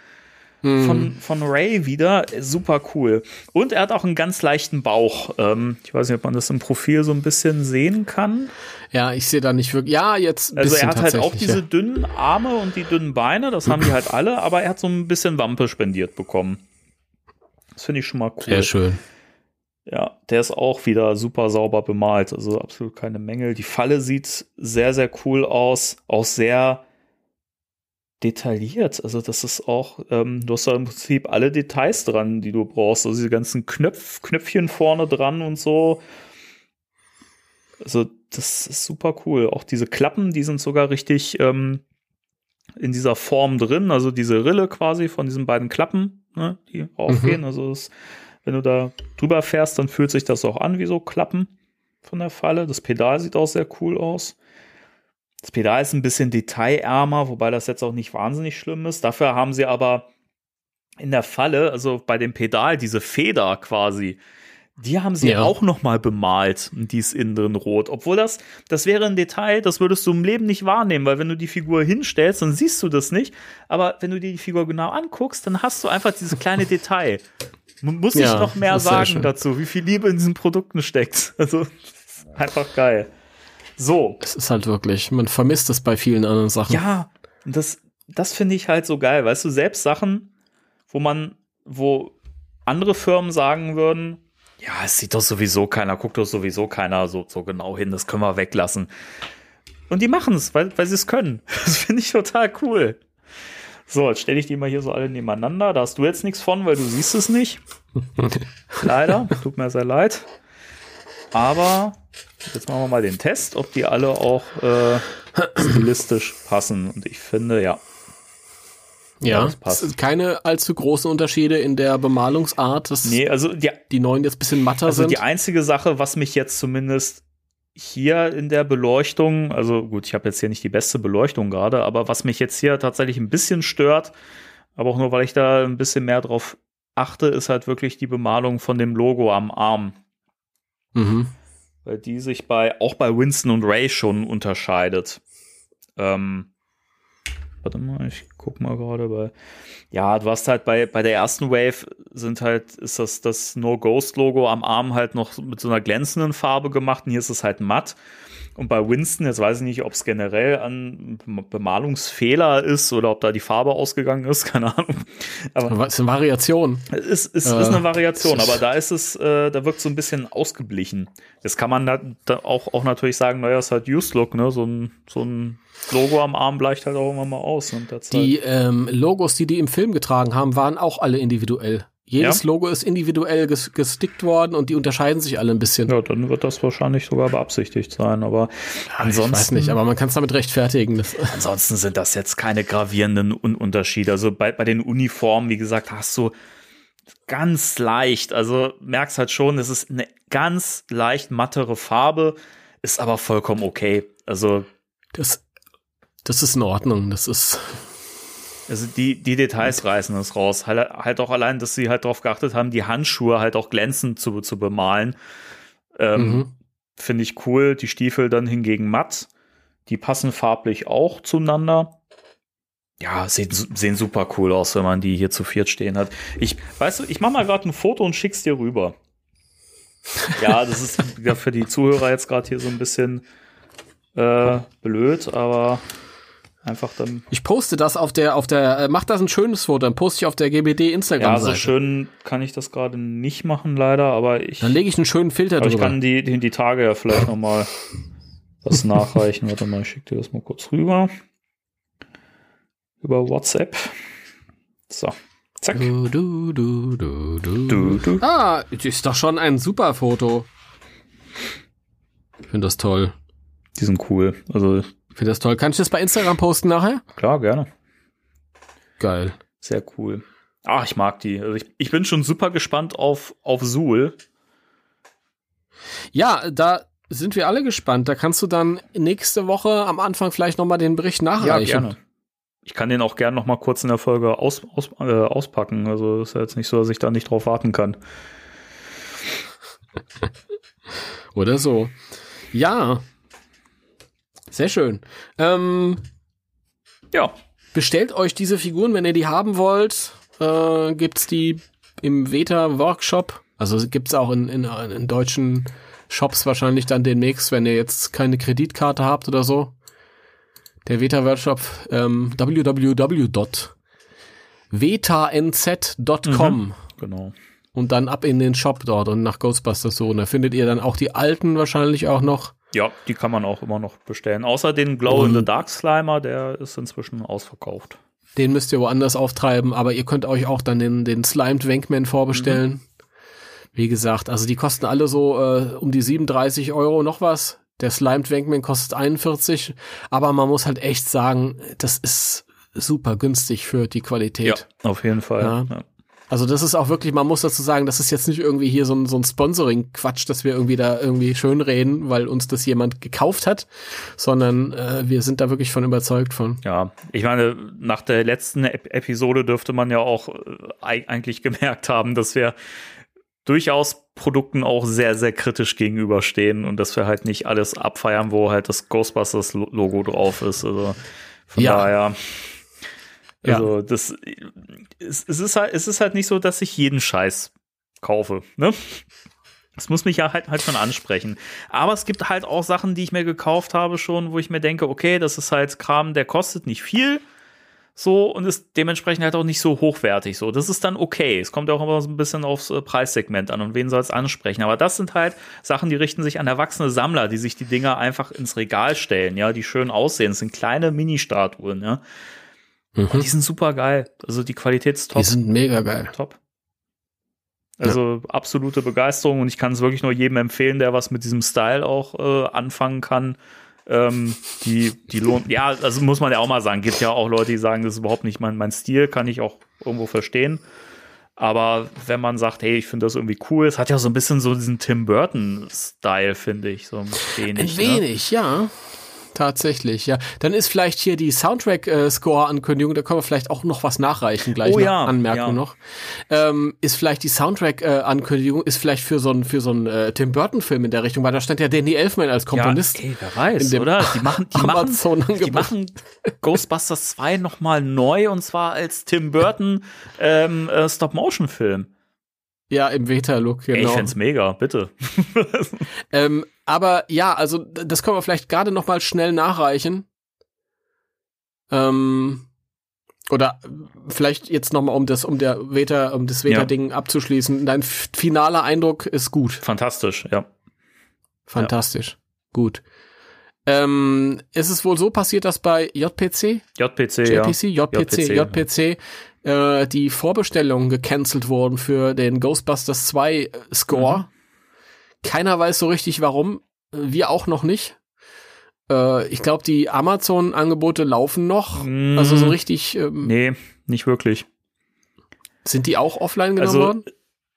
hm. von, von Ray wieder. Super cool. Und er hat auch einen ganz leichten Bauch. Ähm, ich weiß nicht, ob man das im Profil so ein bisschen sehen kann. Ja, ich sehe da nicht wirklich. Ja, jetzt. Also er hat halt auch diese ja. dünnen Arme und die dünnen Beine, das haben die halt alle, aber er hat so ein bisschen Wampe spendiert bekommen. Das finde ich schon mal cool. Sehr schön. Ja, der ist auch wieder super sauber bemalt, also absolut keine Mängel. Die Falle sieht sehr, sehr cool aus, auch sehr detailliert. Also das ist auch, ähm, du hast da im Prinzip alle Details dran, die du brauchst. Also diese ganzen Knöpf, Knöpfchen vorne dran und so. Also das ist super cool. Auch diese Klappen, die sind sogar richtig ähm, in dieser Form drin. Also diese Rille quasi von diesen beiden Klappen, ne, die aufgehen. Mhm. Also das, wenn du da drüber fährst, dann fühlt sich das auch an wie so Klappen von der Falle. Das Pedal sieht auch sehr cool aus. Das Pedal ist ein bisschen detailärmer, wobei das jetzt auch nicht wahnsinnig schlimm ist. Dafür haben sie aber in der Falle, also bei dem Pedal, diese Feder quasi, die haben sie ja. auch noch mal bemalt und die ist innen drin rot. Obwohl das, das wäre ein Detail, das würdest du im Leben nicht wahrnehmen, weil wenn du die Figur hinstellst, dann siehst du das nicht. Aber wenn du dir die Figur genau anguckst, dann hast du einfach dieses kleine Detail. Muss ja, ich noch mehr sagen dazu, wie viel Liebe in diesen Produkten steckt. Also einfach geil. So. Es ist halt wirklich, man vermisst es bei vielen anderen Sachen. Ja, das, das finde ich halt so geil. Weißt du, selbst Sachen, wo man, wo andere Firmen sagen würden, ja, es sieht doch sowieso keiner, guckt doch sowieso keiner so, so genau hin, das können wir weglassen. Und die machen es, weil, weil sie es können. Das finde ich total cool. So, jetzt stelle ich die mal hier so alle nebeneinander. Da hast du jetzt nichts von, weil du siehst es nicht. Leider, tut mir sehr leid. Aber Jetzt machen wir mal den Test, ob die alle auch äh, stilistisch passen. Und ich finde, ja. Ja, ja keine allzu großen Unterschiede in der Bemalungsart. Das nee, also die, die neuen jetzt ein bisschen matter also sind. Also die einzige Sache, was mich jetzt zumindest hier in der Beleuchtung, also gut, ich habe jetzt hier nicht die beste Beleuchtung gerade, aber was mich jetzt hier tatsächlich ein bisschen stört, aber auch nur, weil ich da ein bisschen mehr drauf achte, ist halt wirklich die Bemalung von dem Logo am Arm. Mhm weil die sich bei auch bei Winston und Ray schon unterscheidet. Ähm, warte mal, ich guck mal gerade bei. Ja, du hast halt bei, bei der ersten Wave sind halt, ist das das No Ghost Logo am Arm halt noch mit so einer glänzenden Farbe gemacht und hier ist es halt matt. Und bei Winston, jetzt weiß ich nicht, ob es generell an Bemalungsfehler ist oder ob da die Farbe ausgegangen ist, keine Ahnung. Aber es ist eine Variation. Es ist, ist, äh, ist eine Variation, aber da ist es, äh, da wirkt so ein bisschen ausgeblichen. Jetzt kann man da, da auch, auch natürlich sagen, naja, es ist halt Used Look, ne? So ein, so ein Logo am Arm bleicht halt auch immer mal aus. Und die ähm, Logos, die die im Film getragen haben, waren auch alle individuell. Jedes ja? Logo ist individuell ges gestickt worden und die unterscheiden sich alle ein bisschen. Ja, dann wird das wahrscheinlich sogar beabsichtigt sein, aber ja, ansonsten. Ich weiß nicht, aber man kann es damit rechtfertigen. ansonsten sind das jetzt keine gravierenden Un Unterschiede. Also bei, bei den Uniformen, wie gesagt, hast du ganz leicht, also merkst halt schon, es ist eine ganz leicht mattere Farbe, ist aber vollkommen okay. Also. Das, das ist in Ordnung. Das ist. Also die, die Details reißen es raus. Halt, halt auch allein, dass sie halt darauf geachtet haben, die Handschuhe halt auch glänzend zu, zu bemalen. Ähm, mhm. Finde ich cool. Die Stiefel dann hingegen matt. Die passen farblich auch zueinander. Ja, sehen, sehen super cool aus, wenn man die hier zu viert stehen hat. Ich, weißt du, ich mach mal gerade ein Foto und schick's dir rüber. Ja, das ist für die Zuhörer jetzt gerade hier so ein bisschen äh, blöd, aber Einfach dann. Ich poste das auf der, auf der, äh, mach das ein schönes Foto, dann poste ich auf der GBD Instagram. Ja, so schön kann ich das gerade nicht machen, leider, aber ich. Dann lege ich einen schönen Filter drüber. Ich kann die, die, die Tage ja vielleicht nochmal was nachreichen. Warte mal, ich schicke dir das mal kurz rüber. Über WhatsApp. So. Zack. Du, du, du, du, du. du, Ah, ist doch schon ein super Foto. Ich finde das toll. Die sind cool. Also finde das toll. Kann ich das bei Instagram posten nachher? Klar, gerne. Geil. Sehr cool. Ah, ich mag die. Also ich, ich bin schon super gespannt auf, auf Suhl. Ja, da sind wir alle gespannt. Da kannst du dann nächste Woche am Anfang vielleicht nochmal den Bericht nachreichen. Ja, gerne. Ich kann den auch gerne nochmal kurz in der Folge aus, aus, äh, auspacken. Also ist ja jetzt nicht so, dass ich da nicht drauf warten kann. Oder so. Ja, sehr schön. Ähm, ja. Bestellt euch diese Figuren, wenn ihr die haben wollt. Äh, gibt's die im Veta-Workshop. Also gibt's auch in, in, in deutschen Shops wahrscheinlich dann demnächst, wenn ihr jetzt keine Kreditkarte habt oder so. Der Veta-Workshop ähm, www.vetanz.com. Mhm, genau. Und dann ab in den Shop dort und nach Ghostbusters so. Und da findet ihr dann auch die alten wahrscheinlich auch noch. Ja, die kann man auch immer noch bestellen. Außer den Glow in the Dark Slimer, der ist inzwischen ausverkauft. Den müsst ihr woanders auftreiben, aber ihr könnt euch auch dann den, den Slimed Wankman vorbestellen. Mhm. Wie gesagt, also die kosten alle so äh, um die 37 Euro noch was. Der Slimed Wankman kostet 41, aber man muss halt echt sagen, das ist super günstig für die Qualität. Ja, auf jeden Fall. Ja. Ja. Also das ist auch wirklich, man muss dazu sagen, das ist jetzt nicht irgendwie hier so ein, so ein Sponsoring-Quatsch, dass wir irgendwie da irgendwie schön reden, weil uns das jemand gekauft hat, sondern äh, wir sind da wirklich von überzeugt von. Ja, ich meine, nach der letzten Ep Episode dürfte man ja auch äh, eigentlich gemerkt haben, dass wir durchaus Produkten auch sehr, sehr kritisch gegenüberstehen und dass wir halt nicht alles abfeiern, wo halt das Ghostbusters-Logo drauf ist. Also von ja. daher also ja. das es, es, ist halt, es ist halt nicht so, dass ich jeden Scheiß kaufe. Ne? Das muss mich ja halt, halt schon ansprechen. Aber es gibt halt auch Sachen, die ich mir gekauft habe schon, wo ich mir denke, okay, das ist halt Kram, der kostet nicht viel. So und ist dementsprechend halt auch nicht so hochwertig. So, das ist dann okay. Es kommt auch immer so ein bisschen aufs äh, Preissegment an und wen soll es ansprechen. Aber das sind halt Sachen, die richten sich an erwachsene Sammler, die sich die Dinger einfach ins Regal stellen, ja, die schön aussehen. Das sind kleine Mini-Statuen, ja. Mhm. die sind super geil. Also die Qualität ist top. Die sind mega geil. Top. Also ja. absolute Begeisterung und ich kann es wirklich nur jedem empfehlen, der was mit diesem Style auch äh, anfangen kann. Ähm, die, die lohnt, ja, also muss man ja auch mal sagen, gibt ja auch Leute, die sagen, das ist überhaupt nicht mein, mein Stil, kann ich auch irgendwo verstehen. Aber wenn man sagt, hey, ich finde das irgendwie cool, es hat ja so ein bisschen so diesen Tim Burton-Style, finde ich, so ein wenig. Ein wenig, ne? ja. Tatsächlich, ja. Dann ist vielleicht hier die Soundtrack-Score-Ankündigung, da können wir vielleicht auch noch was nachreichen, gleich oh, ja, Anmerkung ja. noch. Ähm, ist vielleicht die Soundtrack-Ankündigung, ist vielleicht für so einen für so einen äh, Tim Burton-Film in der Richtung, weil da stand ja Danny Elfman als Komponist. Ja, ey, wer weiß, oder? Die machen, die machen, die machen Ghostbusters 2 nochmal neu und zwar als Tim Burton ähm, äh, Stop-Motion-Film. Ja, im Veta-Look, genau. Ey, ich find's mega, bitte. ähm, aber ja, also das können wir vielleicht gerade noch mal schnell nachreichen. Ähm, oder vielleicht jetzt noch mal um das um der Veta um das Veta Ding ja. abzuschließen. Dein finaler Eindruck ist gut. Fantastisch, ja. Fantastisch. Ja. Gut. Ähm, ist es wohl so passiert, dass bei JPC? JPC, JPC, ja. JPC, JPC, JPC äh, die Vorbestellungen gecancelt wurden für den Ghostbusters 2 Score. Mhm. Keiner weiß so richtig warum. Wir auch noch nicht. Äh, ich glaube, die Amazon-Angebote laufen noch. Mm, also so richtig. Ähm, nee, nicht wirklich. Sind die auch offline genommen also, worden?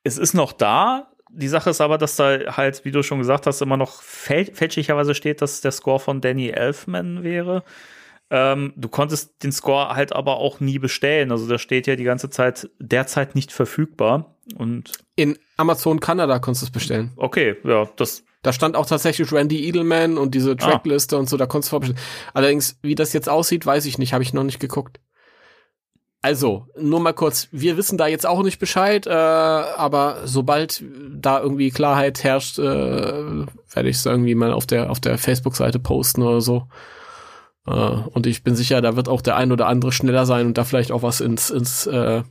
Es ist noch da. Die Sache ist aber, dass da halt, wie du schon gesagt hast, immer noch fälschlicherweise steht, dass der Score von Danny Elfman wäre. Ähm, du konntest den Score halt aber auch nie bestellen. Also da steht ja die ganze Zeit derzeit nicht verfügbar. Und in Amazon Kanada konntest du es bestellen. Okay, ja, das. Da stand auch tatsächlich Randy Edelman und diese ah. Trackliste ah. und so, da konntest du vorbestellen. Allerdings, wie das jetzt aussieht, weiß ich nicht, habe ich noch nicht geguckt. Also, nur mal kurz, wir wissen da jetzt auch nicht Bescheid, äh, aber sobald da irgendwie Klarheit herrscht, äh, werde ich es irgendwie mal auf der, auf der Facebook-Seite posten oder so. Äh, und ich bin sicher, da wird auch der ein oder andere schneller sein und da vielleicht auch was ins, ins äh,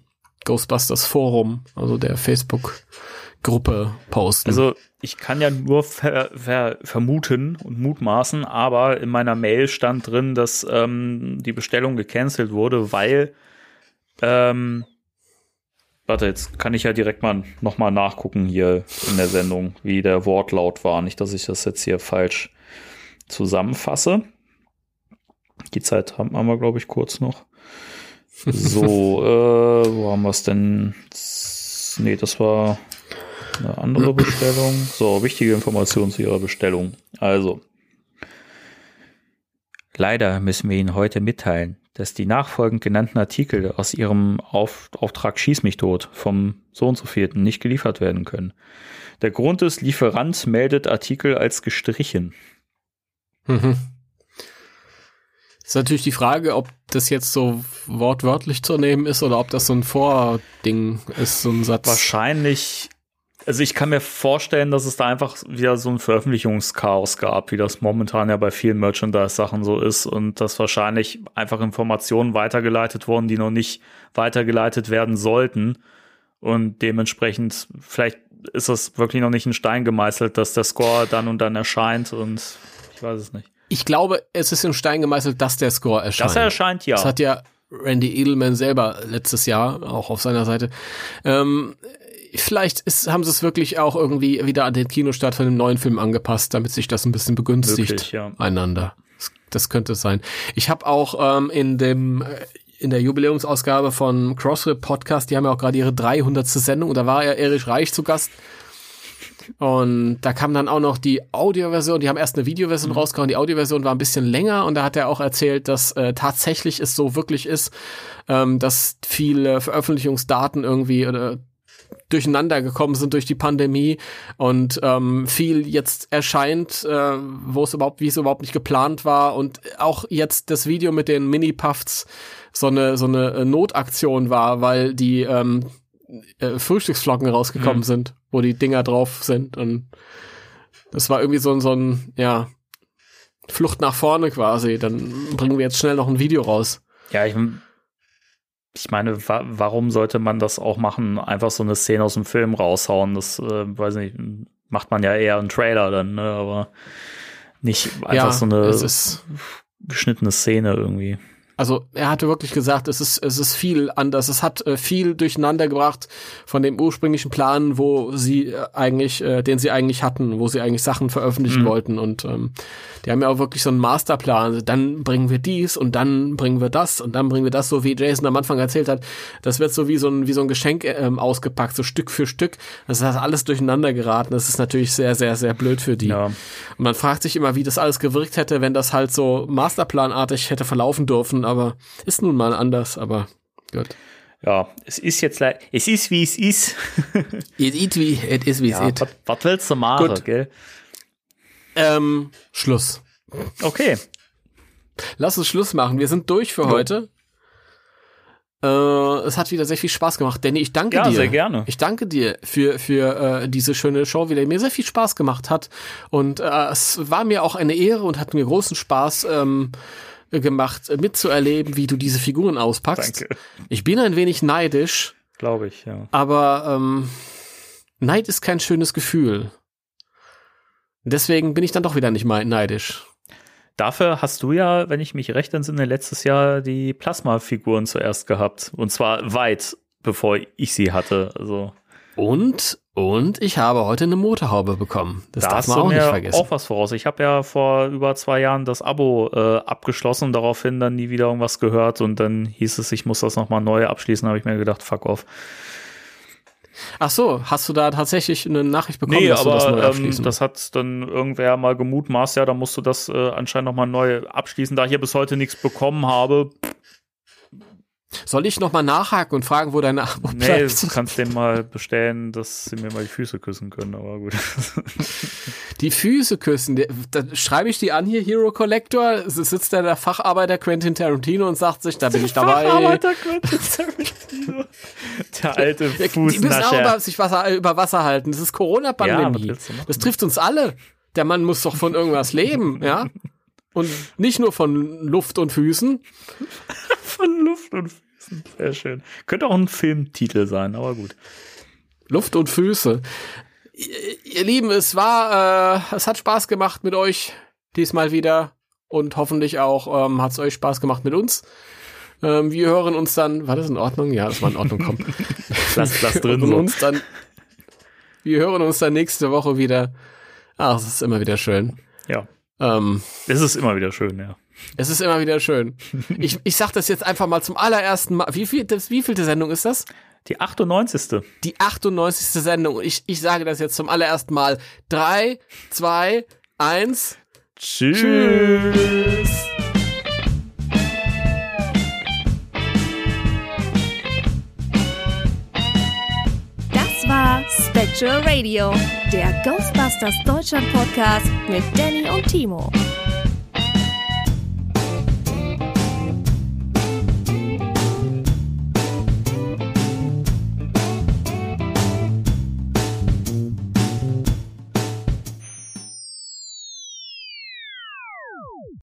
Ghostbusters Forum, also der Facebook-Gruppe posten. Also ich kann ja nur ver ver vermuten und mutmaßen, aber in meiner Mail stand drin, dass ähm, die Bestellung gecancelt wurde, weil ähm, Warte, jetzt kann ich ja direkt mal nochmal nachgucken hier in der Sendung, wie der Wortlaut war. Nicht, dass ich das jetzt hier falsch zusammenfasse. Die Zeit haben wir, glaube ich, kurz noch. So, äh, wo haben wir es denn? Nee, das war eine andere Bestellung. So, wichtige Informationen zu Ihrer Bestellung. Also, leider müssen wir Ihnen heute mitteilen, dass die nachfolgend genannten Artikel aus Ihrem Auf Auftrag Schieß mich tot vom so und so vierten nicht geliefert werden können. Der Grund ist, Lieferant meldet Artikel als gestrichen. Mhm. Ist natürlich die Frage, ob das jetzt so wortwörtlich zu nehmen ist oder ob das so ein Vording ist, so ein Satz. Wahrscheinlich. Also ich kann mir vorstellen, dass es da einfach wieder so ein Veröffentlichungschaos gab, wie das momentan ja bei vielen Merchandise-Sachen so ist und dass wahrscheinlich einfach Informationen weitergeleitet wurden, die noch nicht weitergeleitet werden sollten und dementsprechend vielleicht ist das wirklich noch nicht ein Stein gemeißelt, dass der Score dann und dann erscheint und ich weiß es nicht ich glaube, es ist in Stein gemeißelt, dass der Score erscheint. Das erscheint, ja. Das hat ja, Randy Edelman selber letztes Jahr, auch auf seiner Seite. Ähm, vielleicht ist, haben sie es wirklich auch irgendwie wieder an den Kinostart von dem neuen Film angepasst, damit sich das ein bisschen begünstigt Möglich, ja. einander. Das, das, könnte es sein. Ich habe auch ähm, in dem äh, in der Jubiläumsausgabe von CrossFit Podcast, die haben ja auch gerade ihre 300. Sendung und da war ja Erich Reich zu Gast. Und da kam dann auch noch die Audioversion, die haben erst eine Videoversion mhm. rausgehauen, die Audioversion war ein bisschen länger und da hat er auch erzählt, dass äh, tatsächlich es so wirklich ist, ähm, dass viele Veröffentlichungsdaten irgendwie oder durcheinander gekommen sind durch die Pandemie und ähm, viel jetzt erscheint, äh, wo es überhaupt, wie es überhaupt nicht geplant war und auch jetzt das Video mit den Mini-Puffs so eine so eine äh, Notaktion war, weil die ähm, äh, Frühstücksflocken rausgekommen mhm. sind, wo die Dinger drauf sind und das war irgendwie so ein so ein ja Flucht nach vorne quasi. Dann bringen wir jetzt schnell noch ein Video raus. Ja, ich ich meine, wa warum sollte man das auch machen? Einfach so eine Szene aus dem Film raushauen. Das, äh, weiß nicht, macht man ja eher einen Trailer dann, ne? aber nicht einfach ja, so eine geschnittene Szene irgendwie. Also er hatte wirklich gesagt, es ist, es ist viel anders. Es hat äh, viel durcheinander gebracht von dem ursprünglichen Plan, wo sie äh, eigentlich, äh, den sie eigentlich hatten, wo sie eigentlich Sachen veröffentlichen mhm. wollten. Und ähm, die haben ja auch wirklich so einen Masterplan. Also dann bringen wir dies und dann bringen wir das und dann bringen wir das, so wie Jason am Anfang erzählt hat. Das wird so wie so ein, wie so ein Geschenk ähm, ausgepackt, so Stück für Stück. Das hat alles durcheinander geraten. Das ist natürlich sehr, sehr, sehr blöd für die. Ja. Und man fragt sich immer, wie das alles gewirkt hätte, wenn das halt so Masterplanartig hätte verlaufen dürfen aber ist nun mal anders, aber gut. Ja, es ist jetzt leid. Es ist wie es ist. it is wie it is wie es ist. Was willst du machen, gut. gell? Ähm, Schluss. Okay. Lass uns Schluss machen. Wir sind durch für ja. heute. Äh, es hat wieder sehr viel Spaß gemacht. Danny, ich danke ja, dir. Ja, sehr gerne. Ich danke dir für, für äh, diese schöne Show, wieder mir sehr viel Spaß gemacht hat. Und äh, es war mir auch eine Ehre und hat mir großen Spaß ähm, gemacht, mitzuerleben, wie du diese Figuren auspackst. Danke. Ich bin ein wenig neidisch. Glaube ich, ja. Aber ähm, Neid ist kein schönes Gefühl. Deswegen bin ich dann doch wieder nicht mal neidisch. Dafür hast du ja, wenn ich mich recht entsinne, letztes Jahr die Plasma-Figuren zuerst gehabt. Und zwar weit bevor ich sie hatte. Also. Und und ich habe heute eine Motorhaube bekommen. Das da darf man auch nicht vergessen. auch was voraus. Ich habe ja vor über zwei Jahren das Abo äh, abgeschlossen, daraufhin dann nie wieder irgendwas gehört und dann hieß es, ich muss das nochmal neu abschließen. habe ich mir gedacht, fuck off. Ach so, hast du da tatsächlich eine Nachricht bekommen, nee, dass aber, du das neu ähm, abschließen? Ähm, das hat dann irgendwer mal gemutmaßt, ja, da musst du das äh, anscheinend nochmal neu abschließen. Da ich ja bis heute nichts bekommen habe, soll ich nochmal nachhaken und fragen, wo deine Abo nee, bleibt? du kannst dem mal bestellen, dass sie mir mal die Füße küssen können, aber gut. Die Füße küssen, da schreibe ich die an hier, Hero Collector, sitzt da der Facharbeiter Quentin Tarantino und sagt sich, da bin ich dabei. Facharbeiter Quentin Tarantino. Der alte Fußnascher. Die müssen auch über, sich Wasser, über Wasser halten, das ist Corona-Pandemie. Ja, das trifft uns alle. Der Mann muss doch von irgendwas leben, ja? Und nicht nur von Luft und Füßen. von Luft und Füßen. Sehr schön. Könnte auch ein Filmtitel sein, aber gut. Luft und Füße. Ihr Lieben, es war, äh, es hat Spaß gemacht mit euch diesmal wieder und hoffentlich auch ähm, hat es euch Spaß gemacht mit uns. Ähm, wir hören uns dann, war das in Ordnung? Ja, das war in Ordnung, komm. lass, lass drin. So. Uns dann, wir hören uns dann nächste Woche wieder. Ach, es ist immer wieder schön. Ja. Ähm, es ist immer wieder schön, ja. Es ist immer wieder schön. Ich, ich sag das jetzt einfach mal zum allerersten Mal. Wie viel, das, wie vielte Sendung ist das? Die 98. Die 98. Sendung. Ich, ich sage das jetzt zum allerersten Mal. Drei, zwei, eins. Tschüss. Tschüss. Spectral Radio, der Ghostbusters Deutschland Podcast mit Danny und Timo.